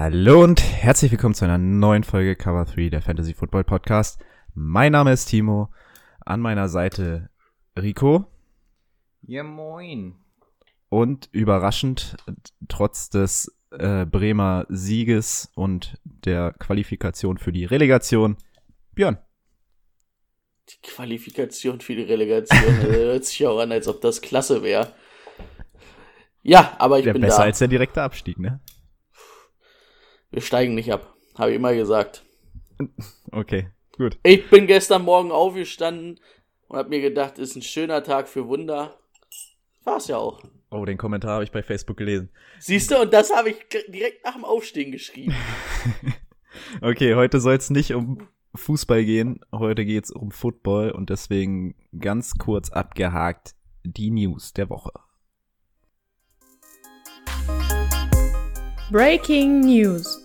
Hallo und herzlich willkommen zu einer neuen Folge Cover 3 der Fantasy Football Podcast. Mein Name ist Timo, an meiner Seite Rico Ja, moin. und überraschend, trotz des äh, Bremer Sieges und der Qualifikation für die Relegation, Björn. Die Qualifikation für die Relegation also, hört sich auch an, als ob das klasse wäre. Ja, aber ich Der bin besser da. als der direkte Abstieg, ne? Wir steigen nicht ab, habe ich immer gesagt. Okay, gut. Ich bin gestern Morgen aufgestanden und habe mir gedacht, ist ein schöner Tag für Wunder. War's ja auch. Oh, den Kommentar habe ich bei Facebook gelesen. Siehst du, und das habe ich direkt nach dem Aufstehen geschrieben. Okay, heute soll es nicht um Fußball gehen, heute geht's um Football und deswegen ganz kurz abgehakt die News der Woche. Breaking News.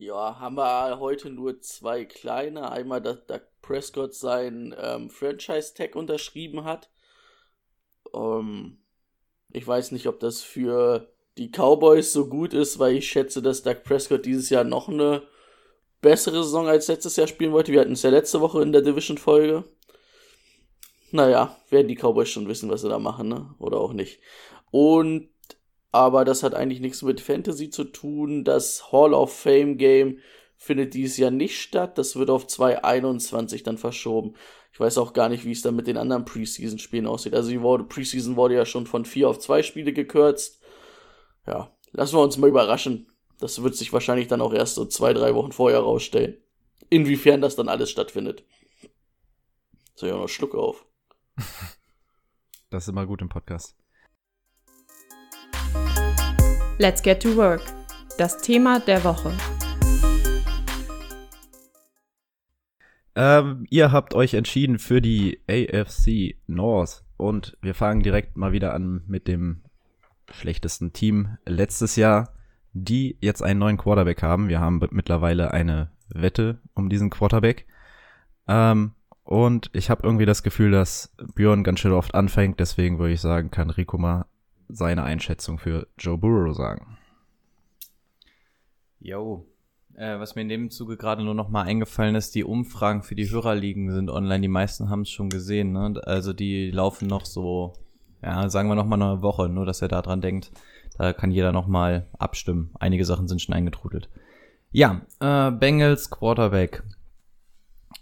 Ja, haben wir heute nur zwei kleine. Einmal, dass Doug Prescott sein ähm, Franchise-Tag unterschrieben hat. Ähm, ich weiß nicht, ob das für die Cowboys so gut ist, weil ich schätze, dass Doug Prescott dieses Jahr noch eine bessere Saison als letztes Jahr spielen wollte. Wir hatten es ja letzte Woche in der Division-Folge. Naja, werden die Cowboys schon wissen, was sie da machen, ne? Oder auch nicht. Und, aber das hat eigentlich nichts mit Fantasy zu tun. Das Hall of Fame Game findet dieses Jahr nicht statt. Das wird auf 2021 dann verschoben. Ich weiß auch gar nicht, wie es dann mit den anderen Preseason-Spielen aussieht. Also die Preseason wurde ja schon von vier auf zwei Spiele gekürzt. Ja, lassen wir uns mal überraschen. Das wird sich wahrscheinlich dann auch erst so zwei, drei Wochen vorher rausstellen. Inwiefern das dann alles stattfindet. Soll ich auch noch Schluck auf. Das ist immer gut im Podcast. Let's get to work. Das Thema der Woche. Ähm, ihr habt euch entschieden für die AFC North und wir fangen direkt mal wieder an mit dem schlechtesten Team letztes Jahr, die jetzt einen neuen Quarterback haben. Wir haben mittlerweile eine Wette um diesen Quarterback. Ähm, und ich habe irgendwie das Gefühl, dass Björn ganz schön oft anfängt, deswegen würde ich sagen, kann Rico mal seine Einschätzung für Joe Burrow sagen. Jo. Äh, was mir in dem Zuge gerade nur noch mal eingefallen ist, die Umfragen für die Hörerligen sind online. Die meisten haben es schon gesehen. Ne? Also die laufen noch so, ja, sagen wir noch mal eine Woche, nur dass er da dran denkt. Da kann jeder noch mal abstimmen. Einige Sachen sind schon eingetrudelt. Ja, äh, Bengals Quarterback.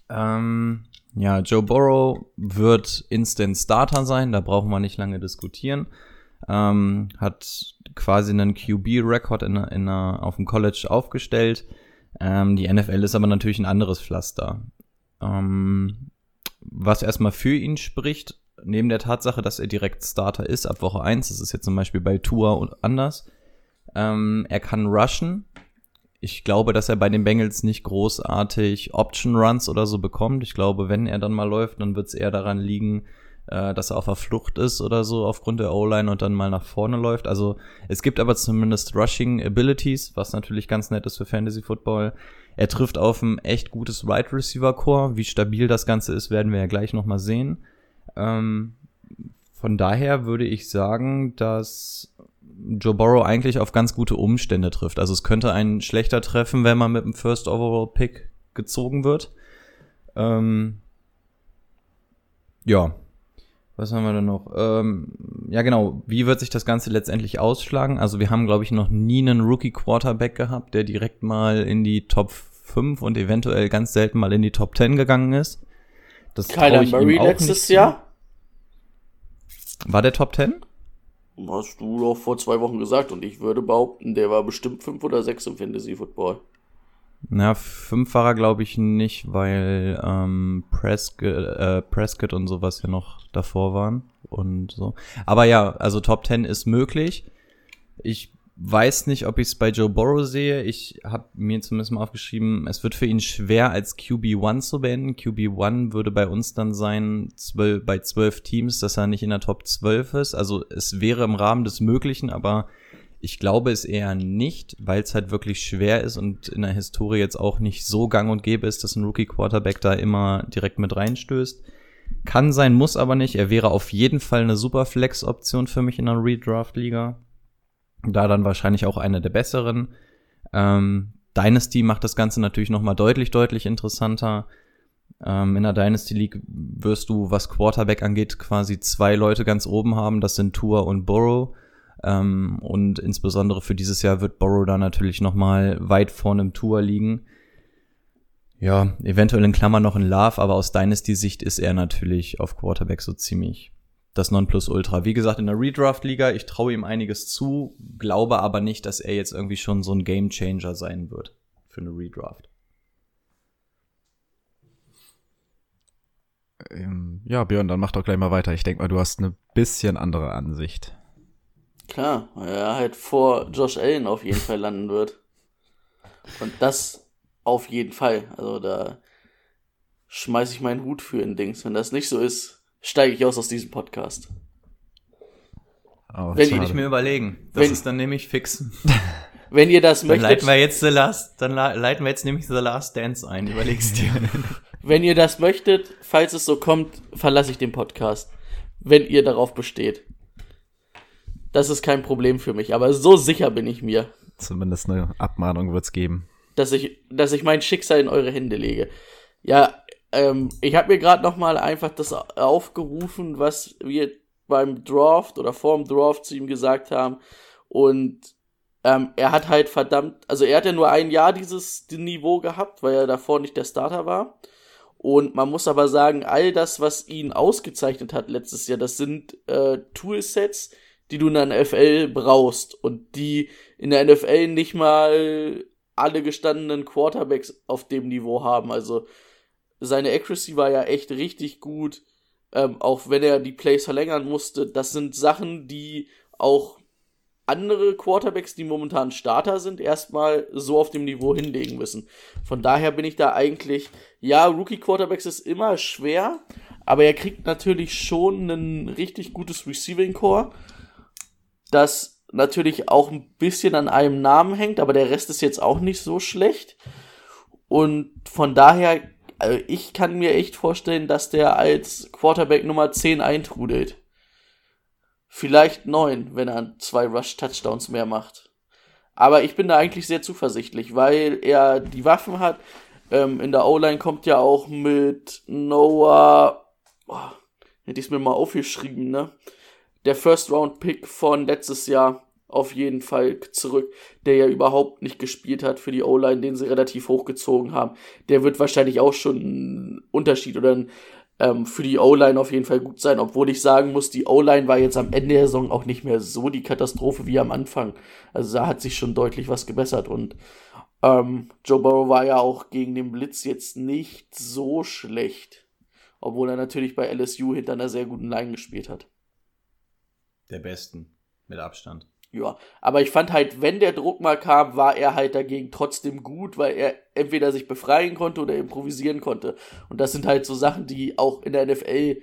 Ähm, ja, Joe Burrow wird Instant Starter sein. Da brauchen wir nicht lange diskutieren. Ähm, hat quasi einen QB-Rekord in, in, auf dem College aufgestellt. Ähm, die NFL ist aber natürlich ein anderes Pflaster. Ähm, was erstmal für ihn spricht, neben der Tatsache, dass er direkt Starter ist ab Woche 1, das ist jetzt zum Beispiel bei Tua anders, ähm, er kann rushen. Ich glaube, dass er bei den Bengals nicht großartig Option Runs oder so bekommt. Ich glaube, wenn er dann mal läuft, dann wird es eher daran liegen, äh, dass er auf der Flucht ist oder so aufgrund der O-Line und dann mal nach vorne läuft. Also es gibt aber zumindest Rushing Abilities, was natürlich ganz nett ist für Fantasy Football. Er trifft auf ein echt gutes Wide right Receiver Core. Wie stabil das Ganze ist, werden wir ja gleich noch mal sehen. Ähm, von daher würde ich sagen, dass Joe Burrow eigentlich auf ganz gute Umstände trifft. Also es könnte ein schlechter treffen, wenn man mit dem First Overall Pick gezogen wird. Ähm, ja, was haben wir denn noch? Ähm, ja, genau. Wie wird sich das Ganze letztendlich ausschlagen? Also wir haben, glaube ich, noch nie einen Rookie-Quarterback gehabt, der direkt mal in die Top 5 und eventuell ganz selten mal in die Top 10 gegangen ist. Das Kyler ich ihm Murray auch letztes. Jahr? War der Top 10? Hast du doch vor zwei Wochen gesagt und ich würde behaupten, der war bestimmt fünf oder sechs im Fantasy Football. Na, fünf glaube ich, nicht, weil ähm, Prescott, äh, Prescott und sowas ja noch davor waren und so. Aber ja, also Top 10 ist möglich. ich weiß nicht, ob ich es bei Joe Burrow sehe. Ich habe mir zumindest mal aufgeschrieben, es wird für ihn schwer als QB1 zu beenden. QB1 würde bei uns dann sein, zwölf, bei zwölf Teams, dass er nicht in der Top 12 ist. Also es wäre im Rahmen des Möglichen, aber ich glaube es eher nicht, weil es halt wirklich schwer ist und in der Historie jetzt auch nicht so gang und gäbe ist, dass ein Rookie-Quarterback da immer direkt mit reinstößt. Kann sein, muss aber nicht. Er wäre auf jeden Fall eine super Flex-Option für mich in einer Redraft-Liga. Da dann wahrscheinlich auch eine der besseren. Ähm, Dynasty macht das Ganze natürlich nochmal deutlich, deutlich interessanter. Ähm, in der Dynasty League wirst du, was Quarterback angeht, quasi zwei Leute ganz oben haben. Das sind Tour und Burrow. Ähm, und insbesondere für dieses Jahr wird Burrow da natürlich nochmal weit vorne im Tour liegen. Ja, eventuell in Klammern noch in Love, aber aus Dynasty-Sicht ist er natürlich auf Quarterback so ziemlich das Nonplusultra. Wie gesagt, in der Redraft-Liga, ich traue ihm einiges zu, glaube aber nicht, dass er jetzt irgendwie schon so ein Game-Changer sein wird für eine Redraft. Ähm, ja, Björn, dann mach doch gleich mal weiter. Ich denke mal, du hast eine bisschen andere Ansicht. Klar, weil er halt vor Josh Allen auf jeden Fall landen wird. Und das auf jeden Fall. Also da schmeiße ich meinen Hut für in Dings. Wenn das nicht so ist, steige ich aus aus diesem Podcast. Oh, wenn würde ich mir überlegen. Das wenn, ist dann nämlich fix. Wenn ihr das dann möchtet. Leiten wir jetzt The Last, dann leiten wir jetzt nämlich The Last Dance ein. Überlegst dir. wenn ihr das möchtet, falls es so kommt, verlasse ich den Podcast. Wenn ihr darauf besteht. Das ist kein Problem für mich, aber so sicher bin ich mir. Zumindest eine Abmahnung wird's geben. Dass ich, dass ich mein Schicksal in eure Hände lege. Ja, ähm, ich habe mir gerade noch mal einfach das aufgerufen, was wir beim Draft oder vor dem Draft zu ihm gesagt haben. Und ähm, er hat halt verdammt, also er hat ja nur ein Jahr dieses Niveau gehabt, weil er davor nicht der Starter war. Und man muss aber sagen, all das, was ihn ausgezeichnet hat letztes Jahr, das sind äh, Toolsets, die du in der NFL brauchst und die in der NFL nicht mal alle gestandenen Quarterbacks auf dem Niveau haben. Also seine Accuracy war ja echt richtig gut, ähm, auch wenn er die Plays verlängern musste. Das sind Sachen, die auch andere Quarterbacks, die momentan Starter sind, erstmal so auf dem Niveau hinlegen müssen. Von daher bin ich da eigentlich, ja, Rookie Quarterbacks ist immer schwer, aber er kriegt natürlich schon ein richtig gutes Receiving Core das natürlich auch ein bisschen an einem Namen hängt, aber der Rest ist jetzt auch nicht so schlecht. Und von daher, also ich kann mir echt vorstellen, dass der als Quarterback Nummer 10 eintrudelt. Vielleicht 9, wenn er zwei Rush-Touchdowns mehr macht. Aber ich bin da eigentlich sehr zuversichtlich, weil er die Waffen hat. Ähm, in der O-Line kommt ja auch mit Noah. Oh, hätte ich es mir mal aufgeschrieben, ne? Der First-Round-Pick von letztes Jahr auf jeden Fall zurück, der ja überhaupt nicht gespielt hat für die O-Line, den sie relativ hochgezogen haben. Der wird wahrscheinlich auch schon ein Unterschied oder ein, ähm, für die O-Line auf jeden Fall gut sein, obwohl ich sagen muss, die O-Line war jetzt am Ende der Saison auch nicht mehr so die Katastrophe wie am Anfang. Also da hat sich schon deutlich was gebessert und ähm, Joe Burrow war ja auch gegen den Blitz jetzt nicht so schlecht, obwohl er natürlich bei LSU hinter einer sehr guten Line gespielt hat. Der besten, mit Abstand. Ja, aber ich fand halt, wenn der Druck mal kam, war er halt dagegen trotzdem gut, weil er entweder sich befreien konnte oder improvisieren konnte. Und das sind halt so Sachen, die auch in der NFL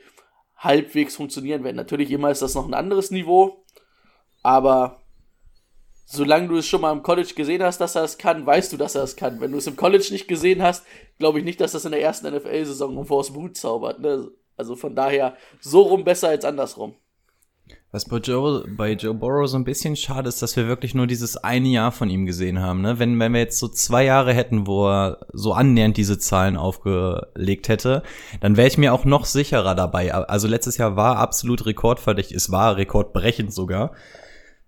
halbwegs funktionieren werden. Natürlich immer ist das noch ein anderes Niveau, aber solange du es schon mal im College gesehen hast, dass er es kann, weißt du, dass er es kann. Wenn du es im College nicht gesehen hast, glaube ich nicht, dass das in der ersten NFL-Saison um vors Mut zaubert. Ne? Also von daher so rum besser als andersrum. Was bei Joe, bei Joe Burrow so ein bisschen schade ist, dass wir wirklich nur dieses eine Jahr von ihm gesehen haben. Ne? Wenn, wenn wir jetzt so zwei Jahre hätten, wo er so annähernd diese Zahlen aufgelegt hätte, dann wäre ich mir auch noch sicherer dabei. Also letztes Jahr war absolut rekordverdächtig, es war rekordbrechend sogar.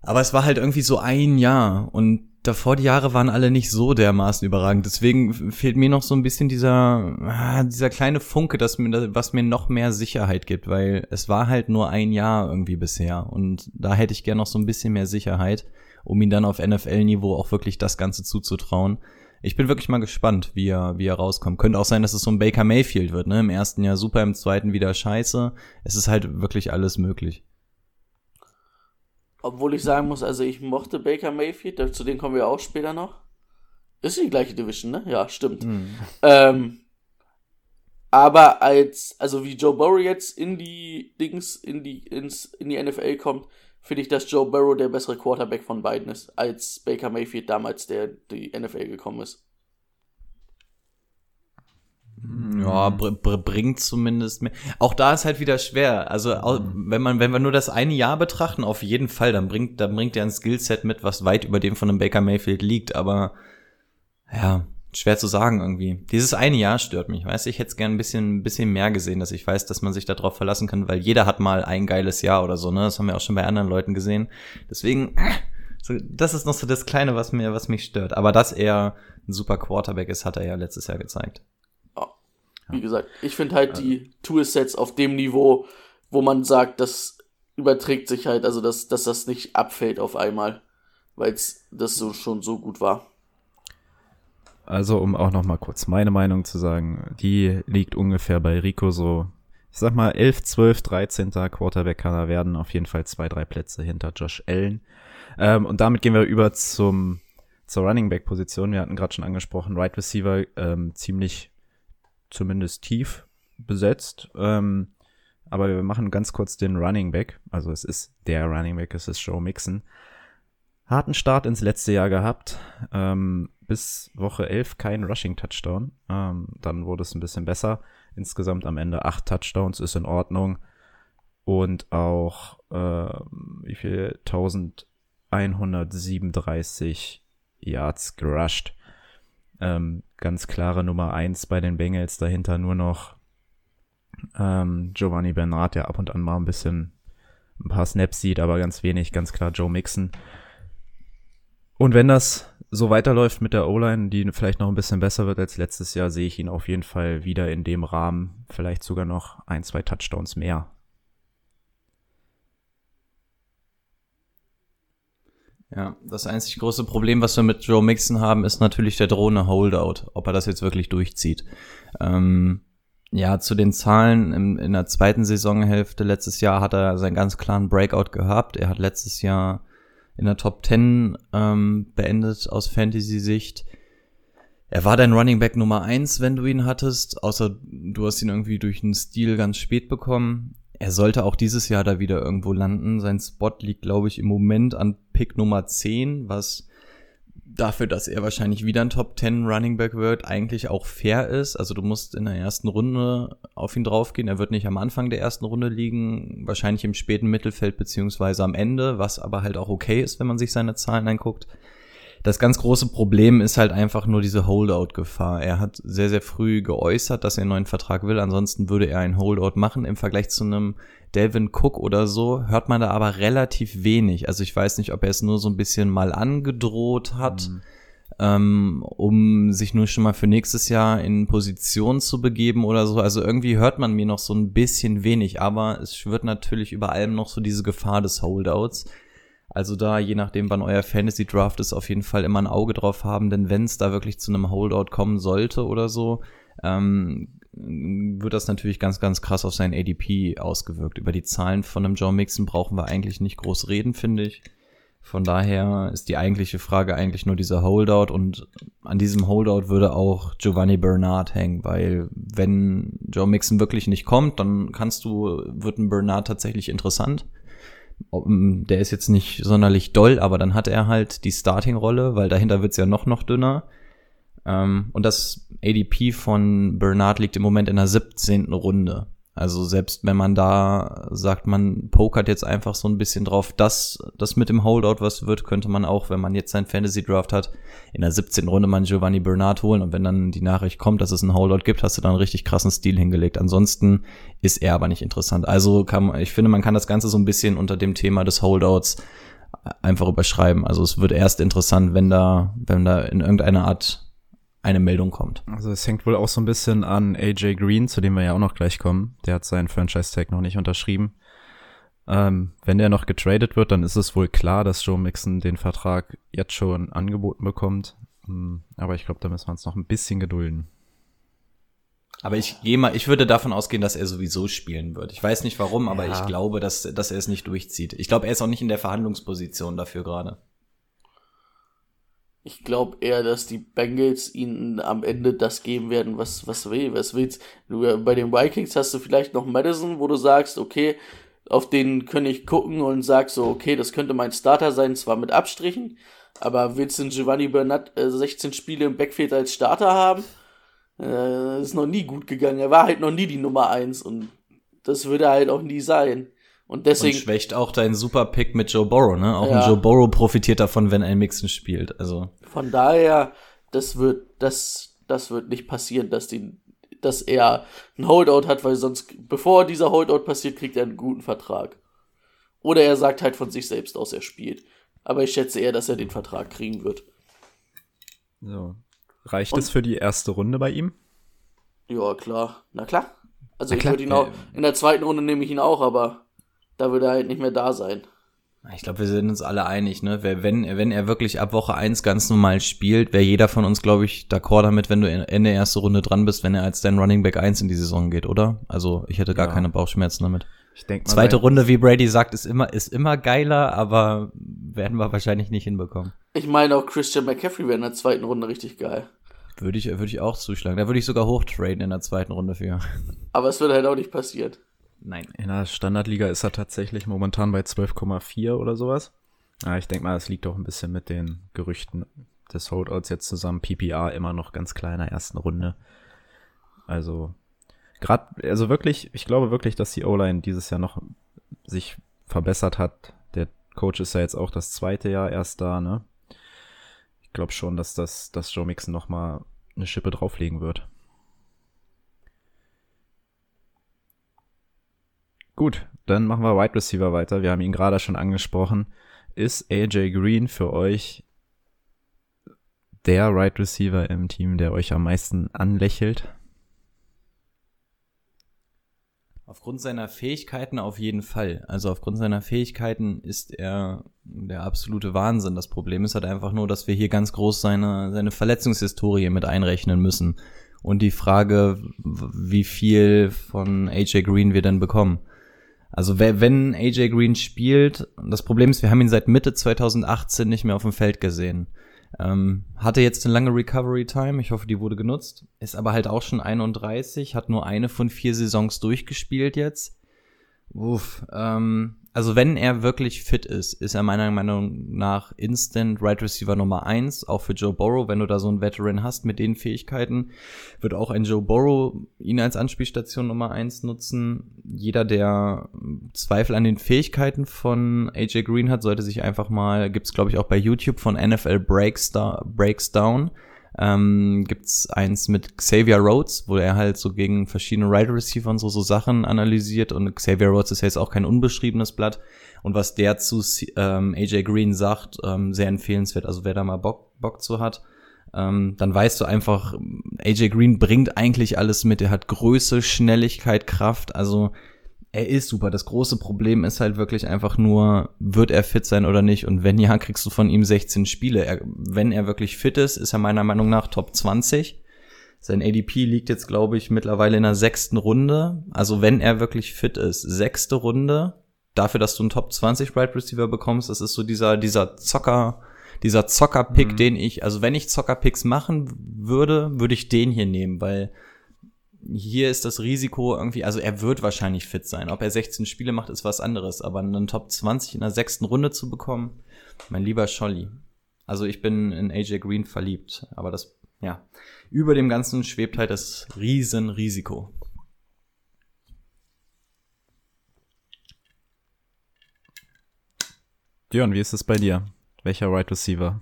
Aber es war halt irgendwie so ein Jahr und davor die Jahre waren alle nicht so dermaßen überragend. Deswegen fehlt mir noch so ein bisschen dieser, ah, dieser kleine Funke, das mir, was mir noch mehr Sicherheit gibt, weil es war halt nur ein Jahr irgendwie bisher. Und da hätte ich gern noch so ein bisschen mehr Sicherheit, um ihn dann auf NFL-Niveau auch wirklich das Ganze zuzutrauen. Ich bin wirklich mal gespannt, wie er, wie er rauskommt. Könnte auch sein, dass es so ein Baker Mayfield wird, ne? Im ersten Jahr super, im zweiten wieder scheiße. Es ist halt wirklich alles möglich. Obwohl ich sagen muss, also ich mochte Baker Mayfield, zu denen kommen wir auch später noch. Ist die gleiche Division, ne? Ja, stimmt. Ähm, aber als, also wie Joe Burrow jetzt in die Dings, in die, ins, in die NFL kommt, finde ich, dass Joe Burrow der bessere Quarterback von beiden ist, als Baker Mayfield damals, der die NFL gekommen ist. Ja, br br bringt zumindest mehr. Auch da ist halt wieder schwer. Also au- wenn man, wenn wir nur das eine Jahr betrachten, auf jeden Fall, dann bringt, dann bringt er ein Skillset mit, was weit über dem von einem Baker Mayfield liegt. Aber ja, schwer zu sagen irgendwie. Dieses eine Jahr stört mich. Weißt du, ich hätte es gern ein bisschen, ein bisschen mehr gesehen, dass ich weiß, dass man sich darauf verlassen kann, weil jeder hat mal ein geiles Jahr oder so. Ne, das haben wir auch schon bei anderen Leuten gesehen. Deswegen. äh, So, das ist noch so das Kleine, was mir, was mich stört. Aber dass er ein super Quarterback ist, hat er ja letztes Jahr gezeigt. Wie gesagt, ich finde halt die Toolsets auf dem Niveau, wo man sagt, das überträgt sich halt, also dass, dass das nicht abfällt auf einmal, weil das so schon so gut war. Also, um auch noch mal kurz meine Meinung zu sagen, die liegt ungefähr bei Rico so, ich sag mal, 11, 12, 13. Quarterback kann er werden, auf jeden Fall zwei, drei Plätze hinter Josh Allen. Ähm, und damit gehen wir über zum, zur Running Back Position. Wir hatten gerade schon angesprochen, Right Receiver ähm, ziemlich zumindest tief besetzt. Ähm, aber wir machen ganz kurz den Running Back. Also es ist der Running Back, es ist Joe Mixon. Harten Start ins letzte Jahr gehabt. Ähm, bis Woche 11 kein Rushing-Touchdown. Ähm, dann wurde es ein bisschen besser. Insgesamt am Ende acht Touchdowns ist in Ordnung. Und auch, äh, wie viel? 1137 Yards gerusht. Ähm, ganz klare Nummer eins bei den Bengals. Dahinter nur noch ähm, Giovanni Bernard, der ab und an mal ein bisschen ein paar Snaps sieht, aber ganz wenig. Ganz klar Joe Mixon. Und wenn das so weiterläuft mit der O-Line, die vielleicht noch ein bisschen besser wird als letztes Jahr, sehe ich ihn auf jeden Fall wieder in dem Rahmen, vielleicht sogar noch ein, zwei Touchdowns mehr. Ja, das einzig große Problem, was wir mit Joe Mixon haben, ist natürlich der drohende Holdout, ob er das jetzt wirklich durchzieht. Ähm, ja, zu den Zahlen, im, in der zweiten Saisonhälfte letztes Jahr hat er seinen ganz klaren Breakout gehabt. Er hat letztes Jahr in der Top 10 ähm, beendet aus Fantasy-Sicht. Er war dein Running Back Nummer eins, wenn du ihn hattest, außer du hast ihn irgendwie durch einen Stil ganz spät bekommen. Er sollte auch dieses Jahr da wieder irgendwo landen. Sein Spot liegt, glaube ich, im Moment an Pick Nummer 10, was dafür, dass er wahrscheinlich wieder ein Top 10 Running Back wird, eigentlich auch fair ist. Also du musst in der ersten Runde auf ihn draufgehen. Er wird nicht am Anfang der ersten Runde liegen, wahrscheinlich im späten Mittelfeld beziehungsweise am Ende, was aber halt auch okay ist, wenn man sich seine Zahlen anguckt. Das ganz große Problem ist halt einfach nur diese Holdout-Gefahr. Er hat sehr, sehr früh geäußert, dass er einen neuen Vertrag will. Ansonsten würde er einen Holdout machen. Im Vergleich zu einem Delvin Cook oder so hört man da aber relativ wenig. Also ich weiß nicht, ob er es nur so ein bisschen mal angedroht hat, ähm, um sich nur schon mal für nächstes Jahr in Position zu begeben oder so. Also irgendwie hört man mir noch so ein bisschen wenig. Aber es schwirrt natürlich über allem noch so diese Gefahr des Holdouts. Also da, je nachdem, wann euer Fantasy Draft ist, auf jeden Fall immer ein Auge drauf haben, denn wenn es da wirklich zu einem Holdout kommen sollte oder so, ähm, wird das natürlich ganz, ganz krass auf sein ADP ausgewirkt. Über die Zahlen von einem Joe Mixon brauchen wir eigentlich nicht groß reden, finde ich. Von daher ist die eigentliche Frage eigentlich nur dieser Holdout und an diesem Holdout würde auch Giovanni Bernard hängen, weil wenn Joe Mixon wirklich nicht kommt, dann kannst du, wird ein Bernard tatsächlich interessant. Der ist jetzt nicht sonderlich doll, aber dann hat er halt die Starting-Rolle, weil dahinter wird's ja noch, noch dünner. Ähm, und das ADP von Bernard liegt im Moment in der 17. Runde. Also selbst wenn man da sagt, man pokert jetzt einfach so ein bisschen drauf, dass das mit dem Holdout was wird, könnte man auch, wenn man jetzt sein Fantasy Draft hat, in der 17. Runde mal Giovanni Bernard holen und wenn dann die Nachricht kommt, dass es einen Holdout gibt, hast du dann einen richtig krassen Stil hingelegt. Ansonsten ist er aber nicht interessant. Also kann man, ich finde, man kann das Ganze so ein bisschen unter dem Thema des Holdouts einfach überschreiben. Also es wird erst interessant, wenn da, wenn da in irgendeiner Art eine Meldung kommt. Also es hängt wohl auch so ein bisschen an AJ Green, zu dem wir ja auch noch gleich kommen. Der hat seinen Franchise-Tag noch nicht unterschrieben. Ähm, wenn der noch getradet wird, dann ist es wohl klar, dass Joe Mixon den Vertrag jetzt schon angeboten bekommt. Hm, Aber ich glaube, da müssen wir uns noch ein bisschen gedulden. Aber ich gehe mal, ich würde davon ausgehen, dass er sowieso spielen wird. Ich weiß nicht warum, aber Ja. ich glaube, dass, dass er es nicht durchzieht. Ich glaube, er ist auch nicht in der Verhandlungsposition dafür gerade. Ich glaube eher, dass die Bengals ihnen am Ende das geben werden, was, was will, was willst. Du, äh, bei den Vikings hast du vielleicht noch Madison, wo du sagst, okay, auf den kann ich gucken und sag so, okay, das könnte mein Starter sein, zwar mit Abstrichen, aber willst du Giovanni Bernat äh, 16 Spiele im Backfield als Starter haben? Äh, ist noch nie gut gegangen. Er war halt noch nie die Nummer eins und das würde halt auch nie sein. Und Und deswegen, schwächt auch deinen Super-Pick mit Joe Burrow, ne? Auch Ja. ein Joe Burrow profitiert davon, wenn ein Mixon spielt. Also, Von daher, das wird, das, das wird nicht passieren, dass die, dass er ein Holdout hat, weil sonst, bevor dieser Holdout passiert, kriegt er einen guten Vertrag. Oder er sagt halt von sich selbst aus, er spielt. Aber ich schätze eher, dass er den Vertrag kriegen wird. So. Reicht Und- es für die erste Runde bei ihm? Ja, klar. Na klar. Also Na ich würde ihn auch, in der zweiten Runde nehme ich ihn auch, aber da würde er halt nicht mehr da sein. ich glaube, wir sind uns alle einig, ne? Wenn, wenn er wirklich ab Woche eins ganz normal spielt, wäre jeder von uns, glaube ich, d'accord damit, wenn du in- Ende erste Runde dran bist, wenn er als dein Running Back 1 in die Saison geht, oder? Also, ich hätte gar Ja. keine Bauchschmerzen damit. Ich denke Zweite Runde, wie Brady sagt, ist immer, ist immer geiler, aber werden wir wahrscheinlich nicht hinbekommen. Ich meine auch Christian McCaffrey wäre in der zweiten Runde richtig geil. Würde ich, würde ich auch zuschlagen. Da würde ich sogar hochtraden in der zweiten Runde für. Aber es wird halt auch nicht passieren. Nein. In der Standardliga ist er tatsächlich momentan bei 12,4 oder sowas. Ja, ich denke mal, es liegt auch ein bisschen mit den Gerüchten des Holdouts jetzt zusammen. PPR immer noch ganz kleiner ersten Runde. Also, gerade, also wirklich, ich glaube wirklich, dass die O-Line dieses Jahr noch sich verbessert hat. Der Coach ist ja jetzt auch das zweite Jahr erst da, ne? Ich glaube schon, dass das, dass Joe Mixon noch mal eine Schippe drauflegen wird. Gut, dann machen wir Wide Receiver weiter. Wir haben ihn gerade schon angesprochen. Ist AJ Green für euch der Wide Receiver im Team, der euch am meisten anlächelt? Aufgrund seiner Fähigkeiten auf jeden Fall. Also aufgrund seiner Fähigkeiten ist er der absolute Wahnsinn. Das Problem ist halt einfach nur, dass wir hier ganz groß seine, seine Verletzungshistorie mit einrechnen müssen. Und die Frage, wie viel von AJ Green wir denn bekommen. Also wenn AJ Green spielt, das Problem ist, wir haben ihn seit Mitte 2018 nicht mehr auf dem Feld gesehen. Ähm, hatte jetzt eine lange Recovery Time, ich hoffe, die wurde genutzt. Ist aber halt auch schon 31, hat nur eine von vier Saisons durchgespielt jetzt. Uff, ähm, also wenn er wirklich fit ist, ist er meiner Meinung nach Instant Right Receiver Nummer eins, auch für Joe Burrow. Wenn du da so einen Veteran hast mit den Fähigkeiten, wird auch ein Joe Burrow ihn als Anspielstation Nummer eins nutzen. Jeder, der Zweifel an den Fähigkeiten von AJ Green hat, sollte sich einfach mal, gibt's glaube ich auch bei YouTube von NFL Breaks, Breaks Down, ähm, gibt's eins mit Xavier Rhodes, wo er halt so gegen verschiedene Rider Receiver und so, so Sachen analysiert. Und Xavier Rhodes ist ja jetzt auch kein unbeschriebenes Blatt. Und was der zu ähm, AJ Green sagt, ähm, sehr empfehlenswert, also wer da mal Bock, Bock zu hat, ähm, dann weißt du einfach, AJ Green bringt eigentlich alles mit, er hat Größe, Schnelligkeit, Kraft, also er ist super. Das große Problem ist halt wirklich einfach nur, wird er fit sein oder nicht? Und wenn ja, kriegst du von ihm 16 Spiele. Er, wenn er wirklich fit ist, ist er meiner Meinung nach Top 20. Sein ADP liegt jetzt, glaube ich, mittlerweile in der sechsten Runde. Also wenn er wirklich fit ist, sechste Runde, dafür, dass du einen Top 20 Right Receiver bekommst, das ist so dieser, dieser Zocker, dieser Zocker-Pick, Mhm. den ich, also wenn ich Zocker-Picks machen würde, würde ich den hier nehmen, weil hier ist das Risiko irgendwie, also er wird wahrscheinlich fit sein. Ob er 16 Spiele macht, ist was anderes. Aber einen Top 20 in der sechsten Runde zu bekommen, mein lieber Scholli. Also ich bin in AJ Green verliebt. Aber das, ja, über dem Ganzen schwebt halt das Riesenrisiko. Dion, wie ist es bei dir? Welcher Wide Receiver?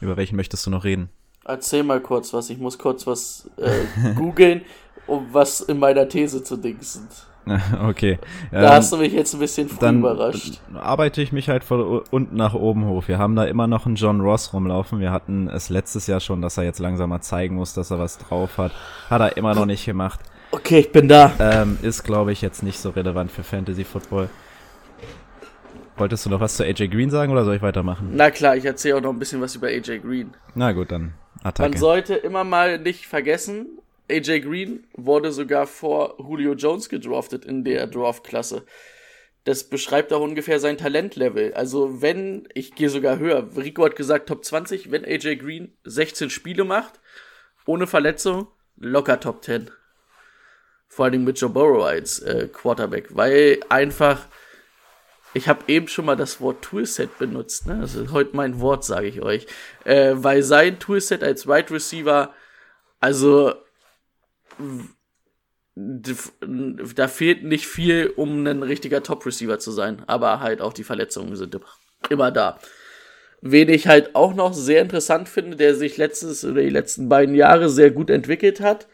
Über welchen möchtest du noch reden? Erzähl mal kurz was. Ich muss kurz was äh, googeln, um was in meiner These zu dingsen. okay. Da ähm, hast du mich jetzt ein bisschen früh dann überrascht. arbeite ich mich halt von unten nach oben hoch. Wir haben da immer noch einen John Ross rumlaufen. Wir hatten es letztes Jahr schon, dass er jetzt langsam mal zeigen muss, dass er was drauf hat. Hat er immer noch nicht gemacht. Okay, ich bin da. Ähm, ist, glaube ich, jetzt nicht so relevant für Fantasy Football. Wolltest du noch was zu AJ Green sagen oder soll ich weitermachen? Na klar, ich erzähle auch noch ein bisschen was über AJ Green. Na gut, dann Man Attacke. sollte immer mal nicht vergessen, AJ Green wurde sogar vor Julio Jones gedraftet in der Draft-Klasse. Das beschreibt auch ungefähr sein Talentlevel. Also wenn, ich gehe sogar höher, Rico hat gesagt Top 20, wenn AJ Green 16 Spiele macht, ohne Verletzung, locker Top 10. Vor allem mit Joe Burrow als äh, Quarterback, weil einfach, ich habe eben schon mal das Wort Toolset benutzt, ne? Das ist heute mein Wort, sage ich euch. Äh, weil sein Toolset als Wide Receiver, also da fehlt nicht viel, um ein richtiger Top-Receiver zu sein. Aber halt auch die Verletzungen sind immer da. Wen ich halt auch noch sehr interessant finde, der sich letztes oder die letzten beiden Jahre sehr gut entwickelt hat.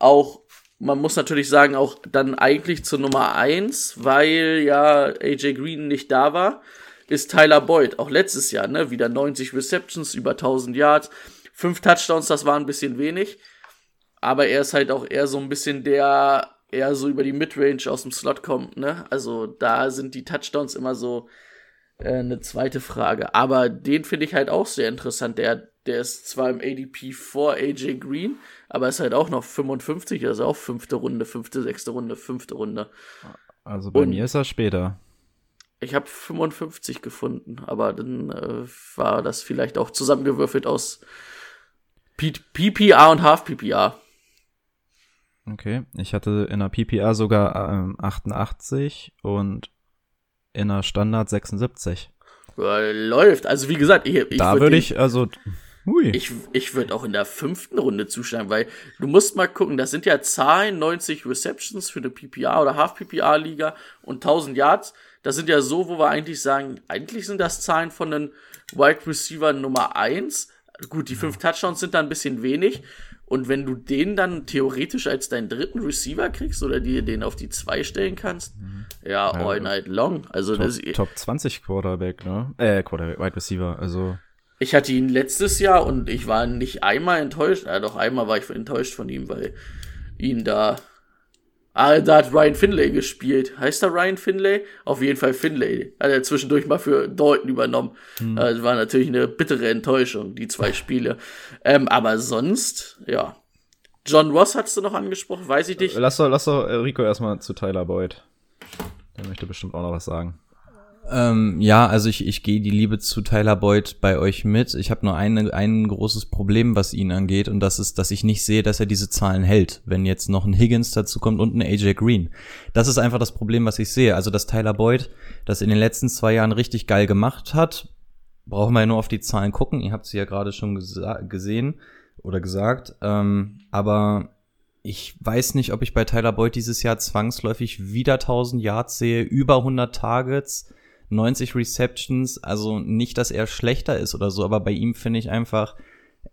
Auch, man muss natürlich sagen, auch dann eigentlich zur Nummer eins, weil ja AJ Green nicht da war, ist Tyler Boyd. Auch letztes Jahr, ne? Wieder 90 Receptions, über 1000 Yards, fünf Touchdowns, das war ein bisschen wenig aber er ist halt auch eher so ein bisschen der, eher so über die Midrange aus dem Slot kommt, ne? Also da sind die Touchdowns immer so äh, eine zweite Frage. Aber den finde ich halt auch sehr interessant. Der, der ist zwar im ADP vor AJ Green, aber ist halt auch noch 55, also auch fünfte Runde, fünfte, sechste Runde, fünfte Runde. Also bei Und mir ist er später. Ich habe 55 gefunden, aber dann äh, war das vielleicht auch zusammengewürfelt aus P PPR und Half PPR. Okay, ich hatte in der PPA sogar ähm, 88 und in der Standard 76. Läuft. Also wie gesagt, ich, ich da würde würd ich also hui. Ich, ich würde auch in der fünften Runde zuschlagen, weil du musst mal gucken, das sind ja Zahlen, 90 Receptions für eine PPA oder Half PPA Liga und 1000 Yards. Das sind ja so, wo wir eigentlich sagen, eigentlich sind das Zahlen von einem Wide Receiver Nummer 1. Gut, die fünf Touchdowns sind da ein bisschen wenig, und wenn du den dann theoretisch als deinen dritten Receiver kriegst oder dir den auf die zwei stellen kannst, mhm. ja, all night long. Also Top, das, Top 20 Quarterback, ne? Äh, Quarterback, Wide Receiver, also. Ich hatte ihn letztes Jahr und ich war nicht einmal enttäuscht. Ja, doch einmal war ich enttäuscht von ihm, weil ihn da Ah, da hat Ryan Finlay gespielt. Heißt er Ryan Finlay? Auf jeden Fall Finlay. Hat er zwischendurch mal für Dalton übernommen. Hm. Das war natürlich eine bittere Enttäuschung, die zwei Spiele. Ähm, aber sonst, ja. John Ross hast du noch angesprochen, weiß ich nicht. Lass doch, lass doch Rico erstmal zu Tyler Boyd. Der möchte bestimmt auch noch was sagen. Ähm, ja, also ich, ich gehe die Liebe zu Tyler Boyd bei euch mit. Ich habe nur eine, ein großes Problem, was ihn angeht, und das ist, dass ich nicht sehe, dass er diese Zahlen hält, wenn jetzt noch ein Higgins dazu kommt und ein AJ Green. Das ist einfach das Problem, was ich sehe. Also, dass Tyler Boyd das in den letzten zwei Jahren richtig geil gemacht hat, brauchen wir ja nur auf die Zahlen gucken. Ihr habt sie ja gerade schon gesehen oder gesagt. Ähm, aber ich weiß nicht, ob ich bei Tyler Boyd dieses Jahr zwangsläufig wieder 1000 Yards sehe, über 100 Targets 90 Receptions, also nicht, dass er schlechter ist oder so, aber bei ihm finde ich einfach,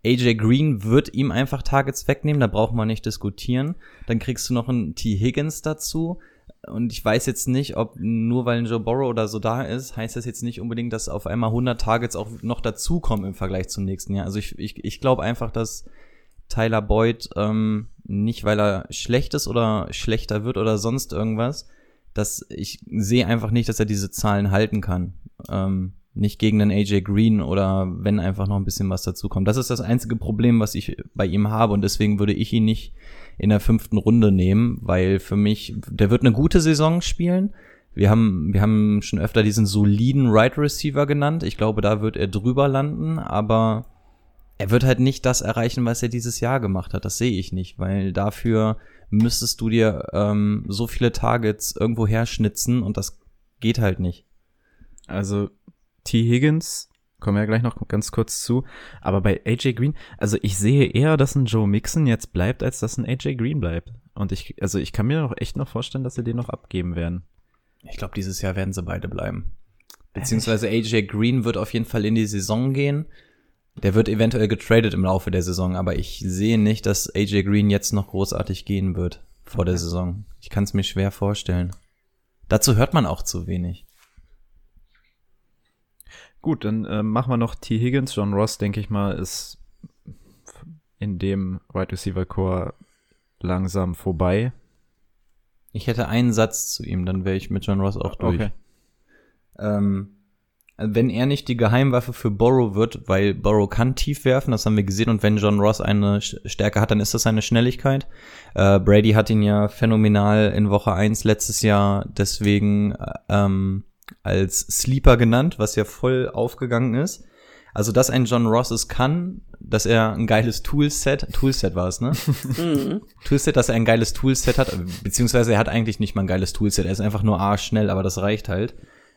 AJ Green wird ihm einfach Targets wegnehmen, da braucht man nicht diskutieren. Dann kriegst du noch einen T. Higgins dazu. Und ich weiß jetzt nicht, ob nur weil ein Joe Borrow oder so da ist, heißt das jetzt nicht unbedingt, dass auf einmal 100 Targets auch noch dazukommen im Vergleich zum nächsten Jahr. Also ich, ich, ich glaube einfach, dass Tyler Boyd ähm, nicht, weil er schlecht ist oder schlechter wird oder sonst irgendwas, dass ich sehe einfach nicht, dass er diese Zahlen halten kann. Ähm, nicht gegen den AJ Green oder wenn einfach noch ein bisschen was dazukommt. Das ist das einzige Problem, was ich bei ihm habe und deswegen würde ich ihn nicht in der fünften Runde nehmen, weil für mich, der wird eine gute Saison spielen. Wir haben, wir haben schon öfter diesen soliden Right Receiver genannt. Ich glaube, da wird er drüber landen, aber er wird halt nicht das erreichen, was er dieses Jahr gemacht hat. Das sehe ich nicht, weil dafür müsstest du dir ähm, so viele Targets irgendwo herschnitzen und das geht halt nicht. Also T. Higgins, kommen wir ja gleich noch ganz kurz zu, aber bei AJ Green, also ich sehe eher, dass ein Joe Mixon jetzt bleibt, als dass ein AJ Green bleibt. Und ich, also ich kann mir noch echt noch vorstellen, dass sie den noch abgeben werden. Ich glaube, dieses Jahr werden sie beide bleiben. Beziehungsweise AJ Green wird auf jeden Fall in die Saison gehen. Der wird eventuell getradet im Laufe der Saison, aber ich sehe nicht, dass AJ Green jetzt noch großartig gehen wird vor okay. der Saison. Ich kann es mir schwer vorstellen. Dazu hört man auch zu wenig. Gut, dann äh, machen wir noch T. Higgins. John Ross, denke ich mal, ist in dem Wide Receiver Core langsam vorbei. Ich hätte einen Satz zu ihm, dann wäre ich mit John Ross auch durch. Okay. Ähm, wenn er nicht die Geheimwaffe für Borrow wird, weil Borrow kann tief werfen, das haben wir gesehen, und wenn John Ross eine Stärke hat, dann ist das seine Schnelligkeit. Äh, Brady hat ihn ja phänomenal in Woche 1 letztes Jahr deswegen äh, ähm, als Sleeper genannt, was ja voll aufgegangen ist. Also, dass ein John Ross es kann, dass er ein geiles Toolset, Toolset war es, ne? Mhm. Toolset, dass er ein geiles Toolset hat, beziehungsweise er hat eigentlich nicht mal ein geiles Toolset, er ist einfach nur arschschnell, aber das reicht halt.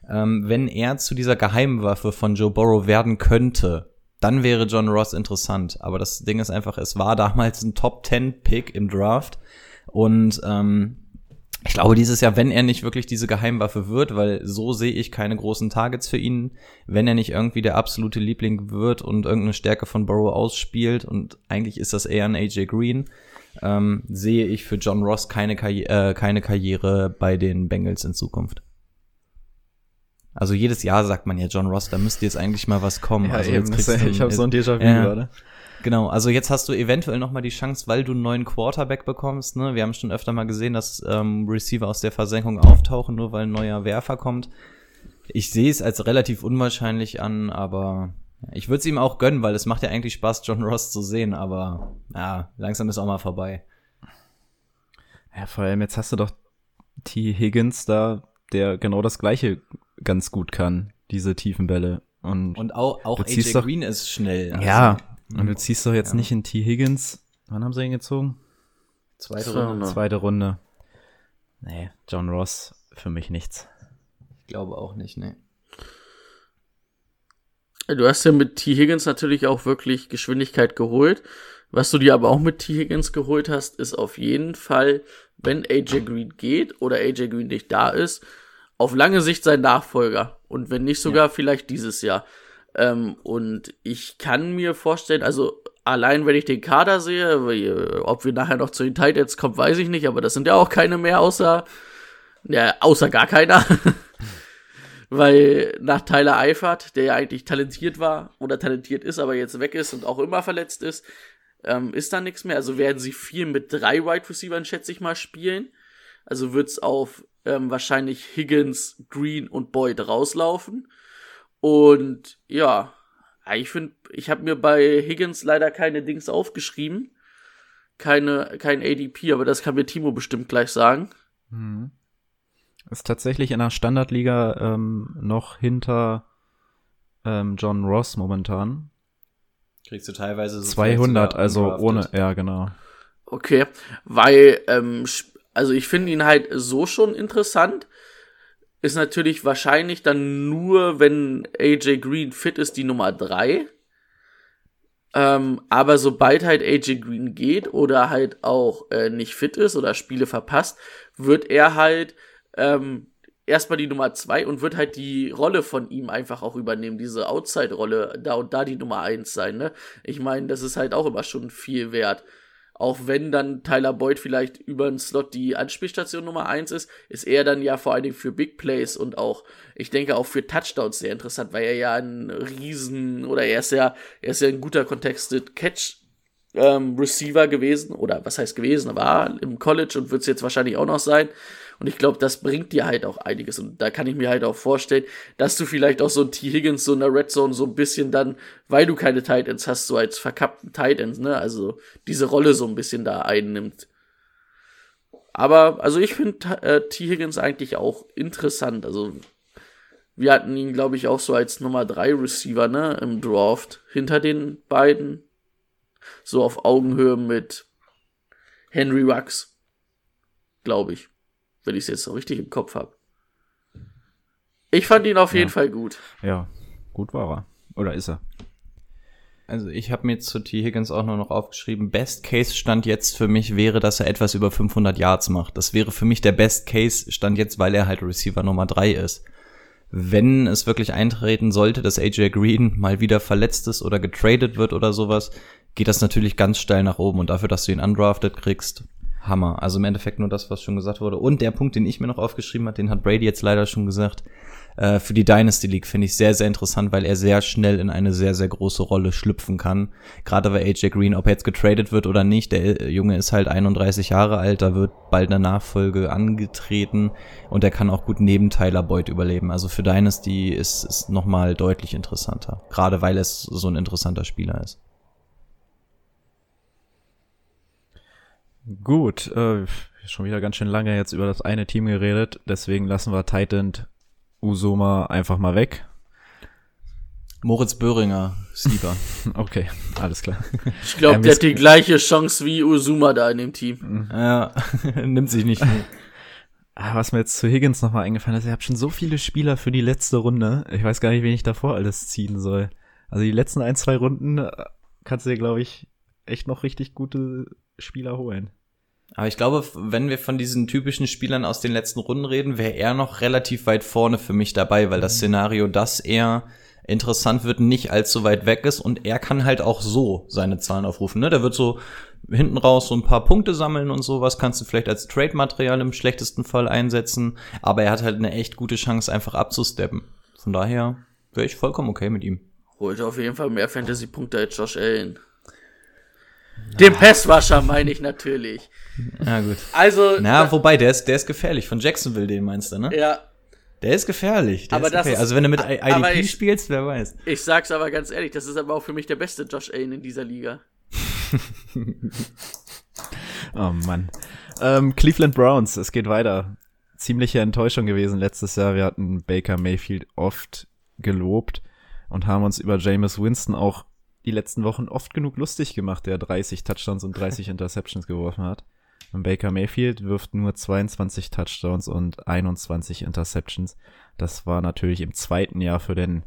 Ähm, wenn er zu dieser Geheimwaffe von Joe Burrow werden könnte, dann wäre John Ross interessant. Aber das Ding ist einfach, es war damals ein Top 10 Pick im Draft und ähm, ich glaube dieses Jahr, wenn er nicht wirklich diese Geheimwaffe wird, weil so sehe ich keine großen Targets für ihn, wenn er nicht irgendwie der absolute Liebling wird und irgendeine Stärke von Burrow ausspielt und eigentlich ist das eher ein AJ Green, ähm, sehe ich für John Ross keine, Karri äh, keine Karriere bei den Bengals in Zukunft. Also jedes Jahr sagt man ja John Ross, da müsste jetzt eigentlich mal was kommen. Ja, also eben, jetzt du, ich habe so ein Déjà-vu ja. gerade. Genau, also jetzt hast du eventuell noch mal die Chance, weil du einen neuen Quarterback bekommst. Ne? Wir haben schon öfter mal gesehen, dass ähm, Receiver aus der Versenkung auftauchen, nur weil ein neuer Werfer kommt. Ich sehe es als relativ unwahrscheinlich an, aber ich würde es ihm auch gönnen, weil es macht ja eigentlich Spaß, John Ross zu sehen, aber ja, langsam ist auch mal vorbei. Ja, vor allem jetzt hast du doch T. Higgins da, der genau das gleiche ganz gut kann, diese tiefen Bälle. Und, Und auch, auch Du AJ ziehst doch- Green ist schnell. Also, ja, und du ziehst doch jetzt Ja. nicht in T. Higgins. Wann haben sie ihn gezogen? Zweite Runde. Zweite Runde. Nee, John Ross für mich nichts. Ich glaube auch nicht, ne. Du hast ja mit T. Higgins natürlich auch wirklich Geschwindigkeit geholt. Was du dir aber auch mit T. Higgins geholt hast, ist auf jeden Fall, wenn AJ Green geht oder AJ Green nicht da ist, auf lange Sicht sein Nachfolger. Und wenn nicht sogar vielleicht dieses Jahr. Ähm, und ich kann mir vorstellen, also allein wenn ich den Kader sehe, ob wir nachher noch zu den Titans kommen, weiß ich nicht, aber das sind ja auch keine mehr, außer, ja, außer gar keiner. Weil nach Tyler Eifert, der ja eigentlich talentiert war oder talentiert ist, aber jetzt weg ist und auch immer verletzt ist, ähm, ist da nichts mehr. Also werden sie viel mit drei Wide Receivern, schätze ich mal, spielen. Also wird's auf ähm, wahrscheinlich Higgins, Green und Boyd rauslaufen. Und ja, ich finde, ich habe mir bei Higgins leider keine Dings aufgeschrieben. Keine, kein ADP, aber das kann mir Timo bestimmt gleich sagen. Ist tatsächlich in der Standardliga ähm, noch hinter ähm, John Ross momentan. Kriegst du teilweise so 200, also ohne, ja genau. Okay, weil, ähm, also ich finde ihn halt so schon interessant. Ist natürlich wahrscheinlich dann nur, wenn AJ Green fit ist, die Nummer drei. Ähm, aber sobald halt AJ Green geht oder halt auch äh, nicht fit ist oder Spiele verpasst, wird er halt ähm, erstmal die Nummer zwei und wird halt die Rolle von ihm einfach auch übernehmen, diese Outside-Rolle, da und da die Nummer eins sein, ne? Ich meine, das ist halt auch immer schon viel wert. Auch wenn dann Tyler Boyd vielleicht über den Slot die Anspielstation Nummer eins ist, ist er dann ja vor allen Dingen für Big Plays und auch, ich denke auch für Touchdowns sehr interessant, weil er ja ein Riesen oder er ist ja, er ist ja ein guter Contested Catch ähm, Receiver gewesen oder was heißt gewesen, war im College und wird es jetzt wahrscheinlich auch noch sein. Und ich glaube, das bringt dir halt auch einiges. Und da kann ich mir halt auch vorstellen, dass du vielleicht auch so ein T. Higgins so in der Red Zone so ein bisschen dann, weil du keine Titans hast, so als verkappten Titans, ne, also diese Rolle so ein bisschen da einnimmt. Aber, also ich finde äh, T. Higgins eigentlich auch interessant. Also, wir hatten ihn, glaube ich, auch so als Nummer 3 Receiver, ne, im Draft. Hinter den beiden. So auf Augenhöhe mit Henry Rux. Glaube ich. Wenn ich es jetzt so richtig im Kopf habe. Ich fand ihn auf jeden Fall gut. Ja, gut war er. Oder ist er? Also ich habe mir zu T. Higgins auch nur noch aufgeschrieben, Best Case Stand jetzt für mich wäre, dass er etwas über 500 Yards macht. Das wäre für mich der Best Case Stand jetzt, weil er halt Receiver Nummer 3 ist. Wenn es wirklich eintreten sollte, dass AJ Green mal wieder verletzt ist oder getradet wird oder sowas, geht das natürlich ganz steil nach oben und dafür, dass du ihn undrafted kriegst, Hammer. Also im Endeffekt nur das, was schon gesagt wurde. Und der Punkt, den ich mir noch aufgeschrieben habe, den hat Brady jetzt leider schon gesagt. Äh, für die Dynasty League finde ich sehr, sehr interessant, weil er sehr schnell in eine sehr, sehr große Rolle schlüpfen kann. Gerade bei AJ Green, ob er jetzt getradet wird oder nicht. Der Junge ist halt 31 Jahre alt, da wird bald eine Nachfolge angetreten und er kann auch gut neben Tyler Boyd überleben. Also für Dynasty ist es nochmal deutlich interessanter. Gerade weil es so ein interessanter Spieler ist. Gut, äh, schon wieder ganz schön lange jetzt über das eine Team geredet, deswegen lassen wir Titan Usoma einfach mal weg. Moritz Böhringer, Sleeper. okay, alles klar. Ich glaube, der hat die gleiche Chance wie Usuma da in dem Team. Ja, nimmt sich nicht. Ah, was mir jetzt zu Higgins nochmal eingefallen ist, ihr habt schon so viele Spieler für die letzte Runde. Ich weiß gar nicht, wen ich davor alles ziehen soll. Also die letzten ein, zwei Runden äh, kannst du dir, glaube ich, echt noch richtig gute Spieler holen. Aber ich glaube, wenn wir von diesen typischen Spielern aus den letzten Runden reden, wäre er noch relativ weit vorne für mich dabei, weil das Szenario, dass er interessant wird, nicht allzu weit weg ist und er kann halt auch so seine Zahlen aufrufen. Ne? Der wird so hinten raus so ein paar Punkte sammeln und sowas, kannst du vielleicht als Trade-Material im schlechtesten Fall einsetzen, aber er hat halt eine echt gute Chance, einfach abzusteppen. Von daher wäre ich vollkommen okay mit ihm. Holt auf jeden Fall mehr Fantasy-Punkte als Josh Allen. Den Passwasher meine ich natürlich. Ja, gut. Also. Na, wobei, der ist, der ist gefährlich. Von Jacksonville, den meinst du, ne? Ja. Der ist gefährlich. Der Aber ist das okay. ist- also wenn du mit IDP ich- spielst, wer weiß. Ich sag's aber ganz ehrlich, das ist aber auch für mich der beste Josh Allen in dieser Liga. Oh Mann. Ähm, Cleveland Browns, es geht weiter. Ziemliche Enttäuschung gewesen letztes Jahr. Wir hatten Baker Mayfield oft gelobt und haben uns über Jameis Winston auch die letzten Wochen oft genug lustig gemacht, der 30 Touchdowns und 30 Interceptions geworfen hat. Und Baker Mayfield wirft nur 22 Touchdowns und 21 Interceptions. Das war natürlich im zweiten Jahr für den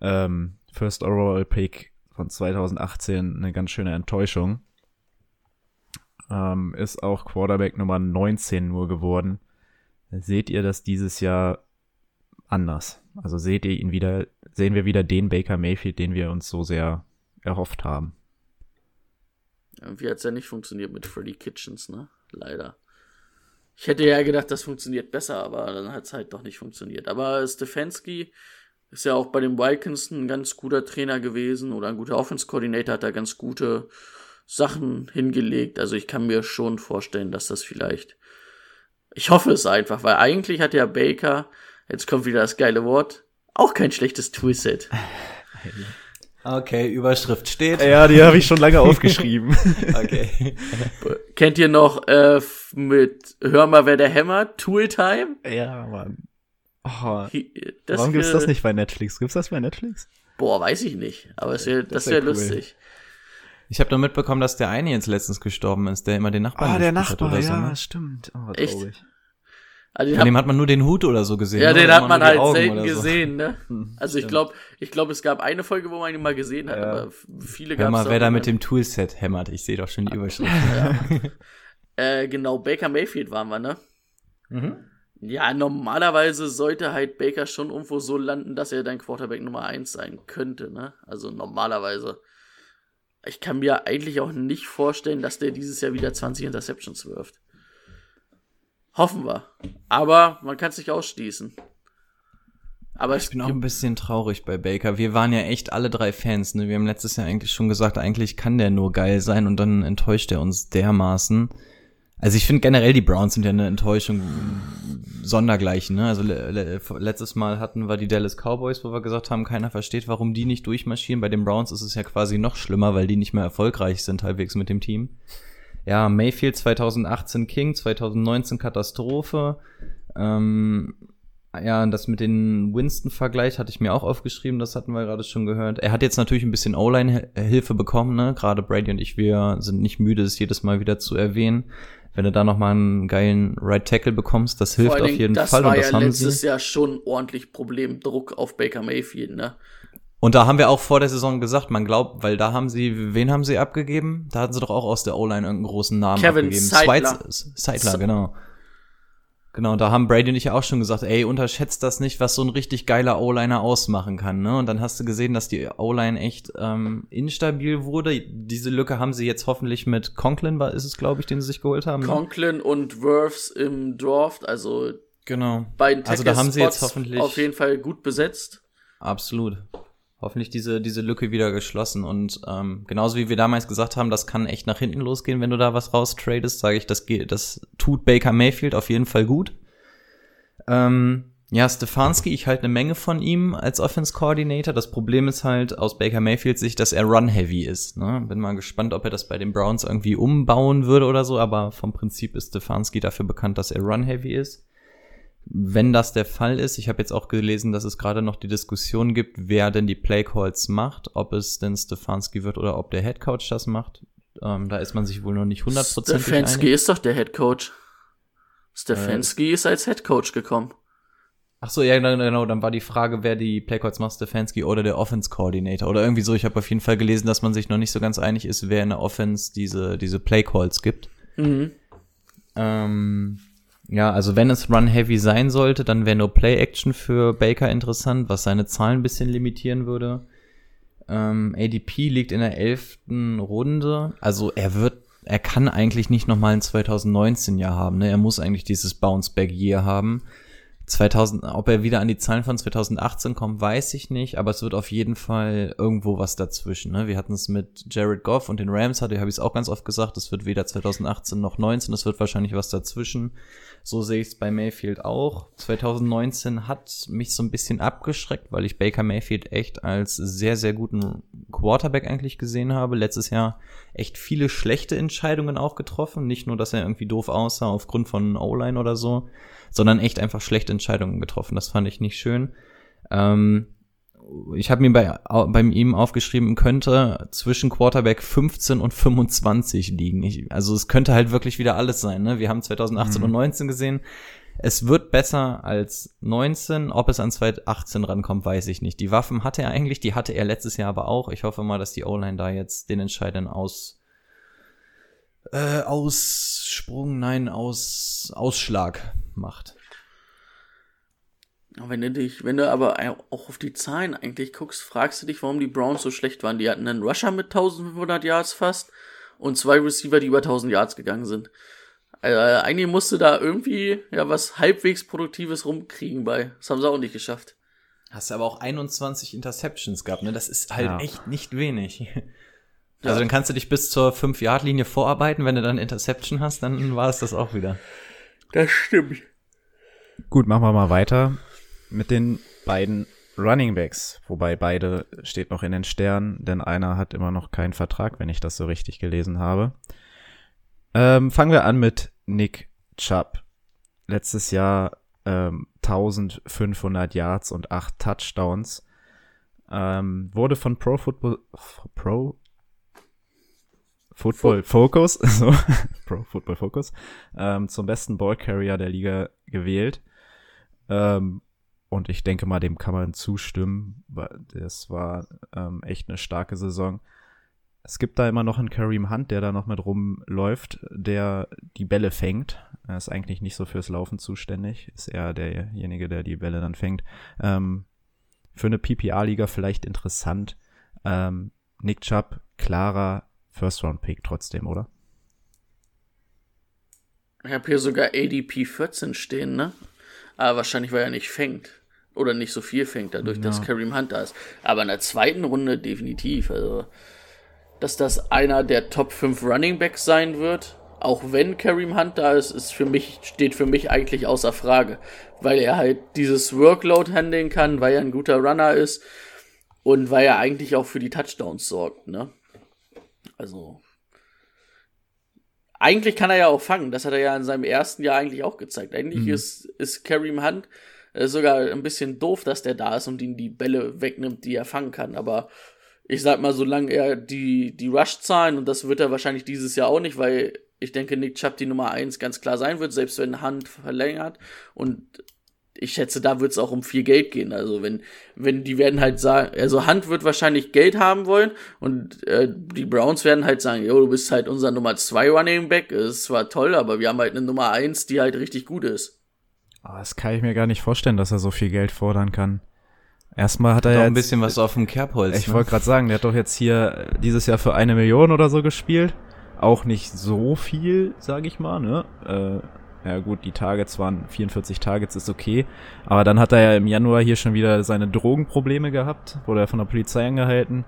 ähm, First Overall Pick von 2018 eine ganz schöne Enttäuschung. Ähm, ist auch Quarterback Nummer 19 nur geworden. Seht ihr das dieses Jahr anders? Also seht ihr ihn wieder, sehen wir wieder den Baker Mayfield, den wir uns so sehr erhofft haben? Irgendwie hat's ja nicht funktioniert mit Freddy Kitchens, ne? Leider. Ich hätte ja gedacht, das funktioniert besser, aber dann hat's halt doch nicht funktioniert. Aber Stefanski ist ja auch bei den Vikings ein ganz guter Trainer gewesen oder ein guter Offense-Coordinator, hat da ganz gute Sachen hingelegt. Also ich kann mir schon vorstellen, dass das vielleicht. Ich hoffe es einfach, weil eigentlich hat ja Baker, jetzt kommt wieder das geile Wort, auch kein schlechtes Toolset. Okay, Überschrift steht. Ja, die habe ich schon lange aufgeschrieben. Okay. Kennt ihr noch äh, mit Hör mal, wer der hämmert? Tooltime? ja, Mann. Oh, Das warum gibt's äh, das nicht bei Netflix? Gibt's das bei Netflix? Boah, weiß ich nicht. Aber es wär, das wär wäre cool. lustig. Ich habe nur mitbekommen, dass der eine jetzt letztens gestorben ist, der immer den Nachbarn Ah, der gespielt hat Nachbar, oder so, ja, ne? stimmt. Oh, Echt? traurig. Also Von dem hat man nur den Hut oder so gesehen. ja, ne? den hat man halt Augen selten so. gesehen, ne? Hm, Also ich glaube, ich glaube, es gab eine Folge, wo man ihn mal gesehen hat, Ja. aber viele gab mal, wer da mit dem Toolset hämmert. Ich sehe doch schon die Überschrift. Äh, genau, Baker Mayfield waren wir, ne? mhm. Ja, normalerweise sollte halt Baker schon irgendwo so landen, dass er dein Quarterback Nummer 1 sein könnte, ne? Also normalerweise. Ich kann mir eigentlich auch nicht vorstellen, dass der dieses Jahr wieder 20 Interceptions wirft. Hoffen wir. Aber man kann es nicht ausschließen. Aber Ich bin auch ein bisschen traurig bei Baker. Wir waren ja echt alle drei Fans. Ne? Wir haben letztes Jahr eigentlich schon gesagt, eigentlich kann der nur geil sein und dann enttäuscht er uns dermaßen. Also ich finde generell die Browns sind ja eine Enttäuschung sondergleichen. Ne? Also le le letztes Mal hatten wir die Dallas Cowboys, wo wir gesagt haben, keiner versteht, warum die nicht durchmarschieren. Bei den Browns ist es ja quasi noch schlimmer, weil die nicht mehr erfolgreich sind halbwegs mit dem Team. Ja, Mayfield 2018 King, 2019 Katastrophe. Ähm, ja, das mit den Winston-Vergleich hatte ich mir auch aufgeschrieben, das hatten wir gerade schon gehört. Er hat jetzt natürlich ein bisschen O-Line-Hilfe bekommen, ne? Gerade Brady und ich, wir sind nicht müde, es jedes Mal wieder zu erwähnen. Wenn du da nochmal einen geilen Right Tackle bekommst, das hilft allen auf Dingen, jeden das Fall war und das ja haben letztes sie. Jahr schon ordentlich Problem, Druck auf Baker Mayfield, ne? Und da haben wir auch vor der Saison gesagt, man glaubt, weil da haben sie, wen haben sie abgegeben? Da hatten sie doch auch aus der O-Line irgendeinen großen Namen Kevin abgegeben. Seidler. Seidler, genau. Genau, da haben Brady und ich ja auch schon gesagt, ey, unterschätzt das nicht, was so ein richtig geiler O-Liner ausmachen kann, ne? Und dann hast du gesehen, dass die O-Line echt ähm, instabil wurde. Diese Lücke haben sie jetzt hoffentlich mit Conklin, war ist es, glaube ich, den sie sich geholt haben. Ne? Conklin und Worths im Draft, also Genau. beiden Also da haben sie jetzt hoffentlich auf jeden Fall gut besetzt. Absolut. Hoffentlich diese, diese Lücke wieder geschlossen. Und ähm, genauso wie wir damals gesagt haben, das kann echt nach hinten losgehen, wenn du da was raustradest, sage ich, das, geht, das tut Baker Mayfield auf jeden Fall gut. Ähm, ja, Stefanski, ich halte eine Menge von ihm als Offense Coordinator. Das Problem ist halt aus Baker Mayfields Sicht, dass er run-heavy ist. Ne? Bin mal gespannt, ob er das bei den Browns irgendwie umbauen würde oder so, aber vom Prinzip ist Stefanski dafür bekannt, dass er run-heavy ist. Wenn das der Fall ist, ich habe jetzt auch gelesen, dass es gerade noch die Diskussion gibt, wer denn die Playcalls macht, ob es denn Stefanski wird oder ob der Head Coach das macht. Ähm, da ist man sich wohl noch nicht hundertprozentig Stefanski einig. ist doch der Head Coach. Stefanski ist als Head Coach gekommen. Ach so, ja, genau, genau, dann war die Frage, wer die Playcalls macht, Stefanski oder der Offense Coordinator oder irgendwie so. Ich habe auf jeden Fall gelesen, dass man sich noch nicht so ganz einig ist, wer in der Offense diese, diese Playcalls gibt. Mhm. Ähm, ja, also wenn es Run-Heavy sein sollte, dann wäre nur Play-Action für Baker interessant, was seine Zahlen ein bisschen limitieren würde. Ähm, ADP liegt in der elften Runde. Also er wird, er kann eigentlich nicht nochmal ein 2019 Jahr haben. Ne? Er muss eigentlich dieses Bounce-Back-Year haben. 2000, ob er wieder an die Zahlen von 2018 kommt, weiß ich nicht, aber es wird auf jeden Fall irgendwo was dazwischen. Ne? Wir hatten es mit Jared Goff und den Rams, hatte habe ich es auch ganz oft gesagt, es wird weder 2018 noch 19, es wird wahrscheinlich was dazwischen. So sehe ich es bei Mayfield auch. 2019 hat mich so ein bisschen abgeschreckt, weil ich Baker Mayfield echt als sehr, sehr guten Quarterback eigentlich gesehen habe. Letztes Jahr echt viele schlechte Entscheidungen auch getroffen. Nicht nur, dass er irgendwie doof aussah aufgrund von O-Line oder so, sondern echt einfach schlechte Entscheidungen getroffen. Das fand ich nicht schön. Ähm, ich habe mir bei, bei ihm aufgeschrieben, könnte zwischen Quarterback 15 und 25 liegen. Ich, also es könnte halt wirklich wieder alles sein. Ne? Wir haben 2018 und 19 gesehen. Es wird besser als 19. Ob es an 2018 rankommt, weiß ich nicht. Die Waffen hatte er eigentlich, die hatte er letztes Jahr aber auch. Ich hoffe mal, dass die O-Line da jetzt den entscheidenden Aus, äh, Aussprung, nein, aus, Ausschlag macht. Wenn du dich, wenn du aber auch auf die Zahlen eigentlich guckst, fragst du dich, warum die Browns so schlecht waren. Die hatten einen Rusher mit 1500 Yards fast und zwei Receiver, die über 1000 Yards gegangen sind. Also eigentlich musste da irgendwie ja was halbwegs Produktives rumkriegen bei. Das haben sie auch nicht geschafft. Hast du aber auch 21 Interceptions gehabt, ne? Das ist halt Ja. echt nicht wenig. Also dann kannst du dich bis zur 5-Yard-Linie vorarbeiten, wenn du dann Interception hast, dann war es das auch wieder. Das stimmt. Gut, machen wir mal weiter mit den beiden Running Backs, wobei beide steht noch in den Sternen, denn einer hat immer noch keinen Vertrag, wenn ich das so richtig gelesen habe. Ähm, fangen wir an mit Nick Chubb. Letztes Jahr ähm, 1500 Yards und 8 Touchdowns. Ähm, wurde von Pro Football Pro Football Focus, so, Pro Football Focus, ähm, zum besten Ballcarrier der Liga gewählt. Ähm, und ich denke mal, dem kann man zustimmen. Das war ähm, echt eine starke Saison. Es gibt da immer noch einen Kareem Hunt, der da noch mit rumläuft, der die Bälle fängt. Er ist eigentlich nicht so fürs Laufen zuständig, ist eher derjenige, der die Bälle dann fängt. Ähm, für eine PPA-Liga vielleicht interessant. Ähm, Nick Chubb, klarer First-Round-Pick trotzdem, oder? Ich habe hier sogar ADP 14 stehen, ne? Aber wahrscheinlich, weil er nicht fängt. Oder nicht so viel fängt, dadurch, dass Kareem Hunt da ist. Aber in der zweiten Runde definitiv. Also, dass das einer der Top 5 Running Backs sein wird, auch wenn Kareem Hunt da ist, ist für mich, steht für mich eigentlich außer Frage. Weil er halt dieses Workload handeln kann, weil er ein guter Runner ist und weil er eigentlich auch für die Touchdowns sorgt, ne? Also, eigentlich kann er ja auch fangen. Das hat er ja in seinem ersten Jahr eigentlich auch gezeigt. Eigentlich ist, ist Kareem Hunt äh, sogar ein bisschen doof, dass der da ist und ihn die Bälle wegnimmt, die er fangen kann. Aber ich sag mal, solange er die, die Rush-Zahlen, und das wird er wahrscheinlich dieses Jahr auch nicht, weil ich denke, Nick Chubb die Nummer eins ganz klar sein wird, selbst wenn Hunt verlängert. Und ich schätze, da wird es auch um viel Geld gehen. Also wenn, wenn die werden halt sagen, also Hunt wird wahrscheinlich Geld haben wollen und äh, die Browns werden halt sagen, jo, du bist halt unser Nummer zwei Running Back, ist zwar toll, aber wir haben halt eine Nummer eins, die halt richtig gut ist. Oh, das kann ich mir gar nicht vorstellen, dass er so viel Geld fordern kann. Erstmal hat er ja ein bisschen was auf dem Kerbholz. ich ne? wollte gerade sagen, der hat doch jetzt hier äh, dieses Jahr für eine Million oder so gespielt. Auch nicht so viel, sage ich mal, ne? Äh, ja gut, die Targets waren 44 Targets, ist okay. Aber dann hat er ja im Januar hier schon wieder seine Drogenprobleme gehabt, wurde er von der Polizei angehalten.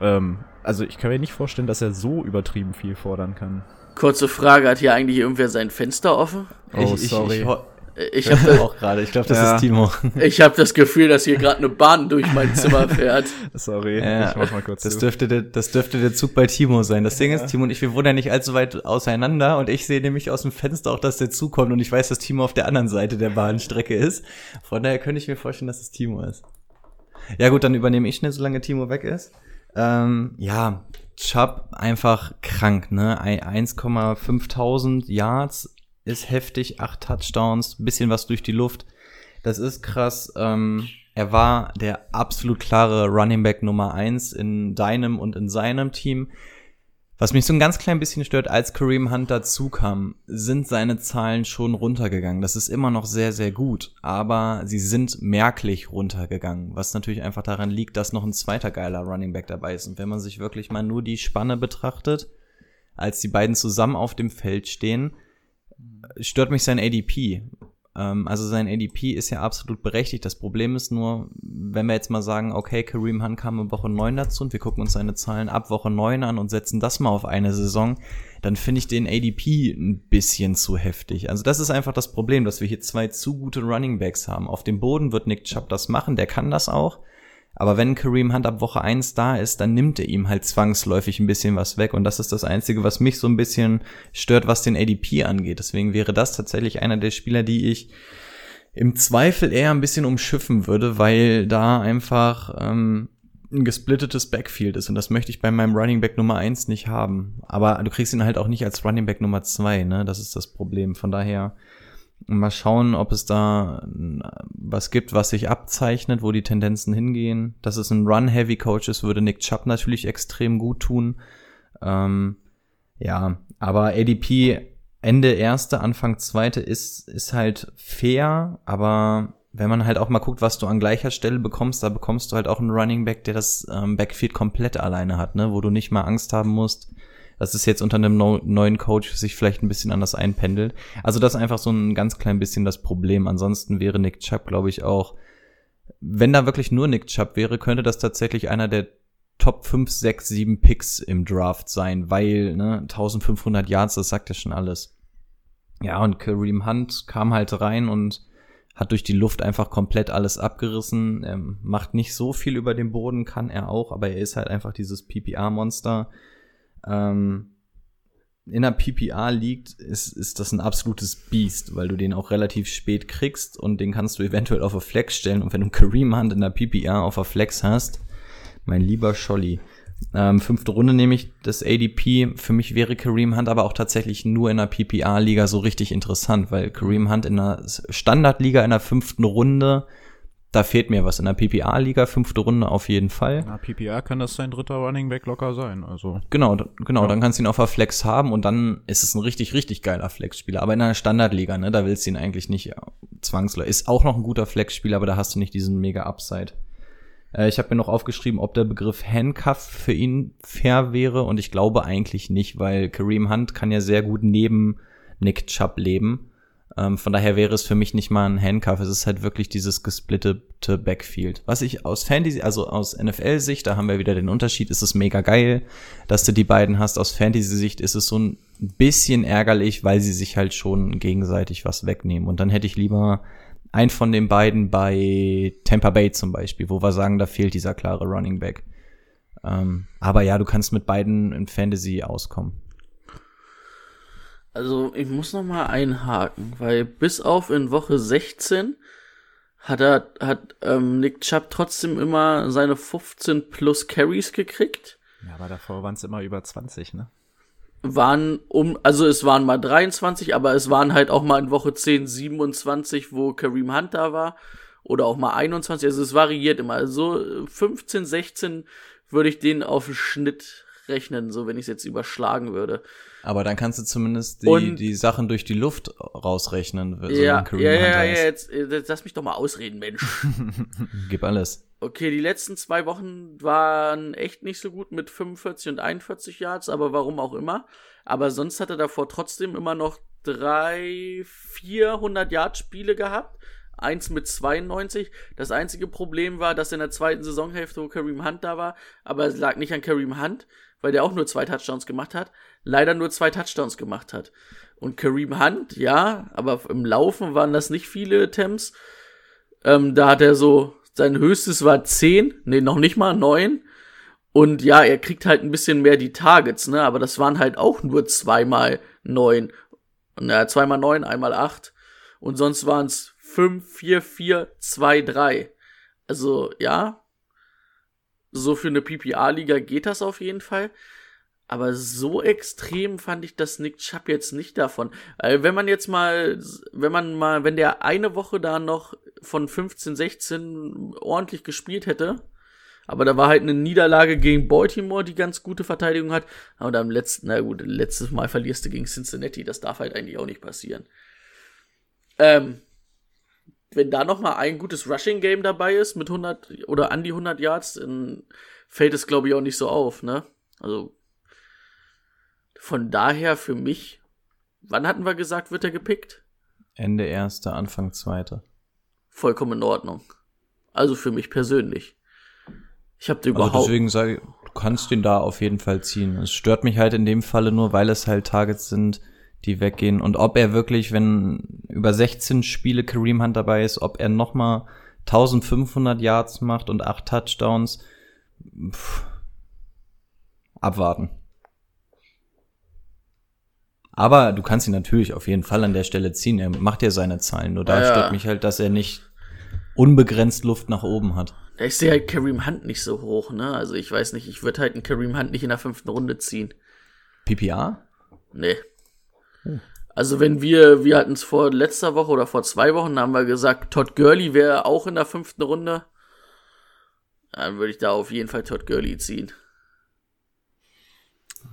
Ähm, also ich kann mir nicht vorstellen, dass er so übertrieben viel fordern kann. Kurze Frage, hat hier eigentlich irgendwer sein Fenster offen? Oh, ich, ich, sorry. Ich, Ich ich habe auch gerade. Ich glaube, das Ja. ist Timo. ich hab das Gefühl, dass hier gerade eine Bahn durch mein Zimmer fährt. Sorry, Ja, ich mach mal kurz Das zu. dürfte, der, das dürfte der Zug bei Timo sein. Das Ding ist, Timo und ich, wir wohnen ja nicht allzu weit auseinander und ich sehe nämlich aus dem Fenster auch, dass der Zug kommt und ich weiß, dass Timo auf der anderen Seite der Bahnstrecke ist. Von daher könnte ich mir vorstellen, dass es Timo ist. Ja gut, dann übernehme ich schnell, solange Timo weg ist. Ähm, ja, Chubb einfach krank, ne? Ein- 1,5000 Yards ist heftig, acht Touchdowns, bisschen was durch die Luft. Das ist krass. Ähm, er war der absolut klare Running Back Nummer eins in deinem und in seinem Team. Was mich so ein ganz klein bisschen stört, als Kareem Hunt dazu kam, sind seine Zahlen schon runtergegangen. Das ist immer noch sehr, sehr gut, aber sie sind merklich runtergegangen, was natürlich einfach daran liegt, dass noch ein zweiter geiler Running Back dabei ist. Und wenn man sich wirklich mal nur die Spanne betrachtet, als die beiden zusammen auf dem Feld stehen, stört mich sein ADP. Ähm, also sein ADP ist ja absolut berechtigt. Das Problem ist nur, wenn wir jetzt mal sagen, okay, Kareem Hunt kam in Woche 9 dazu und wir gucken uns seine Zahlen ab Woche 9 an und setzen das mal auf eine Saison, dann finde ich den ADP ein bisschen zu heftig. Also das ist einfach das Problem, dass wir hier zwei zu gute Running Backs haben. Auf dem Boden wird Nick Chubb das machen, der kann das auch. Aber wenn Kareem Hunt ab Woche 1 da ist, dann nimmt er ihm halt zwangsläufig ein bisschen was weg. Und das ist das Einzige, was mich so ein bisschen stört, was den ADP angeht. Deswegen wäre das tatsächlich einer der Spieler, die ich im Zweifel eher ein bisschen umschiffen würde, weil da einfach ähm, ein gesplittetes Backfield ist. Und das möchte ich bei meinem Running Back Nummer 1 nicht haben. Aber du kriegst ihn halt auch nicht als Running Back Nummer 2, ne? Das ist das Problem. Von daher Mal schauen, ob es da was gibt, was sich abzeichnet, wo die Tendenzen hingehen. Dass es ein Run-Heavy-Coach ist, würde Nick Chubb natürlich extrem gut tun. Ähm, ja, aber ADP Ende erste, Anfang zweite ist, ist halt fair, aber wenn man halt auch mal guckt, was du an gleicher Stelle bekommst, da bekommst du halt auch einen Running Back, der das ähm, Backfield komplett alleine hat, ne, wo du nicht mal Angst haben musst, dass es jetzt unter einem no neuen Coach sich vielleicht ein bisschen anders einpendelt. Also das ist einfach so ein ganz klein bisschen das Problem. Ansonsten wäre Nick Chubb, glaube ich, auch, wenn da wirklich nur Nick Chubb wäre, könnte das tatsächlich einer der Top 5, 6, 7 Picks im Draft sein, weil ne, 1500 Yards, das sagt ja schon alles. Ja, und Kareem Hunt kam halt rein und hat durch die Luft einfach komplett alles abgerissen. Er macht nicht so viel über den Boden, kann er auch, aber er ist halt einfach dieses PPR-Monster. Ähm, in der PPR liegt, ist, ist das ein absolutes Biest, weil du den auch relativ spät kriegst und den kannst du eventuell auf a Flex stellen. Und wenn du Kareem Hunt in der PPR auf a Flex hast, mein lieber Scholli. Ähm, fünfte Runde nehme ich das ADP. Für mich wäre Kareem Hunt aber auch tatsächlich nur in der PPR-Liga so richtig interessant, weil Kareem Hunt in der Standardliga in der fünften Runde, da fehlt mir was. In der PPR-Liga, fünfte Runde auf jeden Fall. Na, PPR kann das sein dritter Running Back locker sein, also. Genau, genau, Ja. dann kannst du ihn auf der Flex haben und dann ist es ein richtig, richtig geiler Flex-Spieler. Aber in einer Standardliga, ne, da willst du ihn eigentlich nicht ja, zwangsläufig. Ist auch noch ein guter Flex-Spieler, aber da hast du nicht diesen mega Upside. Äh, ich habe mir noch aufgeschrieben, ob der Begriff Handcuff für ihn fair wäre und ich glaube eigentlich nicht, weil Kareem Hunt kann ja sehr gut neben Nick Chubb leben. Ähm, von daher wäre es für mich nicht mal ein Handcuff. Es ist halt wirklich dieses gesplittete Backfield. Was ich aus Fantasy, also aus NFL-Sicht, da haben wir wieder den Unterschied, ist es mega geil, dass du die beiden hast. Aus Fantasy-Sicht ist es so ein bisschen ärgerlich, weil sie sich halt schon gegenseitig was wegnehmen. Und dann hätte ich lieber ein von den beiden bei Tampa Bay zum Beispiel, wo wir sagen, da fehlt dieser klare Running Back. Ähm, aber ja, du kannst mit beiden in Fantasy auskommen. Also ich muss noch mal einhaken, weil bis auf in Woche 16 hat er hat ähm, Nick Chubb trotzdem immer seine 15 plus Carries gekriegt. Ja, aber davor waren es immer über 20, ne? Waren um also es waren mal 23, aber es waren halt auch mal in Woche 10 27, wo Kareem Hunt da war oder auch mal 21, also es variiert immer. Also 15, 16 würde ich den auf den Schnitt rechnen, so wenn ich es jetzt überschlagen würde. Aber dann kannst du zumindest die, Und- die Sachen durch die Luft rausrechnen. so ja, ja, ja, ja, jetzt, jetzt lass mich doch mal ausreden, Mensch. Gib alles. Okay, die letzten zwei Wochen waren echt nicht so gut mit 45 und 41 Yards, aber warum auch immer. Aber sonst hat er davor trotzdem immer noch drei, 400 Yard Spiele gehabt. Eins mit 92. Das einzige Problem war, dass in der zweiten Saisonhälfte, wo Kareem Hunt da war, aber es lag nicht an Kareem Hunt, weil der auch nur zwei Touchdowns gemacht hat, leider nur zwei Touchdowns gemacht hat. Und Kareem Hunt, ja, aber im Laufen waren das nicht viele Attempts. Ähm, da hat er so, sein höchstes war 10, nee, noch nicht mal 9. Und ja, er kriegt halt ein bisschen mehr die Targets, ne, aber das waren halt auch nur zweimal 9. Na, zweimal 9, einmal 8. Und sonst waren es 5, 4, 4, 2, 3. Also, ja, so für eine PPA-Liga geht das auf jeden Fall. Aber so extrem fand ich das Nick Chubb jetzt nicht davon. Äh, wenn man jetzt mal, wenn man mal, wenn der eine Woche da noch von 15, 16 ordentlich gespielt hätte, aber da war halt eine Niederlage gegen Baltimore, die ganz gute Verteidigung hat. Aber am letzten, na gut, letztes Mal verlierst du gegen Cincinnati, das darf halt eigentlich auch nicht passieren. Ähm, wenn da noch mal ein gutes Rushing Game dabei ist mit 100 oder an die 100 Yards, dann fällt es glaube ich auch nicht so auf, ne? Also von daher für mich, wann hatten wir gesagt, wird er gepickt? Ende erste, Anfang zweite. Vollkommen in Ordnung. Also für mich persönlich. Ich habe Also überhaupt deswegen sage ich, du kannst den da auf jeden Fall ziehen. Es stört mich halt in dem Falle nur, weil es halt Targets sind, die weggehen. Und ob er wirklich, wenn über 16 Spiele Kareem Hunt dabei ist, ob er nochmal 1500 Yards macht und 8 Touchdowns, pff, abwarten. Aber du kannst ihn natürlich auf jeden Fall an der Stelle ziehen. Er macht ja seine Zahlen. Nur da Ja, stört mich halt, dass er nicht unbegrenzt Luft nach oben hat. Ich sehe halt Kareem Hunt nicht so hoch, ne? Also ich weiß nicht, ich würde halt einen Kareem Hunt nicht in der fünften Runde ziehen. PPA? Nee. Also wenn wir, wir hatten es vor letzter Woche oder vor zwei Wochen, haben wir gesagt, Todd Gurley wäre auch in der fünften Runde. Dann würde ich da auf jeden Fall Todd Gurley ziehen.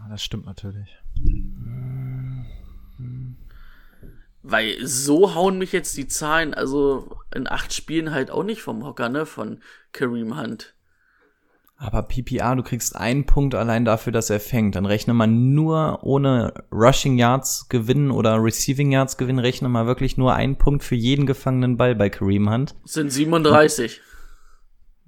Das stimmt natürlich. Weil so hauen mich jetzt die Zahlen, also in acht Spielen halt auch nicht vom Hocker, ne? Von Kareem Hunt. Aber PPA, du kriegst einen Punkt allein dafür, dass er fängt. Dann rechne man nur ohne Rushing Yards gewinnen oder Receiving Yards gewinnen, rechne mal wirklich nur einen Punkt für jeden gefangenen Ball bei Kareem Hunt. Das sind 37.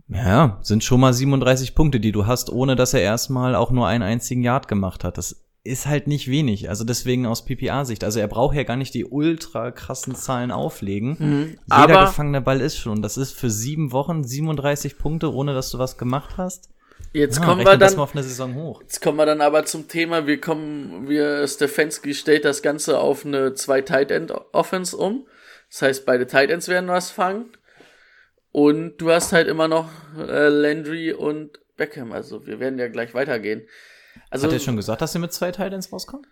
Ja, sind schon mal 37 Punkte, die du hast, ohne dass er erstmal auch nur einen einzigen Yard gemacht hat. Das ist halt nicht wenig. Also deswegen aus PPA-Sicht. Also er braucht ja gar nicht die ultra krassen Zahlen auflegen. Jeder aber- gefangene Ball ist schon. Das ist für sieben Wochen 37 Punkte, ohne dass du was gemacht hast. Jetzt Ja, kommen wir dann. auf eine Saison hoch. Jetzt kommen wir dann aber zum Thema, wir kommen, wir, Stefanski stellt das Ganze auf eine zwei Tight End Offense um. Das heißt, beide Tight Ends werden was fangen. Und du hast halt immer noch äh, Landry und Beckham. Also wir werden ja gleich weitergehen. Also Hat er schon gesagt, dass er mit zwei Titans rauskommt?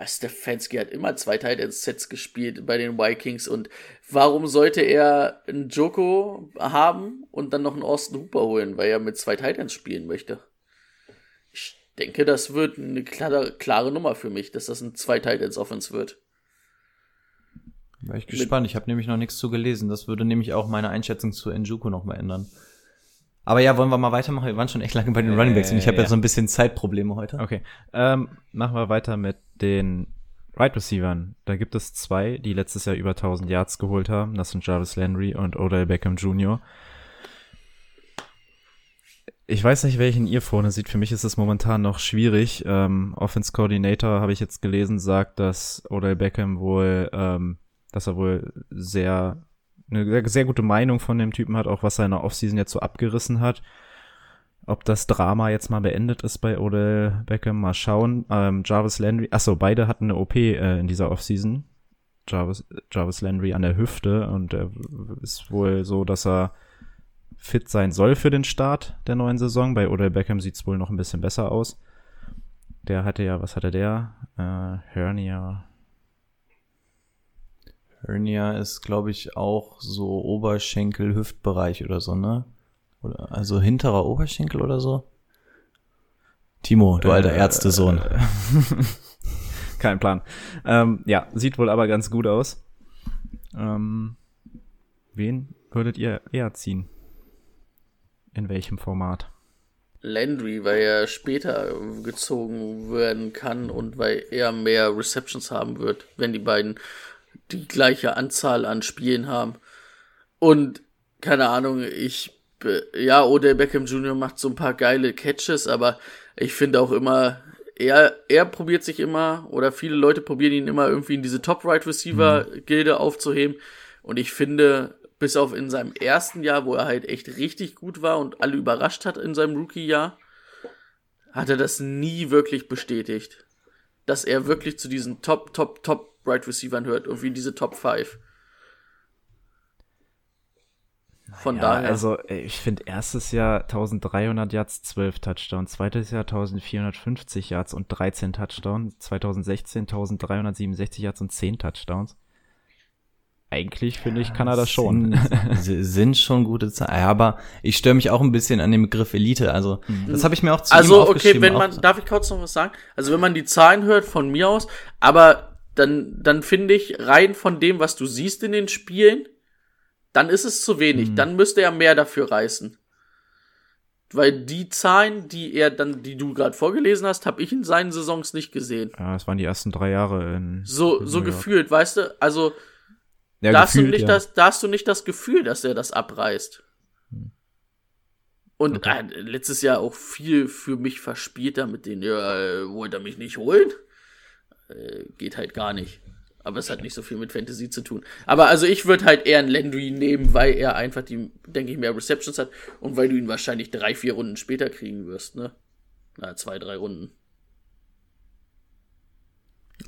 ja, Stefanski hat immer zwei Tight End Sets gespielt bei den Vikings. Und warum sollte er einen Joko haben und dann noch einen Austin Hooper holen, weil er mit zwei Tight Ends spielen möchte? Ich denke, das wird eine klare, klare Nummer für mich, dass das ein zwei Tight Ends Offense wird. War ich gespannt. Ich habe nämlich noch nichts zu gelesen. Das würde nämlich auch meine Einschätzung zu Njuku noch mal ändern. Aber ja, wollen wir mal weitermachen? Wir waren schon echt lange bei den Ja, Runningbacks und ich habe ja. ja so ein bisschen Zeitprobleme heute. Okay. Ähm, machen wir weiter mit den Right Receivern. Da gibt es zwei, die letztes Jahr über 1000 Yards geholt haben. Das sind Jarvis Landry und Odell Beckham Jr. Ich weiß nicht, welchen ihr vorne seht. Für mich ist es momentan noch schwierig. Ähm, Offense Coordinator, habe ich jetzt gelesen, sagt, dass Odell Beckham wohl, ähm, dass er wohl sehr, eine sehr, gute Meinung von dem Typen hat, auch was seine Offseason jetzt so abgerissen hat. Ob das Drama jetzt mal beendet ist bei Odell Beckham, mal schauen. Ähm, Jarvis Landry, achso, beide hatten eine OP äh, in dieser Offseason. Jarvis, Jarvis Landry an der Hüfte und er ist wohl so, dass er fit sein soll für den Start der neuen Saison. Bei Odell Beckham sieht's wohl noch ein bisschen besser aus. Der hatte ja, was hatte der? Äh, Hernia. Hernia ist, glaube ich, auch so Oberschenkel-Hüftbereich oder so, ne? Oder, also hinterer Oberschenkel oder so. Timo, du alter Äh, Ärztesohn. Kein Plan. Ähm, ja, sieht wohl aber ganz gut aus. Ähm, wen würdet ihr eher ziehen? In welchem Format? Landry, weil er später gezogen werden kann und weil er mehr Receptions haben wird, wenn die beiden die gleiche Anzahl an Spielen haben. Und keine Ahnung, ich ja, Odell Beckham Jr. macht so ein paar geile Catches, aber ich finde auch immer, er, er probiert sich immer, oder viele Leute probieren ihn immer irgendwie in diese Top-Right-Receiver-Gilde aufzuheben. Und ich finde, bis auf in seinem ersten Jahr, wo er halt echt richtig gut war und alle überrascht hat in seinem Rookie-Jahr, hat er das nie wirklich bestätigt. Dass er wirklich zu diesen Top, Top, Top Right Receivern hört, irgendwie diese Top 5. Von ja, daher. also ich finde erstes Jahr 1300 Yards, 12 Touchdowns, zweites Jahr 1450 Yards und 13 Touchdowns, 2016 1367 Yards und 10 Touchdowns. Eigentlich finde ich, kann er das schon. Sind, sind schon gute Zahlen. Ja, aber ich störe mich auch ein bisschen an dem Begriff Elite. Also, das habe ich mir auch zu ihm Also, okay, wenn man, darf ich kurz noch was sagen? Also, wenn man die Zahlen hört von mir aus, aber dann, dann finde ich, rein von dem, was du siehst in den Spielen, dann ist es zu wenig. Mhm. Dann müsste er mehr dafür reißen. Weil die Zahlen, die er dann, die du gerade vorgelesen hast, habe ich in seinen Saisons nicht gesehen. Ja, das waren die ersten drei Jahre in. So, in so gefühlt, weißt du? Also, Ja, da, hast du gefühlt, nicht ja. das, da hast du nicht das Gefühl, dass er das abreißt. Und Okay. äh, letztes Jahr auch viel für mich verspielt da mit denen, ja, äh, wollt er mich nicht holen? Äh, geht halt gar nicht. Aber es hat nicht so viel mit Fantasy zu tun. Aber also ich würde halt eher einen Landry nehmen, weil er einfach die, denke ich, mehr Receptions hat und weil du ihn wahrscheinlich drei, vier Runden später kriegen wirst, ne? Na, zwei, drei Runden.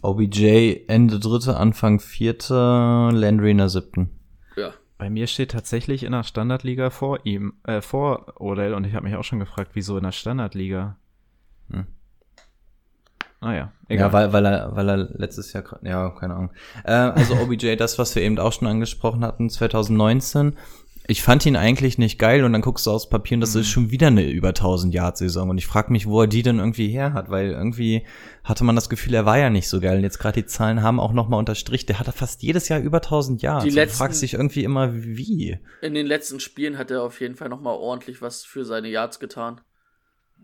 OBJ Ende dritte, Anfang vierte, Landry in der siebten. Ja. Bei mir steht tatsächlich in der Standardliga vor ihm, äh, vor Odell und ich habe mich auch schon gefragt, wieso in der Standardliga. Hm. Naja, egal. Ja, weil, weil er, weil er letztes Jahr, ja, keine Ahnung. Äh, also OBJ, das, was wir eben auch schon angesprochen hatten, 2019. Ich fand ihn eigentlich nicht geil und dann guckst du aufs Papier und das ist schon wieder eine über 1000 Yard Saison und ich frage mich, wo er die denn irgendwie her hat, weil irgendwie hatte man das Gefühl, er war ja nicht so geil und jetzt gerade die Zahlen haben auch noch mal unterstrichen, der hat fast jedes Jahr über 1000 Yards. Die Und du letzten- fragst dich irgendwie immer, wie? In den letzten Spielen hat er auf jeden Fall nochmal ordentlich was für seine Yards getan.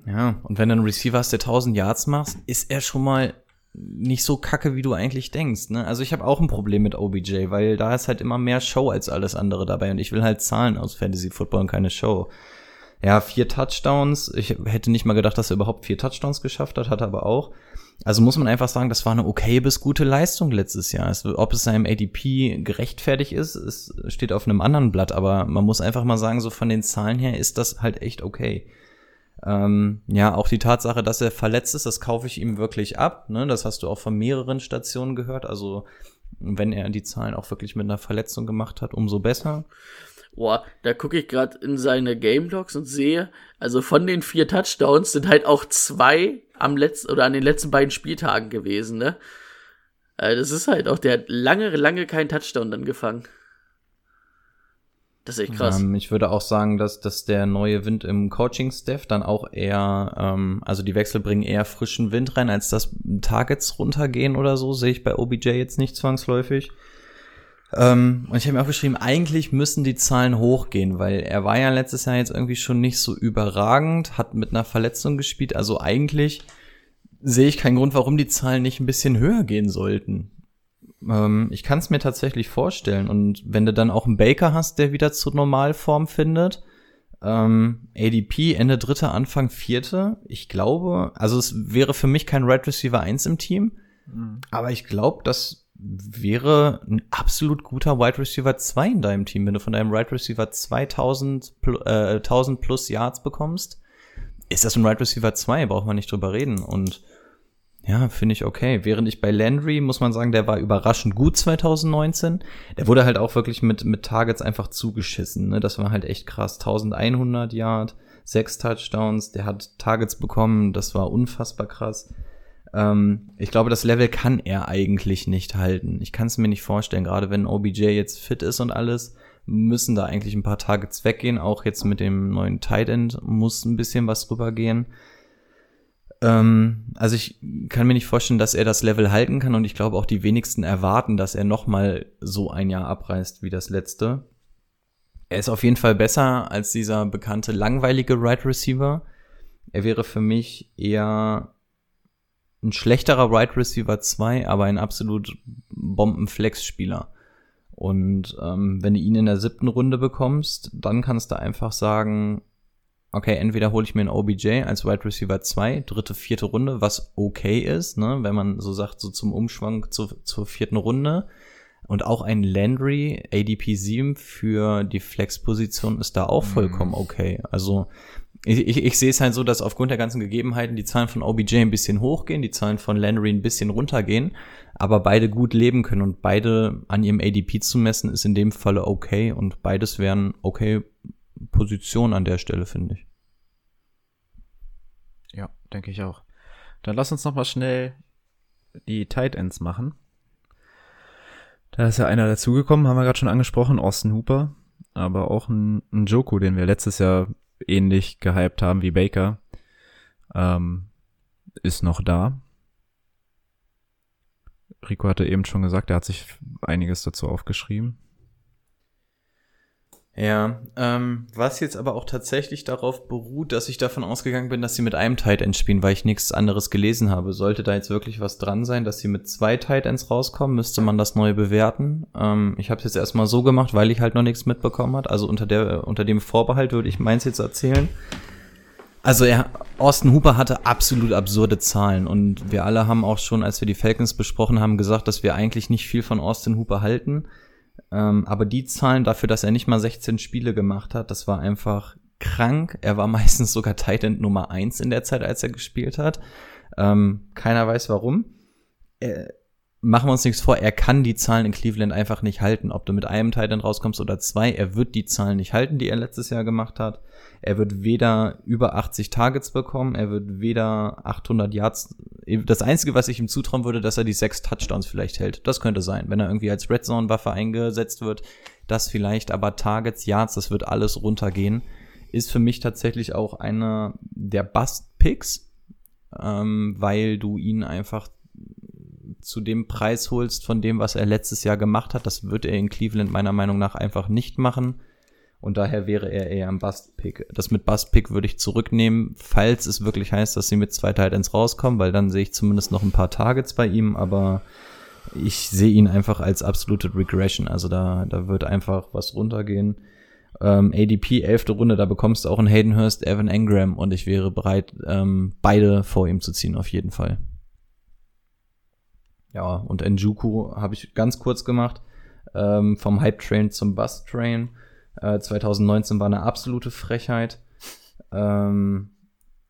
Ja, und wenn du einen Receiver hast, der 1000 Yards machst, ist er schon mal nicht so kacke, wie du eigentlich denkst. Ne? Also ich habe auch ein Problem mit OBJ, weil da ist halt immer mehr Show als alles andere dabei und ich will halt Zahlen aus Fantasy Football und keine Show. Ja, vier Touchdowns. Ich hätte nicht mal gedacht, dass er überhaupt vier Touchdowns geschafft hat, hat er aber auch. Also muss man einfach sagen, das war eine okay bis gute Leistung letztes Jahr. Es, ob es seinem ADP gerechtfertigt ist, es steht auf einem anderen Blatt, aber man muss einfach mal sagen, so von den Zahlen her ist das halt echt okay. Ähm, ja, auch die Tatsache, dass er verletzt ist, das kaufe ich ihm wirklich ab. Ne? Das hast du auch von mehreren Stationen gehört. Also wenn er die Zahlen auch wirklich mit einer Verletzung gemacht hat, umso besser. Boah, da gucke ich gerade in seine Game Logs und sehe, also von den vier Touchdowns sind halt auch zwei am letzten oder an den letzten beiden Spieltagen gewesen, ne? Äh, das ist halt auch, der hat lange, lange keinen Touchdown dann gefangen. Das ist echt krass. Ähm, ich würde auch sagen, dass, dass der neue Wind im Coaching-Staff dann auch eher, ähm, also die Wechsel bringen eher frischen Wind rein, als dass Targets runtergehen oder so, sehe ich bei OBJ jetzt nicht zwangsläufig. Ähm, und ich habe mir auch geschrieben, eigentlich müssen die Zahlen hochgehen, weil er war ja letztes Jahr jetzt irgendwie schon nicht so überragend, hat mit einer Verletzung gespielt, also eigentlich sehe ich keinen Grund, warum die Zahlen nicht ein bisschen höher gehen sollten. Ähm, ich kann es mir tatsächlich vorstellen. Und wenn du dann auch einen Baker hast, der wieder zur Normalform findet, ähm, ADP Ende dritte, Anfang vierte, ich glaube, also es wäre für mich kein Red Receiver 1 im Team, aber ich glaube, das wäre ein absolut guter Wide Receiver 2 in deinem Team, wenn du von deinem Wide Receiver 2000 pl äh, 1000 plus Yards bekommst. Ist das ein Wide Receiver 2? Braucht man nicht drüber reden. Und ja, finde ich okay. Während ich bei Landry, muss man sagen, der war überraschend gut 2019. Der wurde halt auch wirklich mit, mit Targets einfach zugeschissen. Ne? Das war halt echt krass. 1100 Yard, sechs Touchdowns. Der hat Targets bekommen. Das war unfassbar krass. Ähm, ich glaube, das Level kann er eigentlich nicht halten. Ich kann es mir nicht vorstellen. Gerade wenn OBJ jetzt fit ist und alles, müssen da eigentlich ein paar Targets weggehen. Auch jetzt mit dem neuen Tight End muss ein bisschen was rübergehen. Ähm, also ich kann mir nicht vorstellen, dass er das Level halten kann und ich glaube auch die wenigsten erwarten, dass er nochmal so ein Jahr abreißt wie das letzte. Er ist auf jeden Fall besser als dieser bekannte langweilige Right Receiver. Er wäre für mich eher ein schlechterer Right Receiver 2, aber ein absolut Bombenflex-Spieler. Und ähm, wenn du ihn in der siebten Runde bekommst, dann kannst du einfach sagen, okay, entweder hole ich mir einen OBJ als Wide Receiver 2, dritte, vierte Runde, was okay ist, ne, wenn man so sagt, so zum Umschwang zu, zur vierten Runde. Und auch ein Landry ADP 7 für die Flex-Position ist da auch vollkommen okay. Also ich, ich, ich sehe es halt so, dass aufgrund der ganzen Gegebenheiten die Zahlen von OBJ ein bisschen hochgehen, die Zahlen von Landry ein bisschen runtergehen, aber beide gut leben können und beide an ihrem ADP zu messen ist in dem Falle okay und beides wären okay Positionen an der Stelle, finde ich. Ja, denke ich auch. Dann lass uns noch mal schnell die Tight Ends machen. Da ist ja einer dazugekommen, haben wir gerade schon angesprochen, Austin Hooper, aber auch ein, ein Joku, den wir letztes Jahr ähnlich gehypt haben wie Baker, ähm, ist noch da. Rico hatte eben schon gesagt, er hat sich einiges dazu aufgeschrieben. Ja, ähm, was jetzt aber auch tatsächlich darauf beruht, dass ich davon ausgegangen bin, dass sie mit einem Tight End spielen, weil ich nichts anderes gelesen habe. Sollte da jetzt wirklich was dran sein, dass sie mit zwei Tight Ends rauskommen, müsste man das neu bewerten. Ähm, ich habe es jetzt erstmal so gemacht, weil ich halt noch nichts mitbekommen hat. Also unter der unter dem Vorbehalt würde ich meins jetzt erzählen. Also er, Austin Hooper hatte absolut absurde Zahlen und wir alle haben auch schon, als wir die Falcons besprochen haben, gesagt, dass wir eigentlich nicht viel von Austin Hooper halten. Ähm, aber die Zahlen dafür, dass er nicht mal 16 Spiele gemacht hat, das war einfach krank. Er war meistens sogar Titan Nummer 1 in der Zeit, als er gespielt hat. Ähm, keiner weiß warum. Er, machen wir uns nichts vor, er kann die Zahlen in Cleveland einfach nicht halten. Ob du mit einem Titan rauskommst oder zwei, er wird die Zahlen nicht halten, die er letztes Jahr gemacht hat. Er wird weder über 80 Targets bekommen, er wird weder 800 Yards. Das Einzige, was ich ihm zutrauen würde, dass er die sechs Touchdowns vielleicht hält. Das könnte sein, wenn er irgendwie als Red Zone Waffe eingesetzt wird. Das vielleicht, aber Targets, Yards, das wird alles runtergehen. Ist für mich tatsächlich auch einer der Bust Picks, ähm, weil du ihn einfach zu dem Preis holst von dem, was er letztes Jahr gemacht hat. Das wird er in Cleveland meiner Meinung nach einfach nicht machen. Und daher wäre er eher ein Bust-Pick. Das mit Bust-Pick würde ich zurücknehmen, falls es wirklich heißt, dass sie mit zwei Titans rauskommen, weil dann sehe ich zumindest noch ein paar Targets bei ihm, aber ich sehe ihn einfach als absolute Regression. Also da, da wird einfach was runtergehen. Ähm, ADP, elfte Runde, da bekommst du auch einen Hayden Hurst, Evan Engram und ich wäre bereit, ähm, beide vor ihm zu ziehen, auf jeden Fall. Ja, und Njuku habe ich ganz kurz gemacht. Ähm, vom Hype Train zum Bus Train. Äh, 2019 war eine absolute Frechheit. Ähm,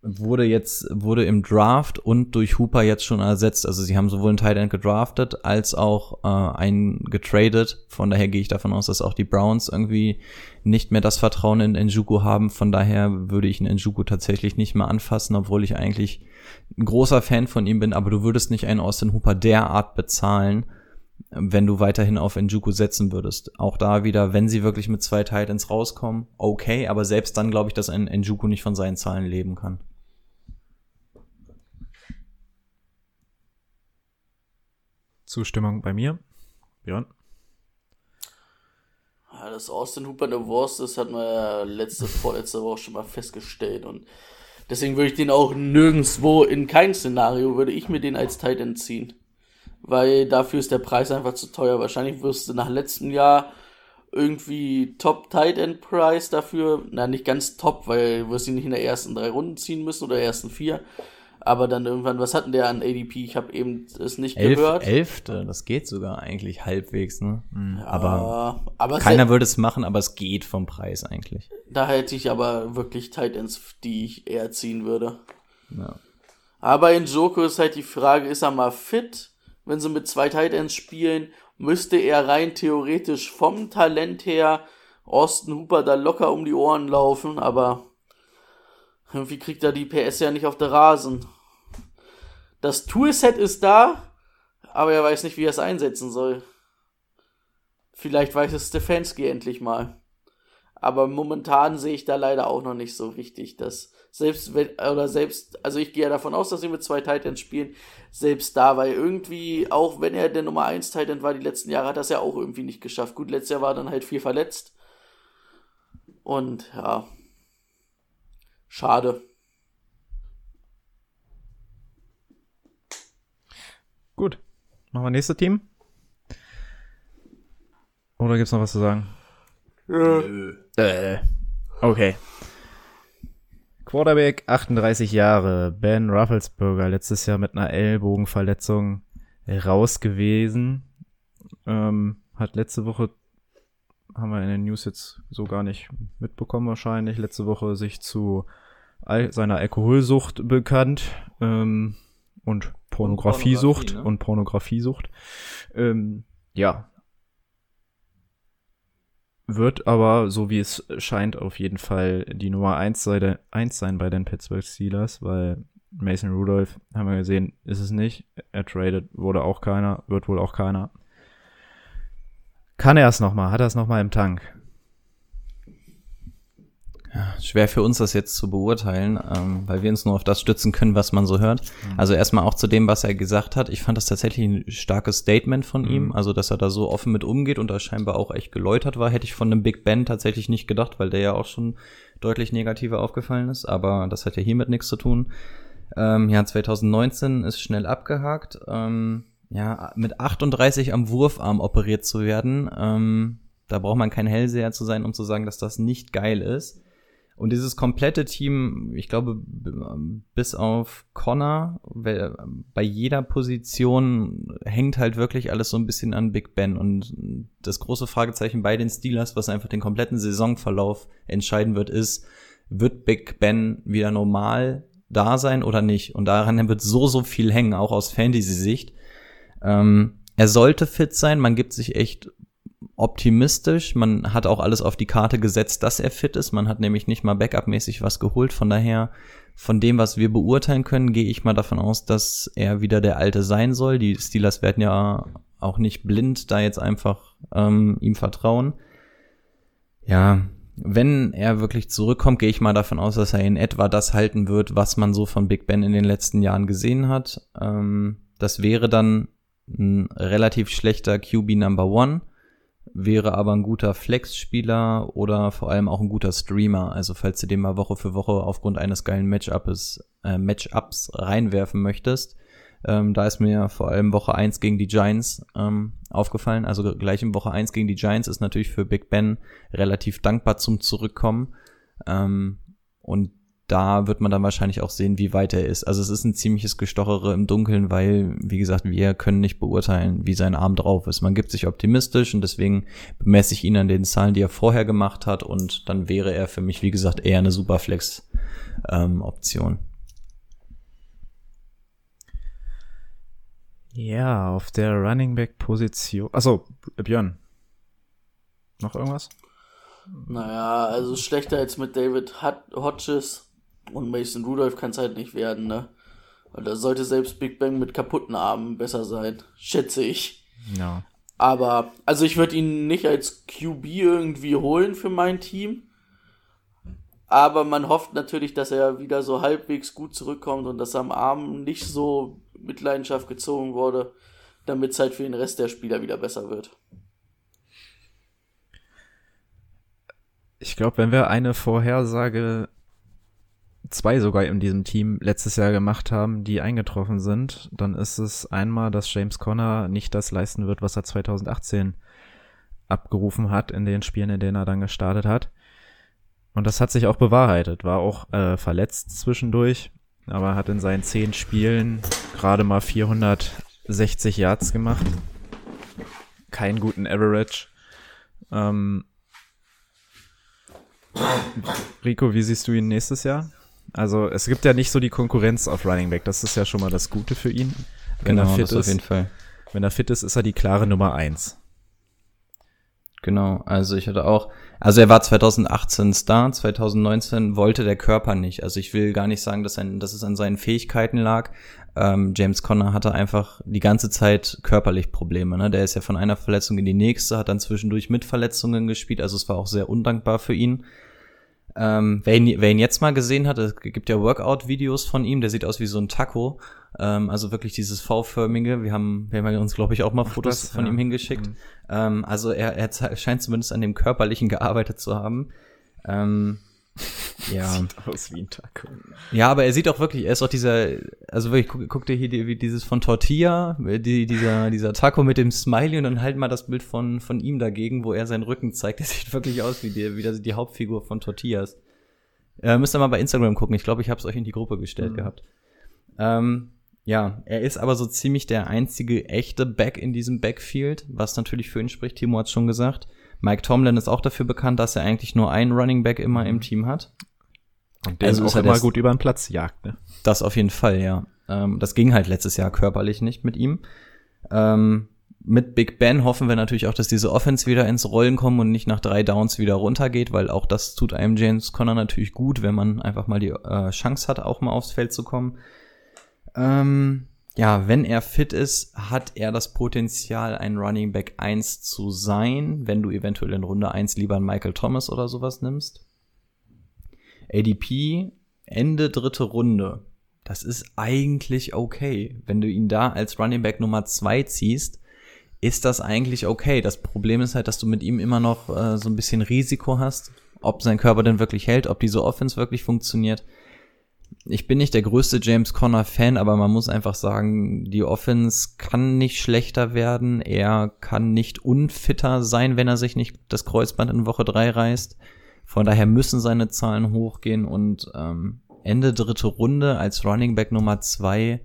wurde jetzt, wurde im Draft und durch Hooper jetzt schon ersetzt. Also sie haben sowohl einen Tight End gedraftet als auch äh, einen getradet. Von daher gehe ich davon aus, dass auch die Browns irgendwie nicht mehr das Vertrauen in Njuku haben. Von daher würde ich einen Njuku tatsächlich nicht mehr anfassen, obwohl ich eigentlich ein großer Fan von ihm bin. Aber du würdest nicht einen Austin Hooper derart bezahlen, wenn du weiterhin auf Njuku setzen würdest. Auch da wieder, wenn sie wirklich mit zwei Titans rauskommen, okay, aber selbst dann glaube ich, dass ein Njuku nicht von seinen Zahlen leben kann. Zustimmung bei mir. Björn. Ja, dass Austin Hooper eine Wurst ist, hat man ja letzte, vorletzte Woche schon mal festgestellt. Und deswegen würde ich den auch nirgendwo, in keinem Szenario, würde ich mir den als Titan ziehen. Weil dafür ist der Preis einfach zu teuer. Wahrscheinlich wirst du nach letztem Jahr irgendwie Top Tight End Preis dafür, na nicht ganz top, weil du wirst ihn nicht in der ersten drei Runden ziehen müssen oder ersten vier, aber dann irgendwann, was hatten der an ADP? Ich habe eben es nicht Elf, gehört. Elfte, das geht sogar eigentlich halbwegs, ne? Ja, aber aber Keiner würde es machen, aber es geht vom Preis eigentlich. da hätte ich aber wirklich Titans, die ich eher ziehen würde. Ja. Aber in Joko ist halt die Frage, ist er mal fit? Wenn sie mit zwei Titans spielen, müsste er rein theoretisch vom Talent her Austin Hooper da locker um die Ohren laufen, aber irgendwie kriegt er die PS ja nicht auf der Rasen. Das Toolset ist da, aber er weiß nicht, wie er es einsetzen soll. Vielleicht weiß es Stefanski endlich mal. Aber momentan sehe ich da leider auch noch nicht so richtig, dass selbst wenn, oder selbst, also ich gehe ja davon aus, dass sie mit zwei Titans spielen, selbst da, weil irgendwie, auch wenn er der Nummer 1 Titan war die letzten Jahre, hat das ja auch irgendwie nicht geschafft. Gut, letztes Jahr war dann halt viel verletzt. Und ja, schade. Gut. Machen wir nächstes Team? Oder gibt's noch was zu sagen? Äh. Okay. Quarterback, 38 Jahre, Ben Rufflesberger, letztes Jahr mit einer Ellbogenverletzung raus gewesen. Ähm, hat letzte Woche, haben wir in den News jetzt so gar nicht mitbekommen wahrscheinlich, letzte Woche sich zu Al seiner Alkoholsucht bekannt ähm, und Pornografiesucht Pornografie, ne? und Pornografiesucht. Ähm, ja. Wird aber, so wie es scheint, auf jeden Fall die Nummer 1 sein, eins sein bei den Pittsburgh Steelers, weil Mason Rudolph, haben wir gesehen, ist es nicht. Er traded, wurde auch keiner, wird wohl auch keiner. Kann er es nochmal? Hat er es nochmal im Tank? Schwer für uns das jetzt zu beurteilen, ähm, weil wir uns nur auf das stützen können, was man so hört. Also erstmal auch zu dem, was er gesagt hat. Ich fand das tatsächlich ein starkes Statement von ihm, also dass er da so offen mit umgeht und da scheinbar auch echt geläutert war, hätte ich von dem Big Ben tatsächlich nicht gedacht, weil der ja auch schon deutlich negativer aufgefallen ist, aber das hat ja hiermit nichts zu tun. Ähm, ja, 2019 ist schnell abgehakt. Ähm, ja, mit 38 am Wurfarm operiert zu werden, ähm, da braucht man kein Hellseher zu sein, um zu sagen, dass das nicht geil ist. Und dieses komplette Team, ich glaube, bis auf Connor, bei jeder Position hängt halt wirklich alles so ein bisschen an Big Ben. Und das große Fragezeichen bei den Steelers, was einfach den kompletten Saisonverlauf entscheiden wird, ist, wird Big Ben wieder normal da sein oder nicht? Und daran wird so, so viel hängen, auch aus Fantasy-Sicht. Ähm, er sollte fit sein, man gibt sich echt optimistisch. Man hat auch alles auf die Karte gesetzt, dass er fit ist. Man hat nämlich nicht mal Backup-mäßig was geholt. Von daher, von dem, was wir beurteilen können, gehe ich mal davon aus, dass er wieder der Alte sein soll. Die Steelers werden ja auch nicht blind da jetzt einfach ähm, ihm vertrauen. Ja, wenn er wirklich zurückkommt, gehe ich mal davon aus, dass er in etwa das halten wird, was man so von Big Ben in den letzten Jahren gesehen hat. Ähm, das wäre dann ein relativ schlechter QB Number One wäre aber ein guter Flex-Spieler oder vor allem auch ein guter Streamer. Also falls du den mal Woche für Woche aufgrund eines geilen Matchups, äh, Matchups reinwerfen möchtest. Ähm, da ist mir vor allem Woche 1 gegen die Giants ähm, aufgefallen. Also gleich in Woche 1 gegen die Giants ist natürlich für Big Ben relativ dankbar zum Zurückkommen. Ähm, und da wird man dann wahrscheinlich auch sehen, wie weit er ist. Also es ist ein ziemliches Gestochere im Dunkeln, weil, wie gesagt, wir können nicht beurteilen, wie sein Arm drauf ist. Man gibt sich optimistisch und deswegen bemesse ich ihn an den Zahlen, die er vorher gemacht hat und dann wäre er für mich, wie gesagt, eher eine Superflex-Option. Ja, auf der Running Back Position. Achso, Björn. Noch irgendwas? Naja, also schlechter als mit David Hodges und Mason Rudolph kann es halt nicht werden, ne? Und da sollte selbst Big Bang mit kaputten Armen besser sein, schätze ich. Ja. Aber, also ich würde ihn nicht als QB irgendwie holen für mein Team. Aber man hofft natürlich, dass er wieder so halbwegs gut zurückkommt und dass er am Arm nicht so mit Leidenschaft gezogen wurde, damit es halt für den Rest der Spieler wieder besser wird. Ich glaube, wenn wir eine Vorhersage, zwei sogar in diesem Team letztes Jahr gemacht haben, die eingetroffen sind, dann ist es einmal, dass James Conner nicht das leisten wird, was er 2018 abgerufen hat in den Spielen, in denen er dann gestartet hat. Und das hat sich auch bewahrheitet. War auch äh, verletzt zwischendurch, aber hat in seinen zehn Spielen gerade mal 460 Yards gemacht. Keinen guten Average. Ähm, Rico, wie siehst du ihn nächstes Jahr? Also es gibt ja nicht so die Konkurrenz auf Running Back. Das ist ja schon mal das Gute für ihn. Wenn er fit Genau, das auf ist, jeden Fall. wenn er fit ist, ist er die klare Nummer eins. Genau, also ich hatte auch, also er war 2018 Star, 2019 wollte der Körper nicht. Also ich will gar nicht sagen, dass, ein, dass es an seinen Fähigkeiten lag. Ähm, James Conner hatte einfach die ganze Zeit körperlich Probleme. Ne? Der ist ja von einer Verletzung in die nächste, hat dann zwischendurch mit Verletzungen gespielt. Also es war auch sehr undankbar für ihn. Ähm, wer, ihn, wer ihn jetzt mal gesehen hat, es gibt ja Workout-Videos von ihm, der sieht aus wie so ein Taco. Ähm, also wirklich dieses V-förmige. Wir haben, wir haben uns, glaube ich, auch mal Ach, Fotos das, von ja. ihm hingeschickt. Mhm. Ähm, also er, er scheint zumindest an dem Körperlichen gearbeitet zu haben. Ähm, ja. Sieht aus wie ein Taco. Ja, aber er sieht auch wirklich, er ist auch dieser, also wirklich, guck, guck dir hier die, wie dieses von Tortilla, die, dieser, dieser Taco mit dem Smiley und dann halt mal das Bild von, von ihm dagegen, wo er seinen Rücken zeigt. Der sieht wirklich aus wie die, wie die Hauptfigur von Tortillas. Äh, müsst ihr mal bei Instagram gucken. Ich glaube, ich habe es euch in die Gruppe gestellt Mhm. gehabt. Ähm, ja, er ist aber so ziemlich der einzige echte Back in diesem Backfield, was natürlich für ihn spricht. Timo hat schon gesagt. Mike Tomlin ist auch dafür bekannt, dass er eigentlich nur einen Running Back immer im Team hat. Und der Also ist auch er immer gut über den Platz jagt, ne? Das auf jeden Fall, ja. Ähm, das ging halt letztes Jahr körperlich nicht mit ihm. Ähm, mit Big Ben hoffen wir natürlich auch, dass diese Offense wieder ins Rollen kommt und nicht nach drei Downs wieder runtergeht, weil auch das tut einem James Conner natürlich gut, wenn man einfach mal die äh, Chance hat, auch mal aufs Feld zu kommen. Ähm, ja, wenn er fit ist, hat er das Potenzial, ein Running Back 1 zu sein, wenn du eventuell in Runde 1 lieber einen Michael Thomas oder sowas nimmst. ADP, Ende dritte Runde. Das ist eigentlich okay. Wenn du ihn da als Running Back Nummer 2 ziehst, ist das eigentlich okay. Das Problem ist halt, dass du mit ihm immer noch äh, so ein bisschen Risiko hast, ob sein Körper denn wirklich hält, ob diese Offense wirklich funktioniert. Ich bin nicht der größte James Conner Fan, aber man muss einfach sagen, die Offense kann nicht schlechter werden. Er kann nicht unfitter sein, wenn er sich nicht das Kreuzband in Woche 3 reißt. Von daher müssen seine Zahlen hochgehen und ähm, Ende dritte Runde als Running Back Nummer 2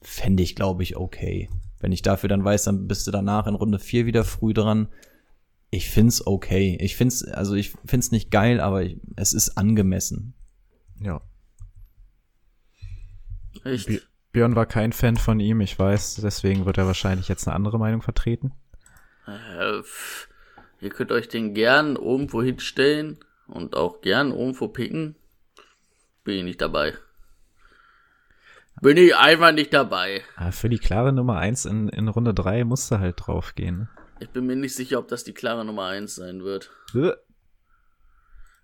fände ich, glaube ich, okay. Wenn ich dafür dann weiß, dann bist du danach in Runde 4 wieder früh dran. Ich find's okay. Ich find's, also ich find's nicht geil, aber ich, es ist angemessen. Ja. Echt? Björn war kein Fan von ihm, ich weiß, deswegen wird er wahrscheinlich jetzt eine andere Meinung vertreten. Äh, ihr könnt euch den gern irgendwo hinstellen und auch gern irgendwo picken. Bin ich nicht dabei. Bin ich einfach nicht dabei. Aber für die klare Nummer eins in, in Runde drei musste halt drauf gehen. Ich bin mir nicht sicher, ob das die klare Nummer 1 sein wird.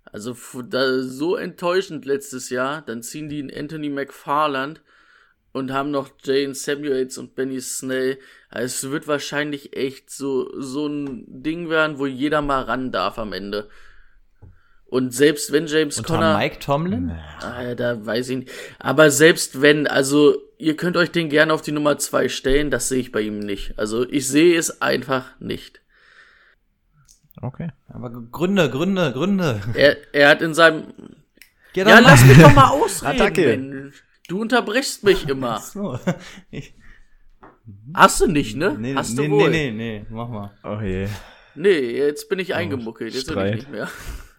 Also da, so enttäuschend letztes Jahr, dann ziehen die in Anthony McFarland und haben noch Jane Samuels und Benny Snell. Also es wird wahrscheinlich echt so, so ein Ding werden, wo jeder mal ran darf am Ende. Und selbst wenn James Unter Conner. Mike Tomlin? Ah, ja, da weiß ich nicht. Aber selbst wenn, also ihr könnt euch den gerne auf die Nummer 2 stellen, das sehe ich bei ihm nicht. Also ich sehe es einfach nicht. Okay. Aber Gründe, Gründe, Gründe. Er, er hat in seinem. Geh Ja, lass mich doch mal ausreden. Attacke. Du unterbrichst mich immer. So. Ich, Hast du nicht, ne? nee, Hast nee, du wohl. nee, nee, nee, mach mal. Oh je. Nee, jetzt bin ich eingemuckelt. Jetzt will ich Streit. nicht mehr.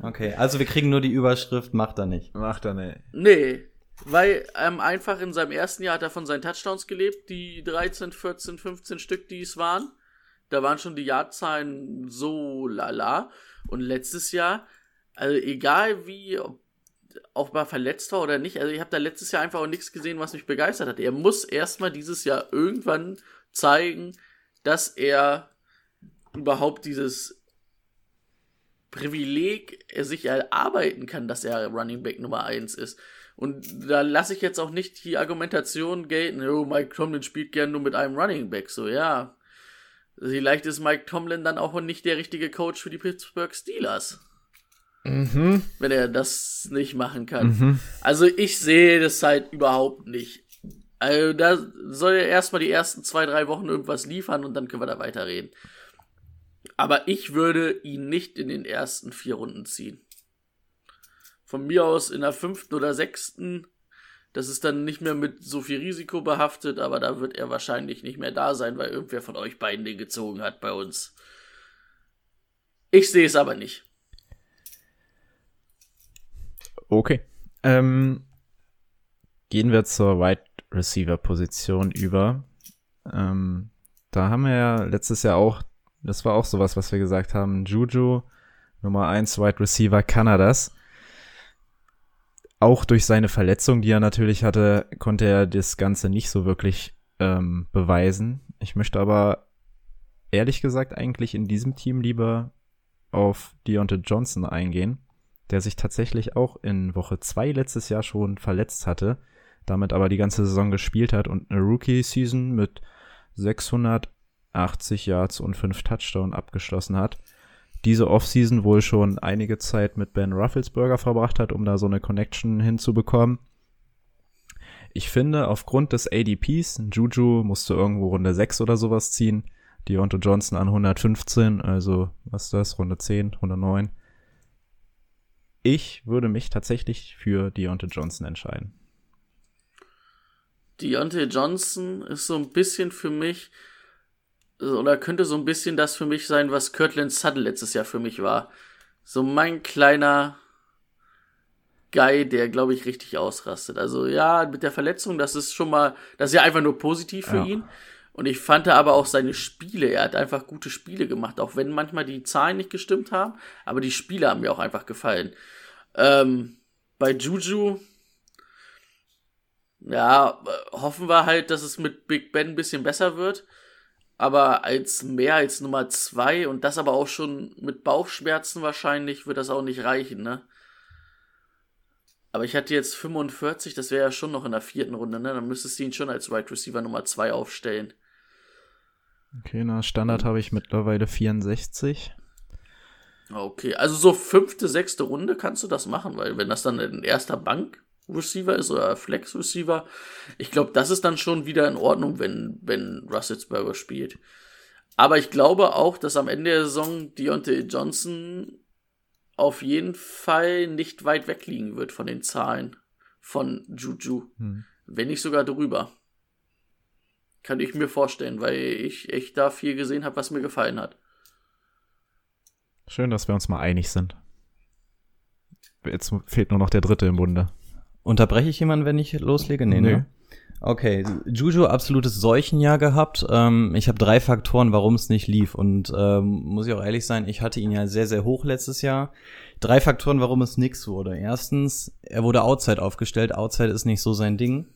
Okay, also wir kriegen nur die Überschrift, macht er nicht. Macht er ne. Nee, weil ähm, einfach in seinem ersten Jahr hat er von seinen Touchdowns gelebt, die 13, 14, 15 Stück, die es waren. Da waren schon die Jahrzahlen so lala. Und letztes Jahr, also egal wie, ob, ob er verletzt war oder nicht, also ich habe da letztes Jahr einfach auch nichts gesehen, was mich begeistert hat. Er muss erstmal dieses Jahr irgendwann zeigen, dass er überhaupt dieses Privileg er sich erarbeiten kann, dass er Running Back Nummer 1 ist. Und da lasse ich jetzt auch nicht die Argumentation gelten, oh, Mike Tomlin spielt gern nur mit einem Running Back. So, ja. Vielleicht ist Mike Tomlin dann auch nicht der richtige Coach für die Pittsburgh Steelers. Mhm. Wenn er das nicht machen kann. Mhm. Also ich sehe das halt überhaupt nicht. Also da soll er erstmal die ersten zwei, drei Wochen irgendwas liefern und dann können wir da weiterreden. Aber ich würde ihn nicht in den ersten vier Runden ziehen. Von mir aus in der fünften oder sechsten. Das ist dann nicht mehr mit so viel Risiko behaftet, aber da wird er wahrscheinlich nicht mehr da sein, weil irgendwer von euch beiden den gezogen hat bei uns. Ich sehe es aber nicht. Okay. Ähm, gehen wir zur Wide Receiver Position über. Ähm, da haben wir ja letztes Jahr auch das war auch sowas, was wir gesagt haben. Juju, Nummer 1 Wide Receiver Kanadas. Auch durch seine Verletzung, die er natürlich hatte, konnte er das Ganze nicht so wirklich ähm, beweisen. Ich möchte aber ehrlich gesagt eigentlich in diesem Team lieber auf Deontay Johnson eingehen, der sich tatsächlich auch in Woche 2 letztes Jahr schon verletzt hatte, damit aber die ganze Saison gespielt hat und eine Rookie-Season mit 680 Yards und 5 Touchdowns abgeschlossen hat. Diese Offseason wohl schon einige Zeit mit Ben Rufflesberger verbracht hat, um da so eine Connection hinzubekommen. Ich finde, aufgrund des ADPs, Juju musste irgendwo Runde 6 oder sowas ziehen, Deontay Johnson an 115, also was ist das, Runde 10, Runde 9. Ich würde mich tatsächlich für Deontay Johnson entscheiden. Deontay Johnson ist so ein bisschen für mich, oder könnte so ein bisschen das für mich sein, was Kirtland Sutton letztes Jahr für mich war. So mein kleiner Guy, der, glaube ich, richtig ausrastet. Also ja, mit der Verletzung, das ist schon mal, das ist ja einfach nur positiv für ja. ihn. Und ich fand aber auch seine Spiele, er hat einfach gute Spiele gemacht, auch wenn manchmal die Zahlen nicht gestimmt haben, aber die Spiele haben mir auch einfach gefallen. Ähm, bei Juju, ja, hoffen wir halt, dass es mit Big Ben ein bisschen besser wird. Aber als mehr als Nummer zwei und das aber auch schon mit Bauchschmerzen wahrscheinlich, wird das auch nicht reichen, ne? Aber ich hatte jetzt 45, das wäre ja schon noch in der vierten Runde, ne? Dann müsstest du ihn schon als Wide right Receiver Nummer 2 aufstellen. Okay, na, Standard habe ich mittlerweile 64. Okay, also so fünfte, sechste Runde kannst du das machen, weil wenn das dann ein erster Bank-Receiver ist oder Flex-Receiver, ich glaube, das ist dann schon wieder in Ordnung, wenn, wenn Russelsberger spielt. Aber ich glaube auch, dass am Ende der Saison Deontay Johnson auf jeden Fall nicht weit weg liegen wird von den Zahlen von Juju. Hm. Wenn nicht sogar drüber. Kann ich mir vorstellen, weil ich echt da viel gesehen habe, was mir gefallen hat. Schön, dass wir uns mal einig sind. Jetzt fehlt nur noch der dritte im Bunde. Unterbreche ich jemanden, wenn ich loslege? Nee, nee. ne? Okay, Juju absolutes Seuchenjahr gehabt. Ähm, ich habe drei Faktoren, warum es nicht lief. Und ähm, muss ich auch ehrlich sein, ich hatte ihn ja sehr, sehr hoch letztes Jahr. Drei Faktoren, warum es nix wurde. Erstens, er wurde Outside aufgestellt. Outside ist nicht so sein Ding.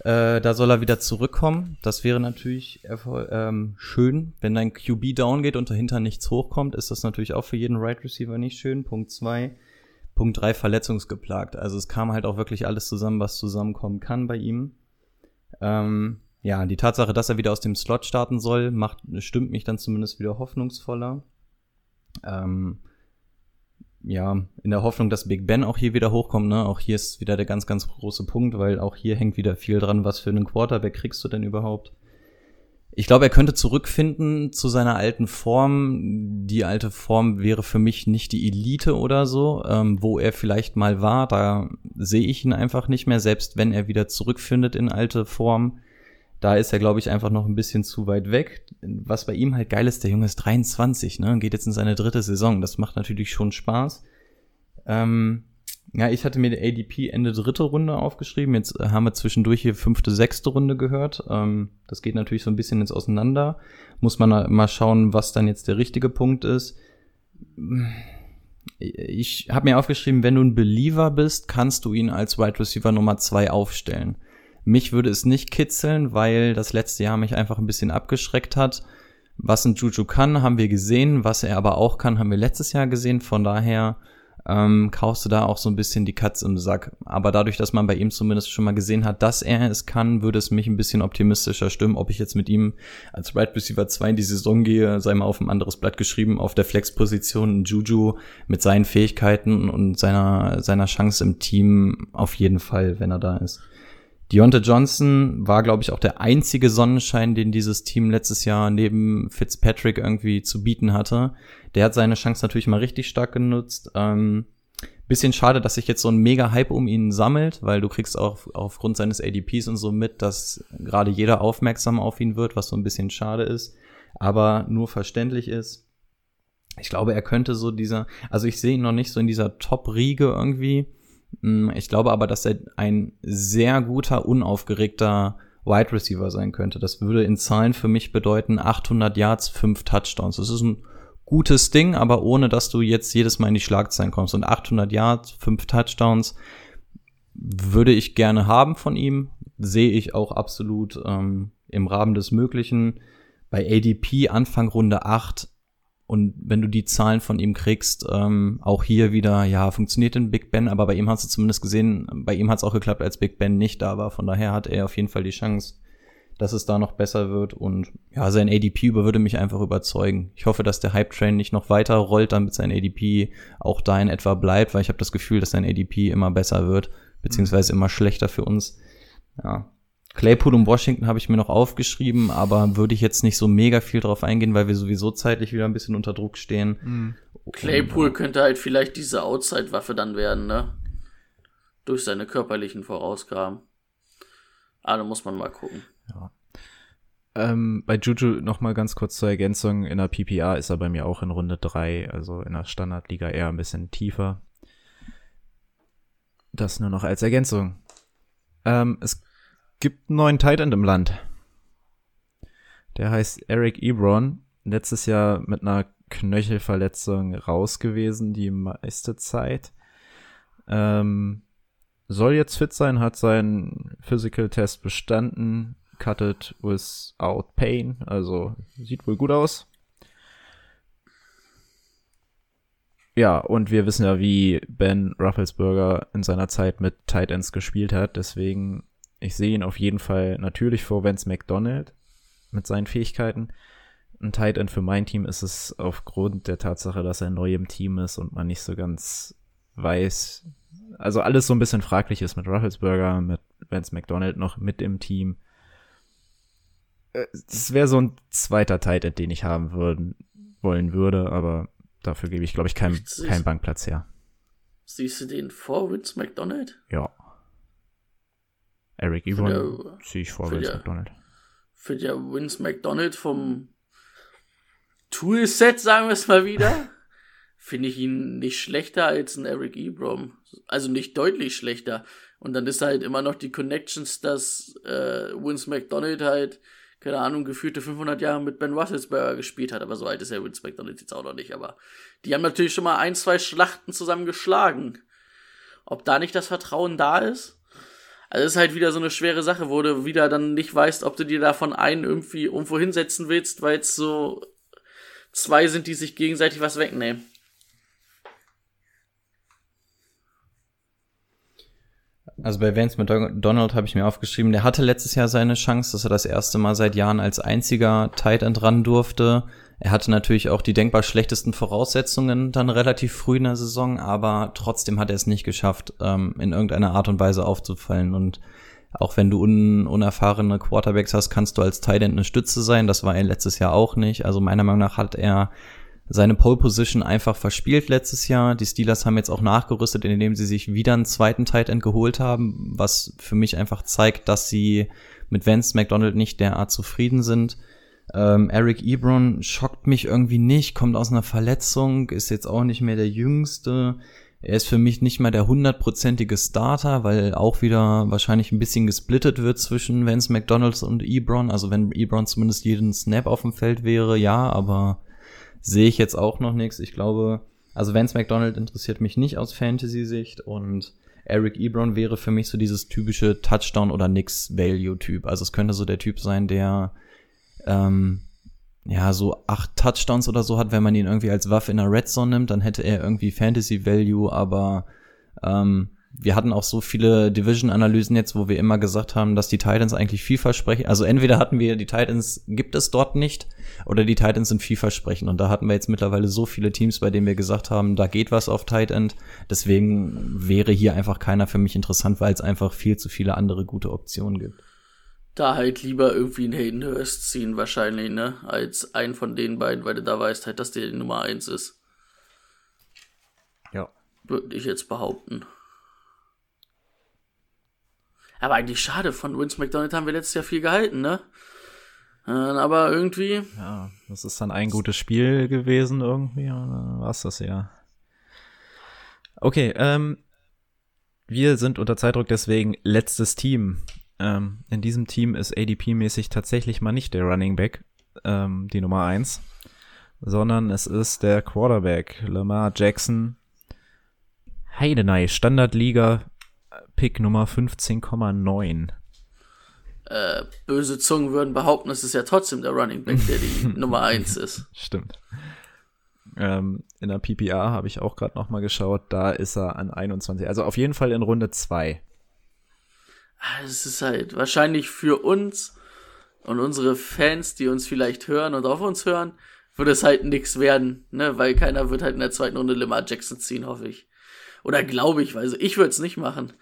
Äh, da soll er wieder zurückkommen. Das wäre natürlich ähm, schön. Wenn dein QB down geht und dahinter nichts hochkommt, ist das natürlich auch für jeden Right Receiver nicht schön. Punkt zwei. Punkt drei verletzungsgeplagt. Also es kam halt auch wirklich alles zusammen, was zusammenkommen kann bei ihm. Ähm, ja, die Tatsache, dass er wieder aus dem Slot starten soll, macht, stimmt mich dann zumindest wieder hoffnungsvoller. Ähm, ja, in der Hoffnung, dass Big Ben auch hier wieder hochkommt, ne? Auch hier ist wieder der ganz, ganz große Punkt, weil auch hier hängt wieder viel dran, was für einen Quarterback kriegst du denn überhaupt? Ich glaube, er könnte zurückfinden zu seiner alten Form. Die alte Form wäre für mich nicht die Elite oder so, ähm, wo er vielleicht mal war. Da sehe ich ihn einfach nicht mehr, selbst wenn er wieder zurückfindet in alte Form. Da ist er, glaube ich, einfach noch ein bisschen zu weit weg. Was bei ihm halt geil ist, der Junge ist 23, ne? Geht jetzt in seine dritte Saison. Das macht natürlich schon Spaß. Ähm, ja, ich hatte mir die ADP Ende dritte Runde aufgeschrieben. Jetzt haben wir zwischendurch hier fünfte, sechste Runde gehört. Ähm, das geht natürlich so ein bisschen jetzt auseinander. Muss man mal schauen, was dann jetzt der richtige Punkt ist. Ich habe mir aufgeschrieben, wenn du ein Believer bist, kannst du ihn als Wide Receiver Nummer zwei aufstellen. Mich würde es nicht kitzeln, weil das letzte Jahr mich einfach ein bisschen abgeschreckt hat. Was ein Juju kann, haben wir gesehen. Was er aber auch kann, haben wir letztes Jahr gesehen. Von daher ähm, kaufst du da auch so ein bisschen die Katze im Sack. Aber dadurch, dass man bei ihm zumindest schon mal gesehen hat, dass er es kann, würde es mich ein bisschen optimistischer stimmen, ob ich jetzt mit ihm als Right Receiver 2 in die Saison gehe, sei mal auf ein anderes Blatt geschrieben, auf der Flex-Position Juju mit seinen Fähigkeiten und seiner, seiner Chance im Team auf jeden Fall, wenn er da ist. Deontay Johnson war, glaube ich, auch der einzige Sonnenschein, den dieses Team letztes Jahr neben Fitzpatrick irgendwie zu bieten hatte. Der hat seine Chance natürlich mal richtig stark genutzt. Ähm, bisschen schade, dass sich jetzt so ein mega Hype um ihn sammelt, weil du kriegst auch aufgrund seines ADPs und so mit, dass gerade jeder aufmerksam auf ihn wird, was so ein bisschen schade ist, aber nur verständlich ist. Ich glaube, er könnte so dieser, also ich sehe ihn noch nicht so in dieser Top-Riege irgendwie. Mm, ich glaube aber, dass er ein sehr guter, unaufgeregter Wide Receiver sein könnte. Das würde in Zahlen für mich bedeuten 800 Yards, 5 Touchdowns. Das ist ein gutes Ding, aber ohne dass du jetzt jedes Mal in die Schlagzeilen kommst. Und 800 Yards, 5 Touchdowns würde ich gerne haben von ihm. Sehe ich auch absolut ähm, im Rahmen des Möglichen. Bei ADP Anfang Runde 8 und wenn du die Zahlen von ihm kriegst, ähm, auch hier wieder, ja, funktioniert in Big Ben, aber bei ihm hast du zumindest gesehen, bei ihm hat es auch geklappt, als Big Ben nicht da war. Von daher hat er auf jeden Fall die Chance, dass es da noch besser wird. Und ja, sein ADP über würde mich einfach überzeugen. Ich hoffe, dass der Hype-Train nicht noch weiter rollt, damit sein ADP auch da in etwa bleibt, weil ich habe das Gefühl, dass sein ADP immer besser wird, beziehungsweise immer schlechter für uns. Ja, Claypool und Washington habe ich mir noch aufgeschrieben, aber würde ich jetzt nicht so mega viel drauf eingehen, weil wir sowieso zeitlich wieder ein bisschen unter Druck stehen. Mhm. Claypool könnte halt vielleicht diese Outside-Waffe dann werden, ne? Durch seine körperlichen Vorausgaben. Aber da muss man mal gucken. Ja. Ähm, bei Juju noch mal ganz kurz zur Ergänzung. In der PPA ist er bei mir auch in Runde 3, also in der Standardliga eher ein bisschen tiefer. Das nur noch als Ergänzung. Ähm, es gibt einen neuen Titan im Land. Der heißt Eric Ebron. Letztes Jahr mit einer Knöchelverletzung raus gewesen, die meiste Zeit. Ähm, soll jetzt fit sein, hat seinen Physical Test bestanden, cutted without pain, also sieht wohl gut aus. Ja, und wir wissen ja, wie Ben Rufflesberger in seiner Zeit mit Tight Ends gespielt hat, deswegen ich sehe ihn auf jeden Fall natürlich vor Vance McDonald mit seinen Fähigkeiten. Ein Tight End für mein Team ist es aufgrund der Tatsache, dass er neu im Team ist und man nicht so ganz weiß, also alles so ein bisschen fraglich ist mit Rufflesberger, mit Vance McDonald noch mit im Team. Das wäre so ein zweiter Tight End, den ich haben würden, wollen würde, aber dafür gebe ich, glaube ich, keinen kein Bankplatz her. Siehst du den vor Vince McDonald? Ja. Eric Ebron sehe ich vor Vince McDonald. Für ja Vince McDonald vom Toolset, sagen wir es mal wieder, finde ich ihn nicht schlechter als ein Eric Ebron. Also nicht deutlich schlechter. Und dann ist halt immer noch die Connections, dass äh, Vince McDonald halt, keine Ahnung, geführte 500 Jahre mit Ben Roethlisberger gespielt hat. Aber so alt ist ja Vince McDonald jetzt auch noch nicht. Aber die haben natürlich schon mal ein, zwei Schlachten zusammen geschlagen. Ob da nicht das Vertrauen da ist? Also es ist halt wieder so eine schwere Sache, wo du wieder dann nicht weißt, ob du dir davon einen irgendwie irgendwo hinsetzen willst, weil es so zwei sind, die sich gegenseitig was wegnehmen. Also bei Vance McDonald habe ich mir aufgeschrieben, der hatte letztes Jahr seine Chance, dass er das erste Mal seit Jahren als einziger Tight End ran durfte. Er hatte natürlich auch die denkbar schlechtesten Voraussetzungen dann relativ früh in der Saison, aber trotzdem hat er es nicht geschafft, ähm, in irgendeiner Art und Weise aufzufallen. Und auch wenn du un unerfahrene Quarterbacks hast, kannst du als Tight End eine Stütze sein. Das war er letztes Jahr auch nicht. Also meiner Meinung nach hat er seine Pole Position einfach verspielt letztes Jahr. Die Steelers haben jetzt auch nachgerüstet, indem sie sich wieder einen zweiten Tight End geholt haben, was für mich einfach zeigt, dass sie mit Vance McDonald nicht derart zufrieden sind. Ähm, Eric Ebron schockt mich irgendwie nicht, kommt aus einer Verletzung, ist jetzt auch nicht mehr der Jüngste. Er ist für mich nicht mal der hundertprozentige Starter, weil auch wieder wahrscheinlich ein bisschen gesplittet wird zwischen Vance McDonalds und Ebron. Also wenn Ebron zumindest jeden Snap auf dem Feld wäre, ja, aber sehe ich jetzt auch noch nichts. Ich glaube, also Vance McDonald interessiert mich nicht aus Fantasy-Sicht und Eric Ebron wäre für mich so dieses typische Touchdown- oder Nix-Value-Typ. Also es könnte so der Typ sein, der ähm, ja, so acht Touchdowns oder so hat, wenn man ihn irgendwie als Waffe in der Red Zone nimmt, dann hätte er irgendwie Fantasy Value, aber ähm, wir hatten auch so viele Division-Analysen jetzt, wo wir immer gesagt haben, dass die Titans eigentlich vielversprechen. Also entweder hatten wir die Titans gibt es dort nicht oder die Titans sind vielversprechend. Und da hatten wir jetzt mittlerweile so viele Teams, bei denen wir gesagt haben, da geht was auf Tight End. Deswegen wäre hier einfach keiner für mich interessant, weil es einfach viel zu viele andere gute Optionen gibt da halt lieber irgendwie einen Hayden Hurst ziehen, wahrscheinlich, ne? Als einen von den beiden, weil du da weißt halt, dass der die Nummer 1 ist. Ja. Würde ich jetzt behaupten. Aber eigentlich schade, von Vince McDonald haben wir letztes Jahr viel gehalten, ne? Äh, aber irgendwie. Ja, das ist dann ein gutes Spiel gewesen irgendwie, war es das ja? Okay, ähm, wir sind unter Zeitdruck, deswegen letztes Team Ähm, in diesem Team ist ADP-mäßig tatsächlich mal nicht der Running Back, ähm, die Nummer eins, sondern es ist der Quarterback, Lamar Jackson. Heidenei, Standardliga, Pick Nummer 15,9. Äh, böse Zungen würden behaupten, es ist ja trotzdem der Running Back, der die Nummer eins ist. Stimmt. Ähm, in der PPA habe ich auch gerade noch mal geschaut, da ist er an 21. Also auf jeden Fall in Runde 2. Ah, Es ist halt wahrscheinlich für uns und unsere Fans, die uns vielleicht hören und auf uns hören, wird es halt nix werden, ne? Weil keiner wird halt in der zweiten Runde Lamar Jackson ziehen, hoffe ich. Oder glaube ich, also ich würde es nicht machen.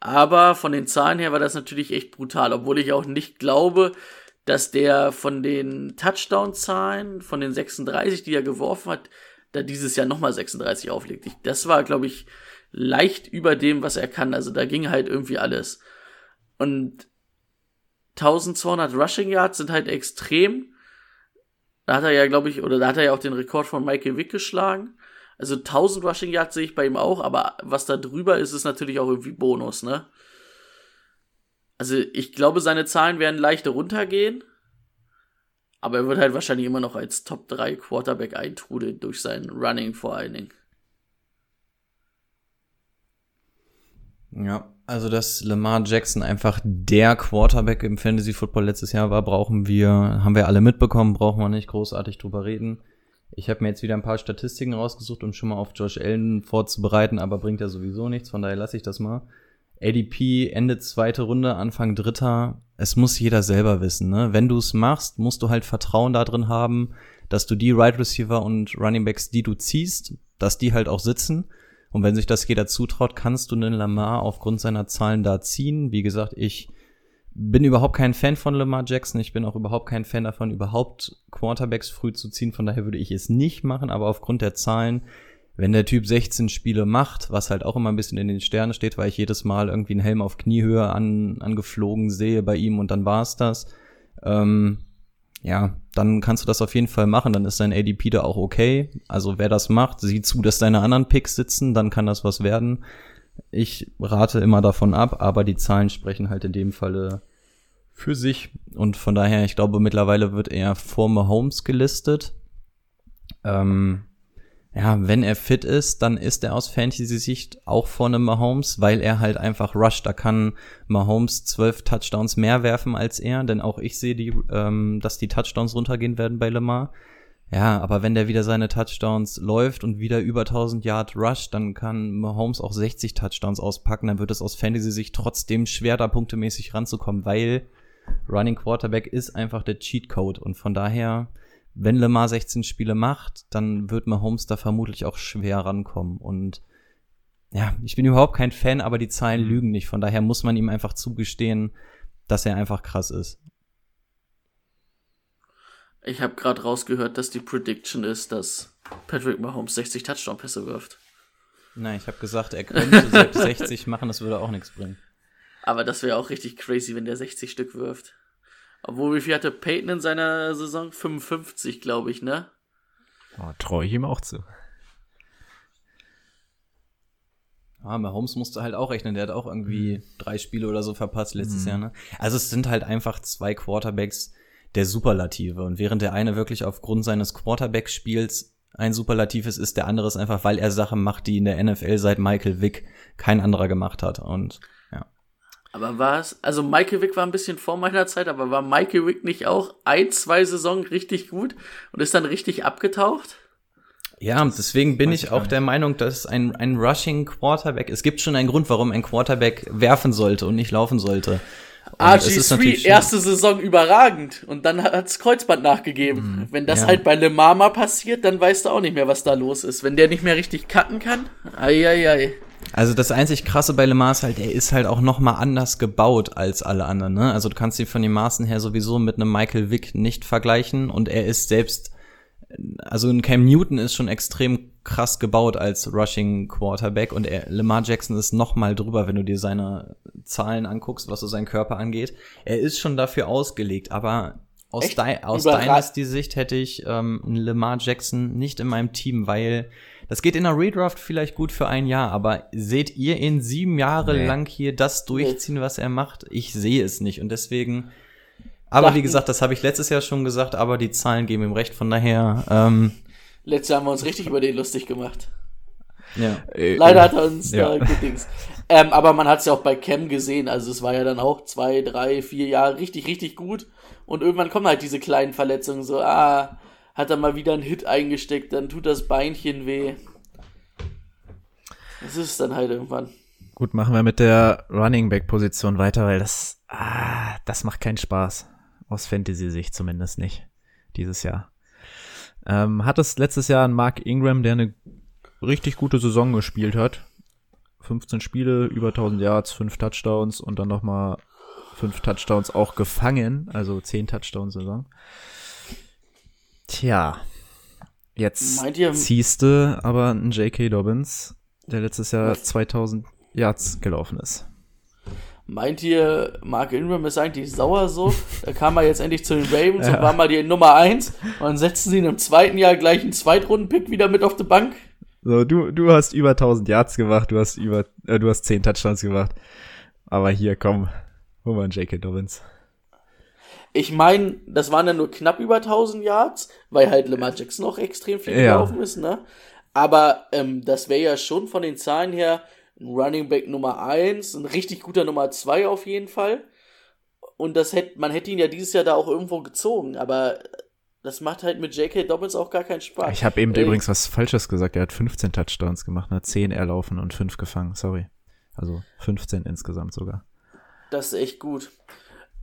Aber von den Zahlen her war das natürlich echt brutal, obwohl ich auch nicht glaube, dass der von den Touchdown-Zahlen, von den 36, die er geworfen hat, da dieses Jahr nochmal 36 auflegt. Ich, das war, glaube ich, leicht über dem, was er kann. Also da ging halt irgendwie alles. Und 1200 Rushing Yards sind halt extrem. Da hat er ja, glaube ich, oder da hat er ja auch den Rekord von Michael Vick geschlagen. Also 1000 Rushing Yards sehe ich bei ihm auch, aber was da drüber ist, ist natürlich auch irgendwie Bonus, ne? Also ich glaube, seine Zahlen werden leicht runtergehen. Aber er wird halt wahrscheinlich immer noch als Top 3 Quarterback eintrudeln durch sein Running vor allen Dingen. Ja, also dass Lamar Jackson einfach der Quarterback im Fantasy Football letztes Jahr war, brauchen wir, haben wir alle mitbekommen, brauchen wir nicht großartig drüber reden. Ich habe mir jetzt wieder ein paar Statistiken rausgesucht, um schon mal auf Josh Allen vorzubereiten, aber bringt ja sowieso nichts, von daher lasse ich das mal. ADP Ende zweite Runde, Anfang dritter. Es muss jeder selber wissen. Ne? Wenn du es machst, musst du halt Vertrauen da drin haben, dass du die Right Receiver und Running Backs, die du ziehst, dass die halt auch sitzen. Und wenn sich das jeder zutraut, kannst du einen Lamar aufgrund seiner Zahlen da ziehen. Wie gesagt, ich bin überhaupt kein Fan von Lamar Jackson. Ich bin auch überhaupt kein Fan davon, überhaupt Quarterbacks früh zu ziehen. Von daher würde ich es nicht machen. Aber aufgrund der Zahlen, wenn der Typ 16 Spiele macht, was halt auch immer ein bisschen in den Sternen steht, weil ich jedes Mal irgendwie einen Helm auf Kniehöhe an, angeflogen sehe bei ihm und dann war's das. Ähm, ja, dann kannst du das auf jeden Fall machen, dann ist dein ADP da auch okay. Also wer das macht, sieh zu, dass deine anderen Picks sitzen, dann kann das was werden. Ich rate immer davon ab, aber die Zahlen sprechen halt in dem Falle für sich. Und von daher, ich glaube, mittlerweile wird er vor Mahomes gelistet. Ähm, ja, wenn er fit ist, dann ist er aus Fantasy-Sicht auch vor einem Mahomes, weil er halt einfach rusht. Da kann Mahomes zwölf Touchdowns mehr werfen als er, denn auch ich sehe, die, ähm, dass die Touchdowns runtergehen werden bei Lamar. Ja, aber wenn der wieder seine Touchdowns läuft und wieder über 1000 Yard rusht, dann kann Mahomes auch 60 Touchdowns auspacken. Dann wird es aus Fantasy-Sicht trotzdem schwer, da punktemäßig ranzukommen, weil Running Quarterback ist einfach der Cheatcode und von daher wenn Lamar 16 Spiele macht, dann wird Mahomes da vermutlich auch schwer rankommen. Und ja, ich bin überhaupt kein Fan, aber die Zahlen lügen nicht. Von daher muss man ihm einfach zugestehen, dass er einfach krass ist. Ich habe gerade rausgehört, dass die Prediction ist, dass Patrick Mahomes 60 Touchdown-Pässe wirft. Nein, ich habe gesagt, er könnte selbst 60 machen, das würde auch nichts bringen. Aber das wäre auch richtig crazy, wenn der 60 Stück wirft. Obwohl, wie viel hatte Peyton in seiner Saison? 55, glaube ich, ne? Oh, Traue ich ihm auch zu. Ah, Mahomes musste halt auch rechnen. Der hat auch irgendwie drei Spiele oder so verpasst letztes Jahr, ne? Also es sind halt einfach zwei Quarterbacks der Superlative. Und während der eine wirklich aufgrund seines Quarterback-Spiels ein Superlativ ist, ist der andere es einfach, weil er Sachen macht, die in der NFL seit Michael Vick kein anderer gemacht hat. Und. Aber war es, also Michael Vick war ein bisschen vor meiner Zeit, aber war Michael Vick nicht auch ein, zwei Saison richtig gut und ist dann richtig abgetaucht? Ja, deswegen bin ich auch der Meinung, dass ein, ein Rushing Quarterback, es gibt schon einen Grund, warum ein Quarterback werfen sollte und nicht laufen sollte. Ist RG3, natürlich- erste Saison überragend und dann hat's Kreuzband nachgegeben. Wenn das ja. halt bei Lemar mal passiert, dann weißt du auch nicht mehr, was da los ist. Wenn der nicht mehr richtig cutten kann, eieiei. Also das einzig krasse bei Lemar ist halt, er ist halt auch noch mal anders gebaut als alle anderen. Ne? Also du kannst ihn von den Maßen her sowieso mit einem Michael Vick nicht vergleichen und er ist selbst, also ein Cam Newton ist schon extrem krass gebaut als Rushing Quarterback und er, Lamar Jackson ist noch mal drüber, wenn du dir seine Zahlen anguckst, was so seinen Körper angeht. Er ist schon dafür ausgelegt, aber aus? Dei aus Überra- Dynasty-Sicht hätte ich ähm, Lamar Jackson nicht in meinem Team, weil Das geht in der Redraft vielleicht gut für ein Jahr, aber seht ihr ihn sieben Jahre Nee. lang hier das durchziehen, was er macht? Ich sehe es nicht und deswegen. Aber wie Dachten- gesagt, das habe ich letztes Jahr schon gesagt, aber die Zahlen geben ihm recht. Von daher, ähm, Letztes Jahr haben wir uns richtig über den lustig gemacht. ja. Äh, Leider hat er uns Ja. da gedings. Ähm, aber man hat es ja auch bei Cam gesehen. Also es war ja dann auch zwei, drei, vier Jahre richtig, richtig gut. Und irgendwann kommen halt diese kleinen Verletzungen so, ah, hat er mal wieder einen Hit eingesteckt, dann tut das Beinchen weh. Das ist dann halt irgendwann. Gut, machen wir mit der Running Back Position weiter, weil das, ah, das macht keinen Spaß. Aus Fantasy-Sicht zumindest nicht. Dieses Jahr. Ähm, hat es letztes Jahr einen Mark Ingram, der eine richtig gute Saison gespielt hat. 15 Spiele, über 1000 Yards, 5 Touchdowns und dann nochmal 5 Touchdowns auch gefangen, also 10 Touchdowns-Saison. Tja, jetzt ihr- ziehst du aber einen J.K. Dobbins, der letztes Jahr 2000 Yards gelaufen ist. Meint ihr, Mark Ingram ist eigentlich sauer so? Da kam er jetzt endlich zu den Ravens Ja. und war mal die Nummer 1 und dann setzen sie ihn im zweiten Jahr gleich einen Zweitrunden-Pick wieder mit auf die Bank. So, du, du hast über 1000 Yards gemacht, du hast über, äh, du hast 10 Touchdowns gemacht. Aber hier, komm, hol mal einen J.K. Dobbins. Ich meine, das waren ja nur knapp über 1000 Yards, weil halt Lamar Jackson noch extrem viel Ja. gelaufen ist, ne? Aber ähm, das wäre ja schon von den Zahlen her ein Running Back Nummer 1, ein richtig guter Nummer 2 auf jeden Fall. Und das hätte, man hätte ihn ja dieses Jahr da auch irgendwo gezogen, aber das macht halt mit J.K. Dobbins auch gar keinen Spaß. Ich habe eben Ey, übrigens was Falsches gesagt. Er hat 15 Touchdowns gemacht, ne? 10 erlaufen und 5 gefangen. Sorry. Also 15 insgesamt sogar. Das ist echt gut.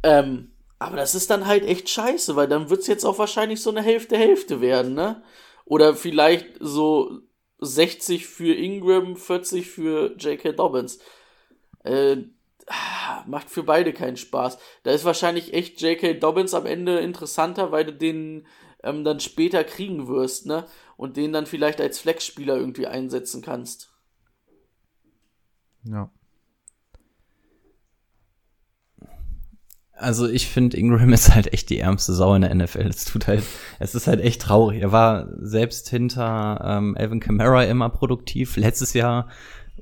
Ähm, aber das ist dann halt echt scheiße, weil dann wird's jetzt auch wahrscheinlich so eine Hälfte-Hälfte werden, ne? Oder vielleicht so 60 für Ingram, 40 für J.K. Dobbins. Äh, macht für beide keinen Spaß. Da ist wahrscheinlich echt J.K. Dobbins am Ende interessanter, weil du den ähm, dann später kriegen wirst, ne? Und den dann vielleicht als Flexspieler irgendwie einsetzen kannst. Ja. Also ich finde, Ingram ist halt echt die ärmste Sau in der NFL. Es tut halt, es ist halt echt traurig. Er war selbst hinter ähm, Alvin Kamara immer produktiv. Letztes Jahr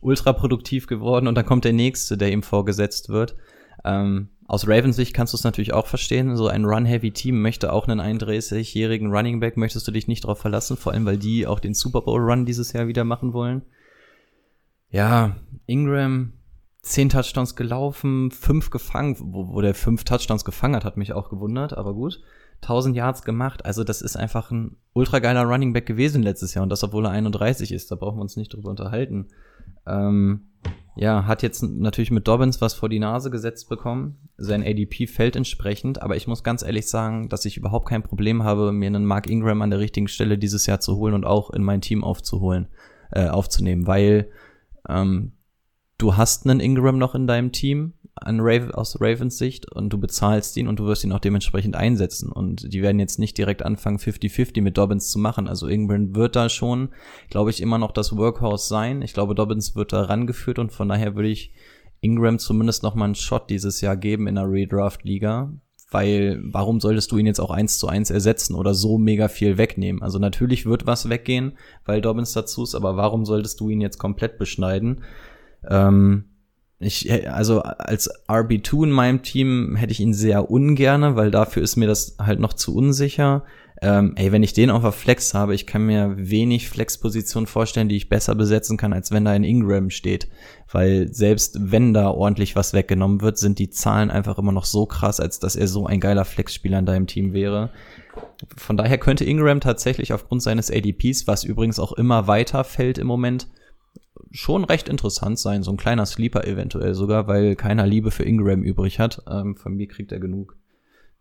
ultra produktiv geworden und dann kommt der nächste, der ihm vorgesetzt wird. Ähm, aus Ravens Sicht kannst du es natürlich auch verstehen. So ein Run-Heavy-Team möchte auch einen 31-jährigen Running Back, möchtest du dich nicht drauf verlassen, vor allem weil die auch den Super Bowl-Run dieses Jahr wieder machen wollen. Ja, Ingram, zehn Touchdowns gelaufen, fünf gefangen, wo, wo der fünf Touchdowns gefangen hat, hat mich auch gewundert, aber gut. 1000 Yards gemacht, also das ist einfach ein ultra geiler Running Back gewesen letztes Jahr und das, obwohl er 31 ist, da brauchen wir uns nicht drüber unterhalten. Ähm, ja, hat jetzt natürlich mit Dobbins was vor die Nase gesetzt bekommen. Sein ADP fällt entsprechend, aber ich muss ganz ehrlich sagen, dass ich überhaupt kein Problem habe, mir einen Mark Ingram an der richtigen Stelle dieses Jahr zu holen und auch in mein Team aufzuholen, äh, aufzunehmen, weil ähm, du hast einen Ingram noch in deinem Team an Raven, aus Ravens Sicht und du bezahlst ihn und du wirst ihn auch dementsprechend einsetzen. Und die werden jetzt nicht direkt anfangen, 50-50 mit Dobbins zu machen. Also Ingram wird da schon, glaube ich, immer noch das Workhorse sein. Ich glaube, Dobbins wird da rangeführt und von daher würde ich Ingram zumindest noch mal einen Shot dieses Jahr geben in der Redraft-Liga. Weil, warum solltest du ihn jetzt auch eins zu eins ersetzen oder so mega viel wegnehmen? Also natürlich wird was weggehen, weil Dobbins dazu ist, aber warum solltest du ihn jetzt komplett beschneiden? Ähm, ich, also als RB2 in meinem Team hätte ich ihn sehr ungerne, weil dafür ist mir das halt noch zu unsicher. Ähm, ey, wenn ich den auf der Flex habe, ich kann mir wenig Flex-Positionen vorstellen, die ich besser besetzen kann, als wenn da ein Ingram steht. Weil selbst wenn da ordentlich was weggenommen wird, sind die Zahlen einfach immer noch so krass, als dass er so ein geiler Flex-Spieler in deinem Team wäre. Von daher könnte Ingram tatsächlich aufgrund seines ADPs, was übrigens auch immer weiter fällt im Moment, schon recht interessant sein, so ein kleiner Sleeper eventuell sogar, weil keiner Liebe für Ingram übrig hat. Ähm, von mir kriegt er genug.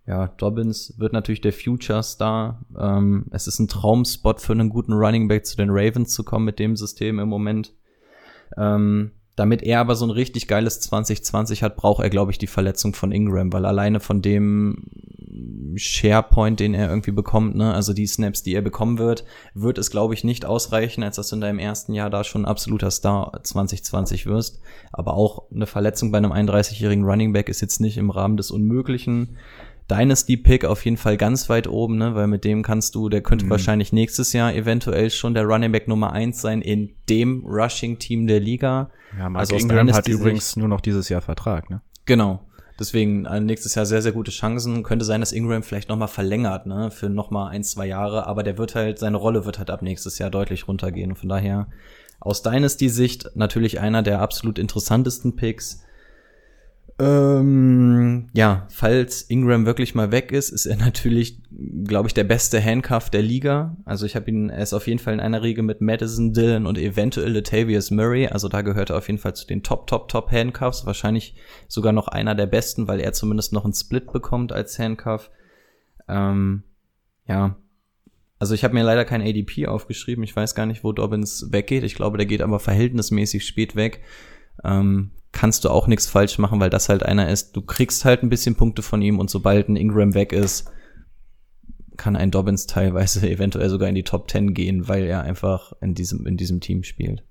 Ja, Dobbins wird natürlich der Future Star. Ähm, es ist ein Traumspot für einen guten Running Back zu den Ravens zu kommen mit dem System im Moment. Ähm, damit er aber so ein richtig geiles 2020 hat, braucht er, glaube ich, die Verletzung von Ingram, weil alleine von dem SharePoint, den er irgendwie bekommt, ne, also die Snaps, die er bekommen wird, wird es, glaube ich, nicht ausreichen, als dass du in deinem ersten Jahr da schon absoluter Star 2020 wirst. Aber auch eine Verletzung bei einem 31-jährigen Running Back ist jetzt nicht im Rahmen des Unmöglichen. Dynasty-Pick auf jeden Fall ganz weit oben, ne? weil mit dem kannst du, der könnte Mhm. wahrscheinlich nächstes Jahr eventuell schon der Running Back Nummer eins sein in dem Rushing-Team der Liga. Ja, Mark Also Ingram hat übrigens nur noch dieses Jahr Vertrag, ne? Genau. Deswegen äh, nächstes Jahr sehr, sehr gute Chancen. Könnte sein, dass Ingram vielleicht nochmal verlängert, ne, für nochmal ein, zwei Jahre, aber der wird halt, seine Rolle wird halt ab nächstes Jahr deutlich runtergehen. Von daher, aus Dynasty-Sicht natürlich einer der absolut interessantesten Picks. Ähm, ja, falls Ingram wirklich mal weg ist, ist er natürlich, glaube ich, der beste Handcuff der Liga. Also ich habe ihn, er ist auf jeden Fall in einer Riege mit Madison Dillon und eventuell Latavius Murray. Also da gehört er auf jeden Fall zu den Top, Top, Top Handcuffs. Wahrscheinlich sogar noch einer der besten, weil er zumindest noch einen Split bekommt als Handcuff. Ähm, ja. Also ich habe mir leider kein ADP aufgeschrieben. Ich weiß gar nicht, wo Dobbins weggeht. Ich glaube, der geht aber verhältnismäßig spät weg. Ähm, kannst du auch nichts falsch machen, weil das halt einer ist. Du kriegst halt ein bisschen Punkte von ihm und sobald ein Ingram weg ist, kann ein Dobbins teilweise eventuell sogar in die Top 10 gehen, weil er einfach in diesem, in diesem Team spielt.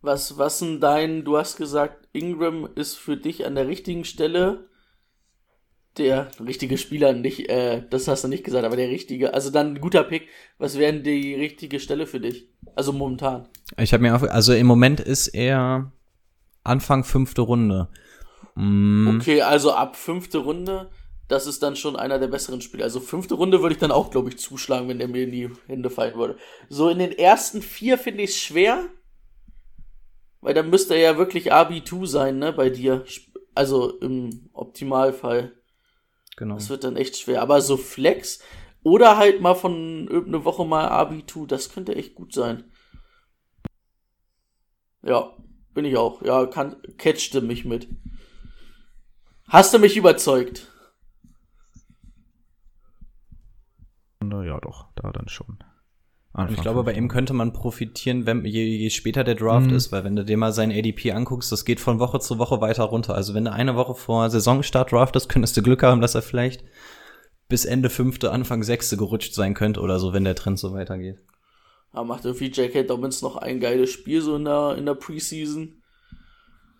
Was, was denn dein, du hast gesagt, Ingram ist für dich an der richtigen Stelle der richtige Spieler, nicht, äh, das hast du nicht gesagt, aber der richtige, also dann ein guter Pick. Was wäre denn die richtige Stelle für dich? Also momentan. Ich habe mir auf, also im Moment ist er Anfang fünfte Runde. Mm, Okay, also ab fünfte Runde, das ist dann schon einer der besseren Spieler. Also fünfte Runde würde ich dann auch, glaube ich, zuschlagen, wenn der mir in die Hände fallen würde. So in den ersten vier finde ich es schwer, weil dann müsste er ja wirklich RB2 sein, ne, bei dir. Also im Optimalfall. genau. Das wird dann echt schwer. Aber so Flex oder halt mal von irgendeine Woche mal RB2, das könnte echt gut sein. Ja, bin ich auch. Ja, kann, catchte mich mit. Hast du mich überzeugt? Na ja, doch, da dann schon. Und Anfang ich glaube, bei ihm könnte man profitieren, wenn, je, je später der Draft Mhm. ist, weil wenn du dir mal sein ADP anguckst, das geht von Woche zu Woche weiter runter. Also wenn du eine Woche vor Saisonstart draftest, könntest du Glück haben, dass er vielleicht bis Ende fünfte, Anfang sechste gerutscht sein könnte oder so, wenn der Trend so weitergeht. Da macht irgendwie J.K. Dobbins noch ein geiles Spiel so in der, in der Preseason.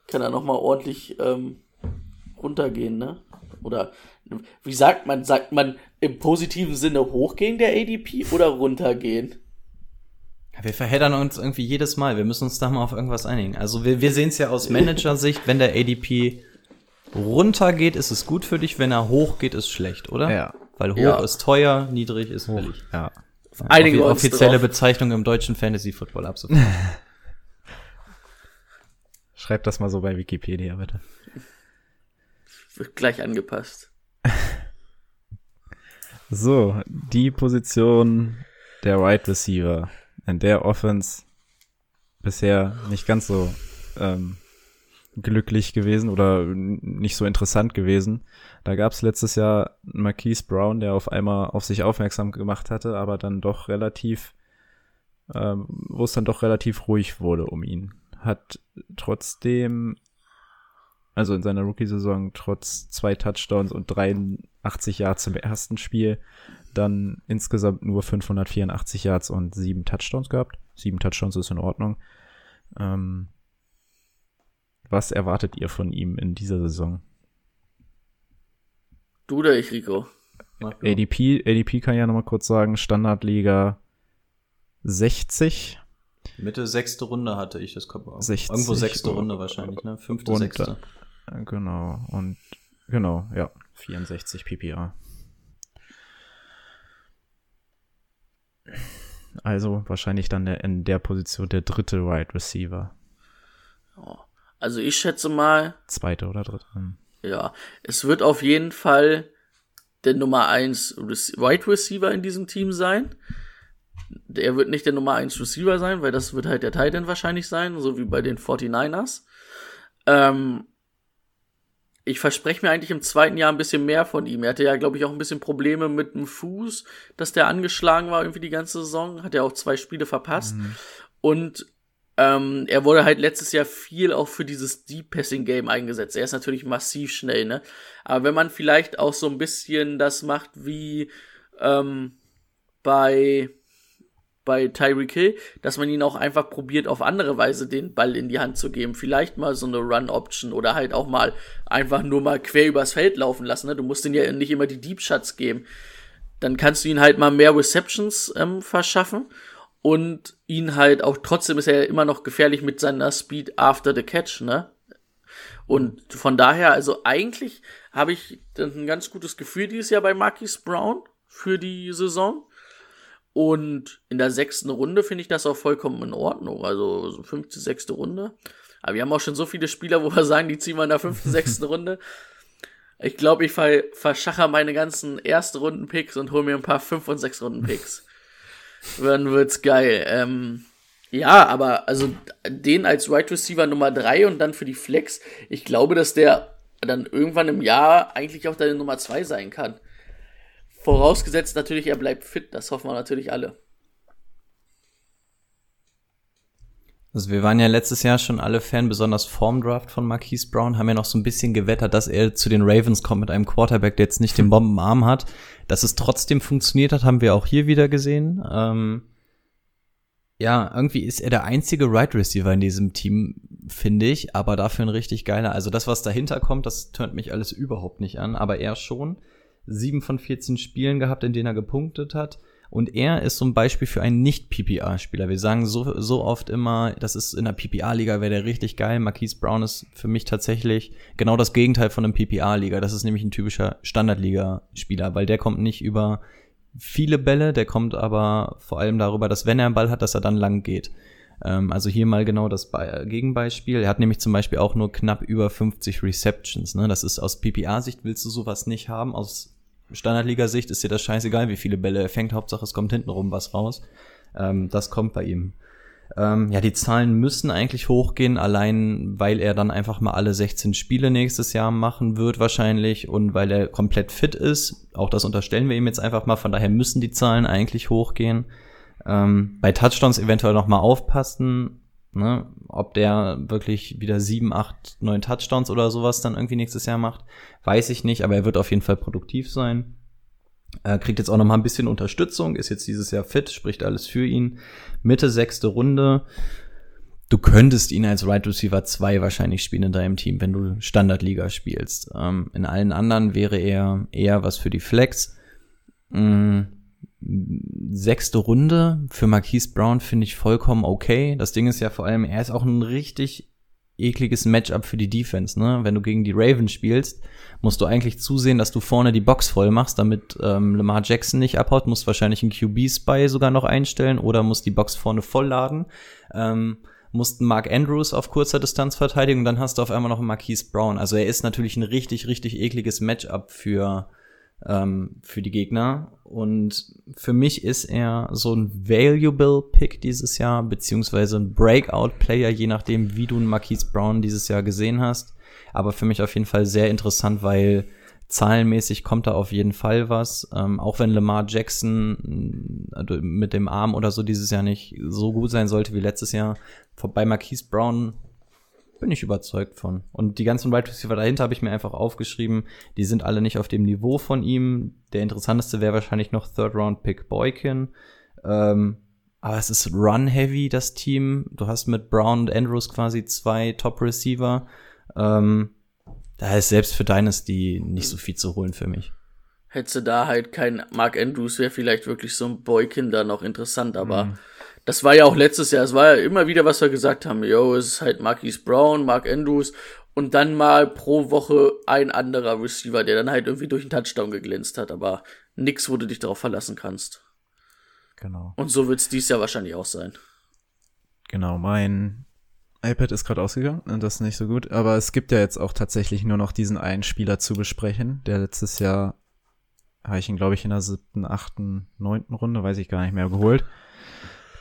Kann er nochmal ordentlich ähm, runtergehen, ne? Oder wie sagt man? Sagt man im positiven Sinne hochgehen der ADP oder runtergehen? Wir verheddern uns irgendwie jedes Mal. Wir müssen uns da mal auf irgendwas einigen. Also wir, wir sehen es ja aus Manager-Sicht, wenn der ADP runtergeht, ist es gut für dich, wenn er hochgeht, ist schlecht, oder? Ja. Weil hoch Ja. ist teuer, niedrig ist billig. Ja. Einigen Offi- offizielle drauf. Bezeichnung im deutschen Fantasy Football ab sofort. Schreib das mal so bei Wikipedia, bitte. Wird gleich angepasst. So, die Position der Wide Receiver in der Offense bisher nicht ganz so ähm, glücklich gewesen oder nicht so interessant gewesen. Da gab es letztes Jahr Marquise Brown, der auf einmal auf sich aufmerksam gemacht hatte, aber dann doch relativ, ähm, wo es dann doch relativ ruhig wurde um ihn. Hat trotzdem, also in seiner Rookie-Saison, trotz zwei Touchdowns und 83 Yards im ersten Spiel, dann insgesamt nur 584 Yards und sieben Touchdowns gehabt. Sieben Touchdowns ist in Ordnung. Ähm, was erwartet ihr von ihm in dieser Saison? Du oder ich, Rico? ADP, ADP kann ich ja nochmal kurz sagen, Standardliga 60. Mitte sechste Runde hatte ich, das kommt auch. 60 Irgendwo sechste. Runde wahrscheinlich, ne? Fünfte, Und, sechste. Genau, und genau, ja, 64 PPA. Also wahrscheinlich dann der, in der Position der dritte Wide Receiver. Also ich schätze mal, Zweite oder dritte. Hm. ja, es wird auf jeden Fall der Nummer 1 Wide Receiver in diesem Team sein. Der wird nicht der Nummer 1 Receiver sein, weil das wird halt der Titan wahrscheinlich sein, so wie bei den 49ers. Ähm, ich verspreche mir eigentlich im zweiten Jahr ein bisschen mehr von ihm. Er hatte ja, glaube ich, auch ein bisschen Probleme mit dem Fuß, dass der angeschlagen war irgendwie die ganze Saison. Hat ja auch zwei Spiele verpasst. Und ähm, er wurde halt letztes Jahr viel auch für dieses Deep Passing Game eingesetzt. Er ist natürlich massiv schnell, ne? Aber wenn man vielleicht auch so ein bisschen das macht wie ähm, bei bei Tyreek Hill, dass man ihn auch einfach probiert, auf andere Weise den Ball in die Hand zu geben. Vielleicht mal so eine Run-Option oder halt auch mal einfach nur mal quer übers Feld laufen lassen. Ne? Du musst ihn ja nicht immer die Deep Shots geben. Dann kannst du ihn halt mal mehr Receptions ähm, verschaffen und ihn halt auch trotzdem ist er ja immer noch gefährlich mit seiner Speed after the catch, ne? Und von daher, also eigentlich habe ich ein ganz gutes Gefühl dieses Jahr bei Marquis Brown für die Saison. Und in der sechsten Runde finde ich das auch vollkommen in Ordnung. Also so fünfte, sechste Runde. Aber wir haben auch schon so viele Spieler, wo wir sagen, die ziehen wir in der fünften, sechsten Runde. Ich glaube, ich verschacher meine ganzen erste Runden Picks und hole mir ein paar fünf und sechs Runden Picks. Dann wird's geil. Ähm, ja, aber also den als Wide right Receiver Nummer drei und dann für die Flex, ich glaube, dass der dann irgendwann im Jahr eigentlich auch deine Nummer zwei sein kann. Vorausgesetzt natürlich, er bleibt fit, das hoffen wir natürlich alle. Also wir waren ja letztes Jahr schon alle Fan, besonders vorm Draft von Marquise Brown, haben ja noch so ein bisschen gewettert, dass er zu den Ravens kommt mit einem Quarterback, der jetzt nicht den Bombenarm hat. Dass es trotzdem funktioniert hat, haben wir auch hier wieder gesehen. Ähm ja, irgendwie ist er der einzige Right Receiver in diesem Team, finde ich, aber dafür ein richtig geiler. Also das, was dahinter kommt, das tönt mich alles überhaupt nicht an, aber er schon. Sieben von 14 Spielen gehabt, in denen er gepunktet hat. Und er ist so ein Beispiel für einen Nicht-PPA-Spieler. Wir sagen so, so oft immer, das ist in der PPA-Liga wäre der richtig geil. Marquise Brown ist für mich tatsächlich genau das Gegenteil von einem PPA-Liga. Das ist nämlich ein typischer Standardliga-Spieler, weil der kommt nicht über viele Bälle, der kommt aber vor allem darüber, dass wenn er einen Ball hat, dass er dann lang geht. Ähm, also hier mal genau das Be Gegenbeispiel. Er hat nämlich zum Beispiel auch nur knapp über 50 Receptions. Ne? Das ist aus PPA-Sicht willst du sowas nicht haben. Aus Standardliga-Sicht ist dir das scheißegal, wie viele Bälle er fängt. Hauptsache es kommt hintenrum was raus. Ähm, das kommt bei ihm. Ähm, ja, die Zahlen müssen eigentlich hochgehen, allein weil er dann einfach mal alle 16 Spiele nächstes Jahr machen wird wahrscheinlich und weil er komplett fit ist. Auch das unterstellen wir ihm jetzt einfach mal. Von daher müssen die Zahlen eigentlich hochgehen. Ähm, bei Touchdowns eventuell noch mal aufpassen, ne? ob der wirklich wieder sieben, acht, neun Touchdowns oder sowas dann irgendwie nächstes Jahr macht, weiß ich nicht, aber er wird auf jeden Fall produktiv sein. Er kriegt jetzt auch noch mal ein bisschen Unterstützung, ist jetzt dieses Jahr fit, spricht alles für ihn. Mitte sechste Runde. Du könntest ihn als Right Receiver 2 wahrscheinlich spielen in deinem Team, wenn du Standardliga spielst. Ähm, in allen anderen wäre er eher was für die Flex. Mhm sechste Runde für Marquise Brown finde ich vollkommen okay. Das Ding ist ja vor allem, er ist auch ein richtig ekliges Matchup für die Defense, ne? Wenn du gegen die Ravens spielst, musst du eigentlich zusehen, dass du vorne die Box voll machst, damit ähm, Lamar Jackson nicht abhaut, musst wahrscheinlich einen QB-Spy sogar noch einstellen oder musst die Box vorne vollladen. Ähm, musst Mark Andrews auf kurzer Distanz verteidigen und dann hast du auf einmal noch einen Marquise Brown. Also er ist natürlich ein richtig, richtig ekliges Matchup für ähm, für die Gegner. Und für mich ist er so ein valuable Pick dieses Jahr, beziehungsweise ein Breakout-Player, je nachdem, wie du einen Marquise Brown dieses Jahr gesehen hast. Aber für mich auf jeden Fall sehr interessant, weil zahlenmäßig kommt da auf jeden Fall was. Ähm, auch wenn Lamar Jackson äh, mit dem Arm oder so dieses Jahr nicht so gut sein sollte wie letztes Jahr. Bei Marquise Brown bin ich überzeugt von. Und die ganzen Wide Receiver dahinter habe ich mir einfach aufgeschrieben. Die sind alle nicht auf dem Niveau von ihm. Der interessanteste wäre wahrscheinlich noch Third Round Pick Boykin. Ähm, aber es ist Run-Heavy, das Team. Du hast mit Brown und Andrews quasi zwei Top-Receiver. Ähm, da ist selbst für Dynasty nicht so viel zu holen für mich. Hättest du da halt kein Mark Andrews, wäre vielleicht wirklich so ein Boykin da noch interessant, aber mhm das war ja auch letztes Jahr, es war ja immer wieder, was wir gesagt haben, yo, es ist halt Marquise Brown, Mark Andrews und dann mal pro Woche ein anderer Receiver, der dann halt irgendwie durch einen Touchdown geglänzt hat, aber nix, wo du dich darauf verlassen kannst. Genau. Und so wird es dies Jahr wahrscheinlich auch sein. Genau, mein iPad ist gerade ausgegangen und das ist nicht so gut, aber es gibt ja jetzt auch tatsächlich nur noch diesen einen Spieler zu besprechen, der letztes Jahr habe ich ihn, glaube ich, in der siebten, achten, neunten Runde, weiß ich gar nicht mehr, geholt.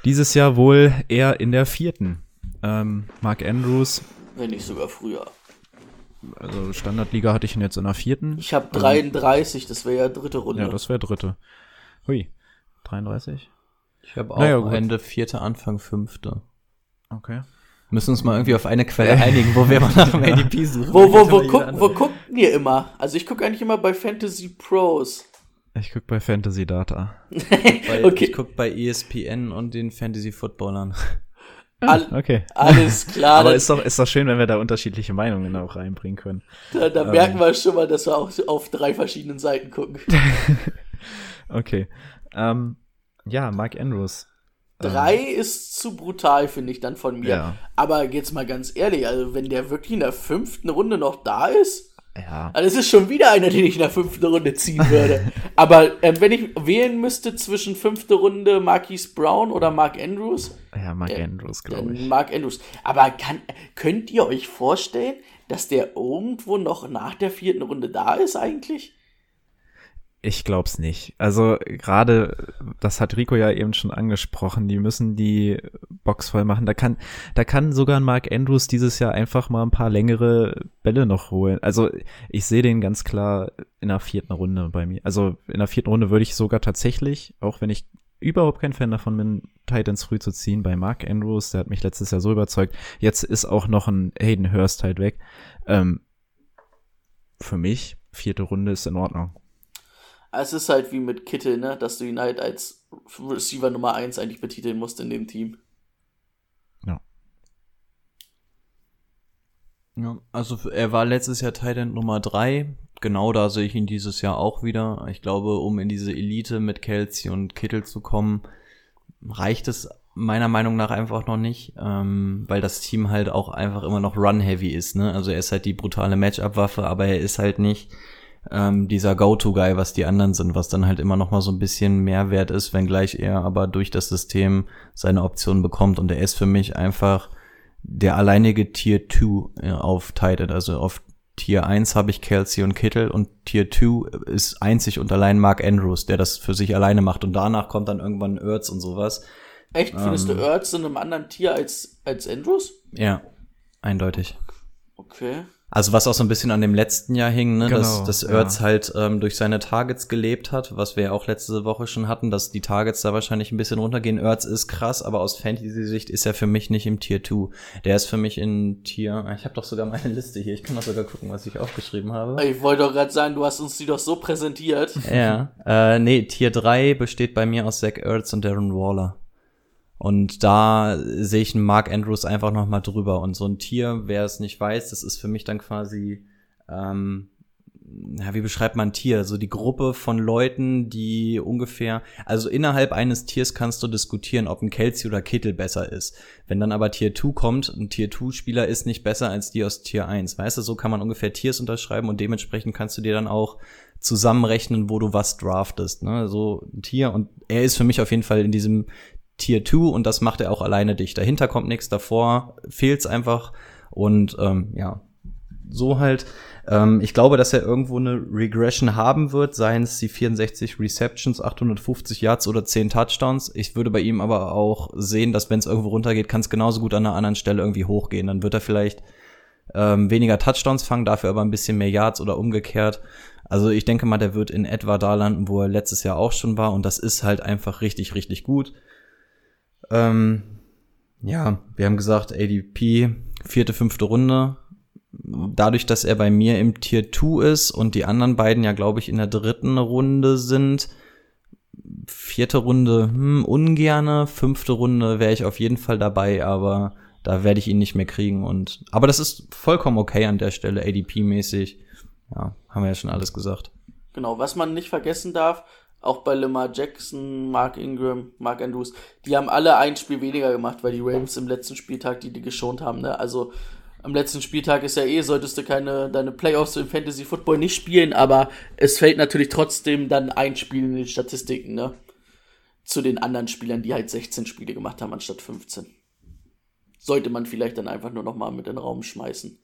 Dieses Jahr wohl eher in der vierten. Ähm, Mark Andrews. Wenn nicht sogar früher. Also Standardliga hatte ich ihn jetzt in der vierten. Ich habe 33, das wäre ja dritte Runde. Ja, das wäre dritte. Hui. 33? Ich habe auch naja, Ende vierte, Anfang fünfte. Okay. Müssen uns mal irgendwie auf eine Quelle einigen, wo wir mal nach dem ADP suchen. Wo, wo, wo, guck, wo guckt ihr immer? Also ich gucke eigentlich immer bei Fantasy Pros. Ich guck bei Fantasy Data. Weil okay, Ich guck bei ESPN und den Fantasy Footballern. all, Okay. alles klar. Aber ist doch, ist doch schön, wenn wir da unterschiedliche Meinungen auch reinbringen können. da da merken wir schon mal, dass wir auch auf drei verschiedenen Seiten gucken. Okay. Ähm, ja, Mark Andrews. Drei ist zu brutal, finde ich, dann von mir. Ja. Aber jetzt mal ganz ehrlich, also wenn der wirklich in der fünften Runde noch da ist, Ja. also es ist schon wieder einer, den ich in der fünften Runde ziehen würde. Aber ähm, wenn ich wählen müsste zwischen fünfte Runde Marquise Brown oder Mark Andrews, Ja, Mark Ja, Andrews, glaube ich. Mark Andrews. Aber kann, könnt ihr euch vorstellen, dass der irgendwo noch nach der vierten Runde da ist eigentlich? Ich glaub's nicht. Also gerade, das hat Rico ja eben schon angesprochen, die müssen die Box voll machen. Da kann, da kann sogar Mark Andrews dieses Jahr einfach mal ein paar längere Bälle noch holen. Also ich sehe den ganz klar in der vierten Runde bei mir. Also in der vierten Runde würde ich sogar tatsächlich, auch wenn ich überhaupt kein Fan davon bin, Titans früh zu ziehen, bei Mark Andrews, der hat mich letztes Jahr so überzeugt. Jetzt ist auch noch ein Hayden Hurst halt weg. Ähm, für mich, vierte Runde ist in Ordnung. Es ist halt wie mit Kittel, ne? dass du ihn halt als Receiver Nummer 1 eigentlich betiteln musst in dem Team. Ja, also er war letztes Jahr Titan Nummer drei. Genau da sehe ich ihn dieses Jahr auch wieder. Ich glaube, um in diese Elite mit Kelsey und Kittel zu kommen, reicht es meiner Meinung nach einfach noch nicht, ähm, weil das Team halt auch einfach immer noch run-heavy ist. Ne? Also er ist halt die brutale Matchup-Waffe, aber er ist halt nicht ähm, dieser Go-To-Guy, was die anderen sind, was dann halt immer noch mal so ein bisschen mehr wert ist, wenngleich er aber durch das System seine Optionen bekommt. Und er ist für mich einfach der alleinige Tier 2 auf Titan. Also auf Tier 1 habe ich Kelsey und Kittel und Tier 2 ist einzig und allein Mark Andrews, der das für sich alleine macht. Und danach kommt dann irgendwann Ertz und sowas. Echt? Findest Ähm. du Ertz in einem anderen Tier als, als Andrews? Ja, eindeutig. Okay. Also was auch so ein bisschen an dem letzten Jahr hing, ne, dass, Genau, dass ja. Ertz halt ähm, durch seine Targets gelebt hat, was wir ja auch letzte Woche schon hatten, dass die Targets da wahrscheinlich ein bisschen runtergehen. Ertz ist krass, aber aus Fantasy-Sicht ist er für mich nicht im Tier 2. Der ist für mich in Tier, ich habe doch sogar meine Liste hier, ich kann doch sogar gucken, was ich aufgeschrieben habe. Ich wollte doch gerade sagen, du hast uns die doch so präsentiert. Ja, äh, nee, Tier 3 besteht bei mir aus Zach Ertz und Darren Waller. Und da sehe ich einen Mark Andrews einfach noch mal drüber. Und so ein Tier, wer es nicht weiß, das ist für mich dann quasi, ähm, ja, wie beschreibt man ein Tier? So die Gruppe von Leuten, die ungefähr, also innerhalb eines Tiers kannst du diskutieren, ob ein Kelsey oder Kittel besser ist. Wenn dann aber Tier 2 kommt, ein Tier 2 Spieler ist nicht besser als die aus Tier 1. Weißt du, so kann man ungefähr Tiers unterschreiben und dementsprechend kannst du dir dann auch zusammenrechnen, wo du was draftest. Ne? So ein Tier und er ist für mich auf jeden Fall in diesem Tier 2 und das macht er auch alleine dicht. Dahinter kommt nichts, davor fehlt's einfach und ähm, ja, so halt. Ähm, ich glaube, dass er irgendwo eine Regression haben wird, seien es die 64 Receptions, 850 Yards oder 10 Touchdowns. Ich würde bei ihm aber auch sehen, dass wenn es irgendwo runtergeht, kann es genauso gut an einer anderen Stelle irgendwie hochgehen. Dann wird er vielleicht ähm, weniger Touchdowns fangen, dafür aber ein bisschen mehr Yards oder umgekehrt. Also ich denke mal, der wird in etwa da landen, wo er letztes Jahr auch schon war und das ist halt einfach richtig, richtig gut. Ähm, ja, wir haben gesagt, ADP, vierte, fünfte Runde. Dadurch, dass er bei mir im Tier 2 ist und die anderen beiden ja, glaube ich, in der dritten Runde sind, vierte Runde, hm, ungerne, fünfte Runde wäre ich auf jeden Fall dabei, aber da werde ich ihn nicht mehr kriegen und, aber das ist vollkommen okay an der Stelle, ADP-mäßig. Ja, haben wir ja schon alles gesagt. Genau, was man nicht vergessen darf, auch bei Lamar Jackson, Mark Ingram, Mark Andrews, die haben alle ein Spiel weniger gemacht, weil die Rams im letzten Spieltag die, die geschont haben. Ne? Also am letzten Spieltag ist ja eh, solltest du keine deine Playoffs im Fantasy Football nicht spielen, aber es fällt natürlich trotzdem dann ein Spiel in den Statistiken, ne? Zu den anderen Spielern, die halt 16 Spiele gemacht haben anstatt 15. Sollte man vielleicht dann einfach nur noch mal mit in den Raum schmeißen.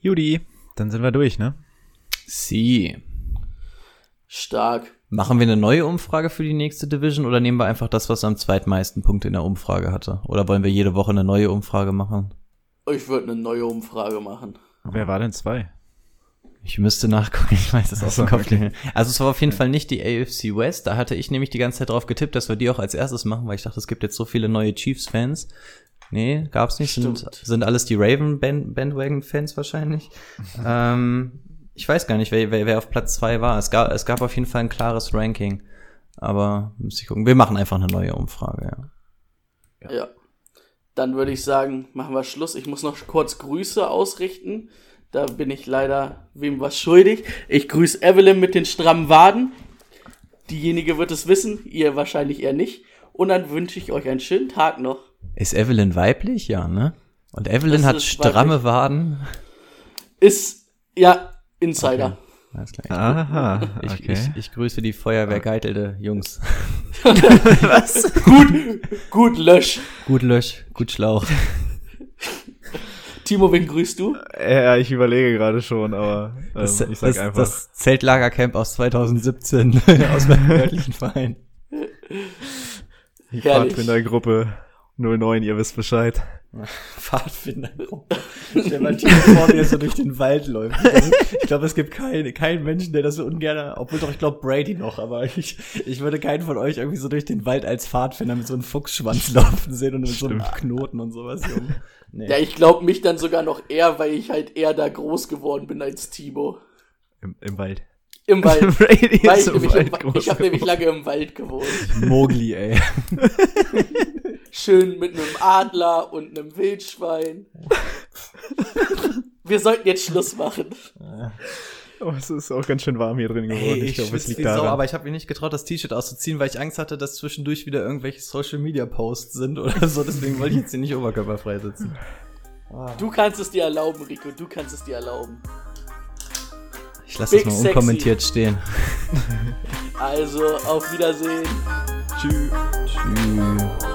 Judy, dann sind wir durch, ne? Sie. Stark. Machen wir eine neue Umfrage für die nächste Division oder nehmen wir einfach das, was am zweitmeisten Punkte in der Umfrage hatte? Oder wollen wir jede Woche eine neue Umfrage machen? Ich würde eine neue Umfrage machen. Wer war denn zwei? Ich müsste nachgucken, ich weiß es aus dem Kopf mehr. Also es war auf jeden Fall nicht die AFC West, da hatte ich nämlich die ganze Zeit drauf getippt, dass wir die auch als erstes machen, weil ich dachte, es gibt jetzt so viele neue Chiefs-Fans. Nee, gab's nicht. Sind, Stimmt. sind alles die Raven Band Bandwagon-Fans wahrscheinlich. ähm, ich weiß gar nicht, wer, wer, wer auf Platz zwei war. Es gab, es gab auf jeden Fall ein klares Ranking. Aber muss ich gucken. Wir machen einfach eine neue Umfrage, ja. Ja. Dann würde ich sagen, machen wir Schluss. Ich muss noch kurz Grüße ausrichten. Da bin ich leider wem was schuldig. Ich grüße Evelyn mit den strammen Waden. Diejenige wird es wissen, ihr wahrscheinlich eher nicht. Und dann wünsche ich euch einen schönen Tag noch. Ist Evelyn weiblich? Ja, ne? Und Evelyn Das hat stramme Waden. Ist, ja, Insider. Alles klar. Aha, Ich, okay. ich, ich grüße die Feuerwehrgeitelte Jungs. Gut, lösch. Gut Lösch, gut Schlauch. Timo, wen grüßt du? Ja, ich überlege gerade schon, aber ähm, Das, ich sag das, einfach. das Zeltlagercamp aus 2017 aus meinem örtlichen Verein. die herrlich. Pfadfindergruppe 09, ihr wisst Bescheid. Pfadfindergruppe. Stell mal Timo vor, wie er so durch den Wald läuft. Ich glaube, es gibt keinen, keinen Menschen, der das so ungern, obwohl doch, ich glaube, Brady noch, aber ich, ich würde keinen von euch irgendwie so durch den Wald als Pfadfinder mit so einem Fuchsschwanz laufen sehen und mit so einem Knoten und sowas. Nee. Ja, ich glaube mich dann sogar noch eher, weil ich halt eher da groß geworden bin als Timo. Im, im Wald. Im Wald. Brady weil ich im nämlich, Wald ich habe nämlich lange im Wald gewohnt. Mowgli, ey. Schön mit einem Adler und einem Wildschwein. Wir sollten jetzt Schluss machen. Oh, es ist auch ganz schön warm hier drin geworden. Hey, ich ich glaube, es liegt Sau, daran. aber ich habe mir nicht getraut, das T-Shirt auszuziehen, weil ich Angst hatte, dass zwischendurch wieder irgendwelche Social Media Posts sind oder so. Deswegen wollte ich jetzt hier nicht oberkörperfrei sitzen. Du kannst es dir erlauben, Rico. Du kannst es dir erlauben. Ich lasse das mal sexy. unkommentiert stehen. Also, auf Wiedersehen. Tschüss. Tschüss.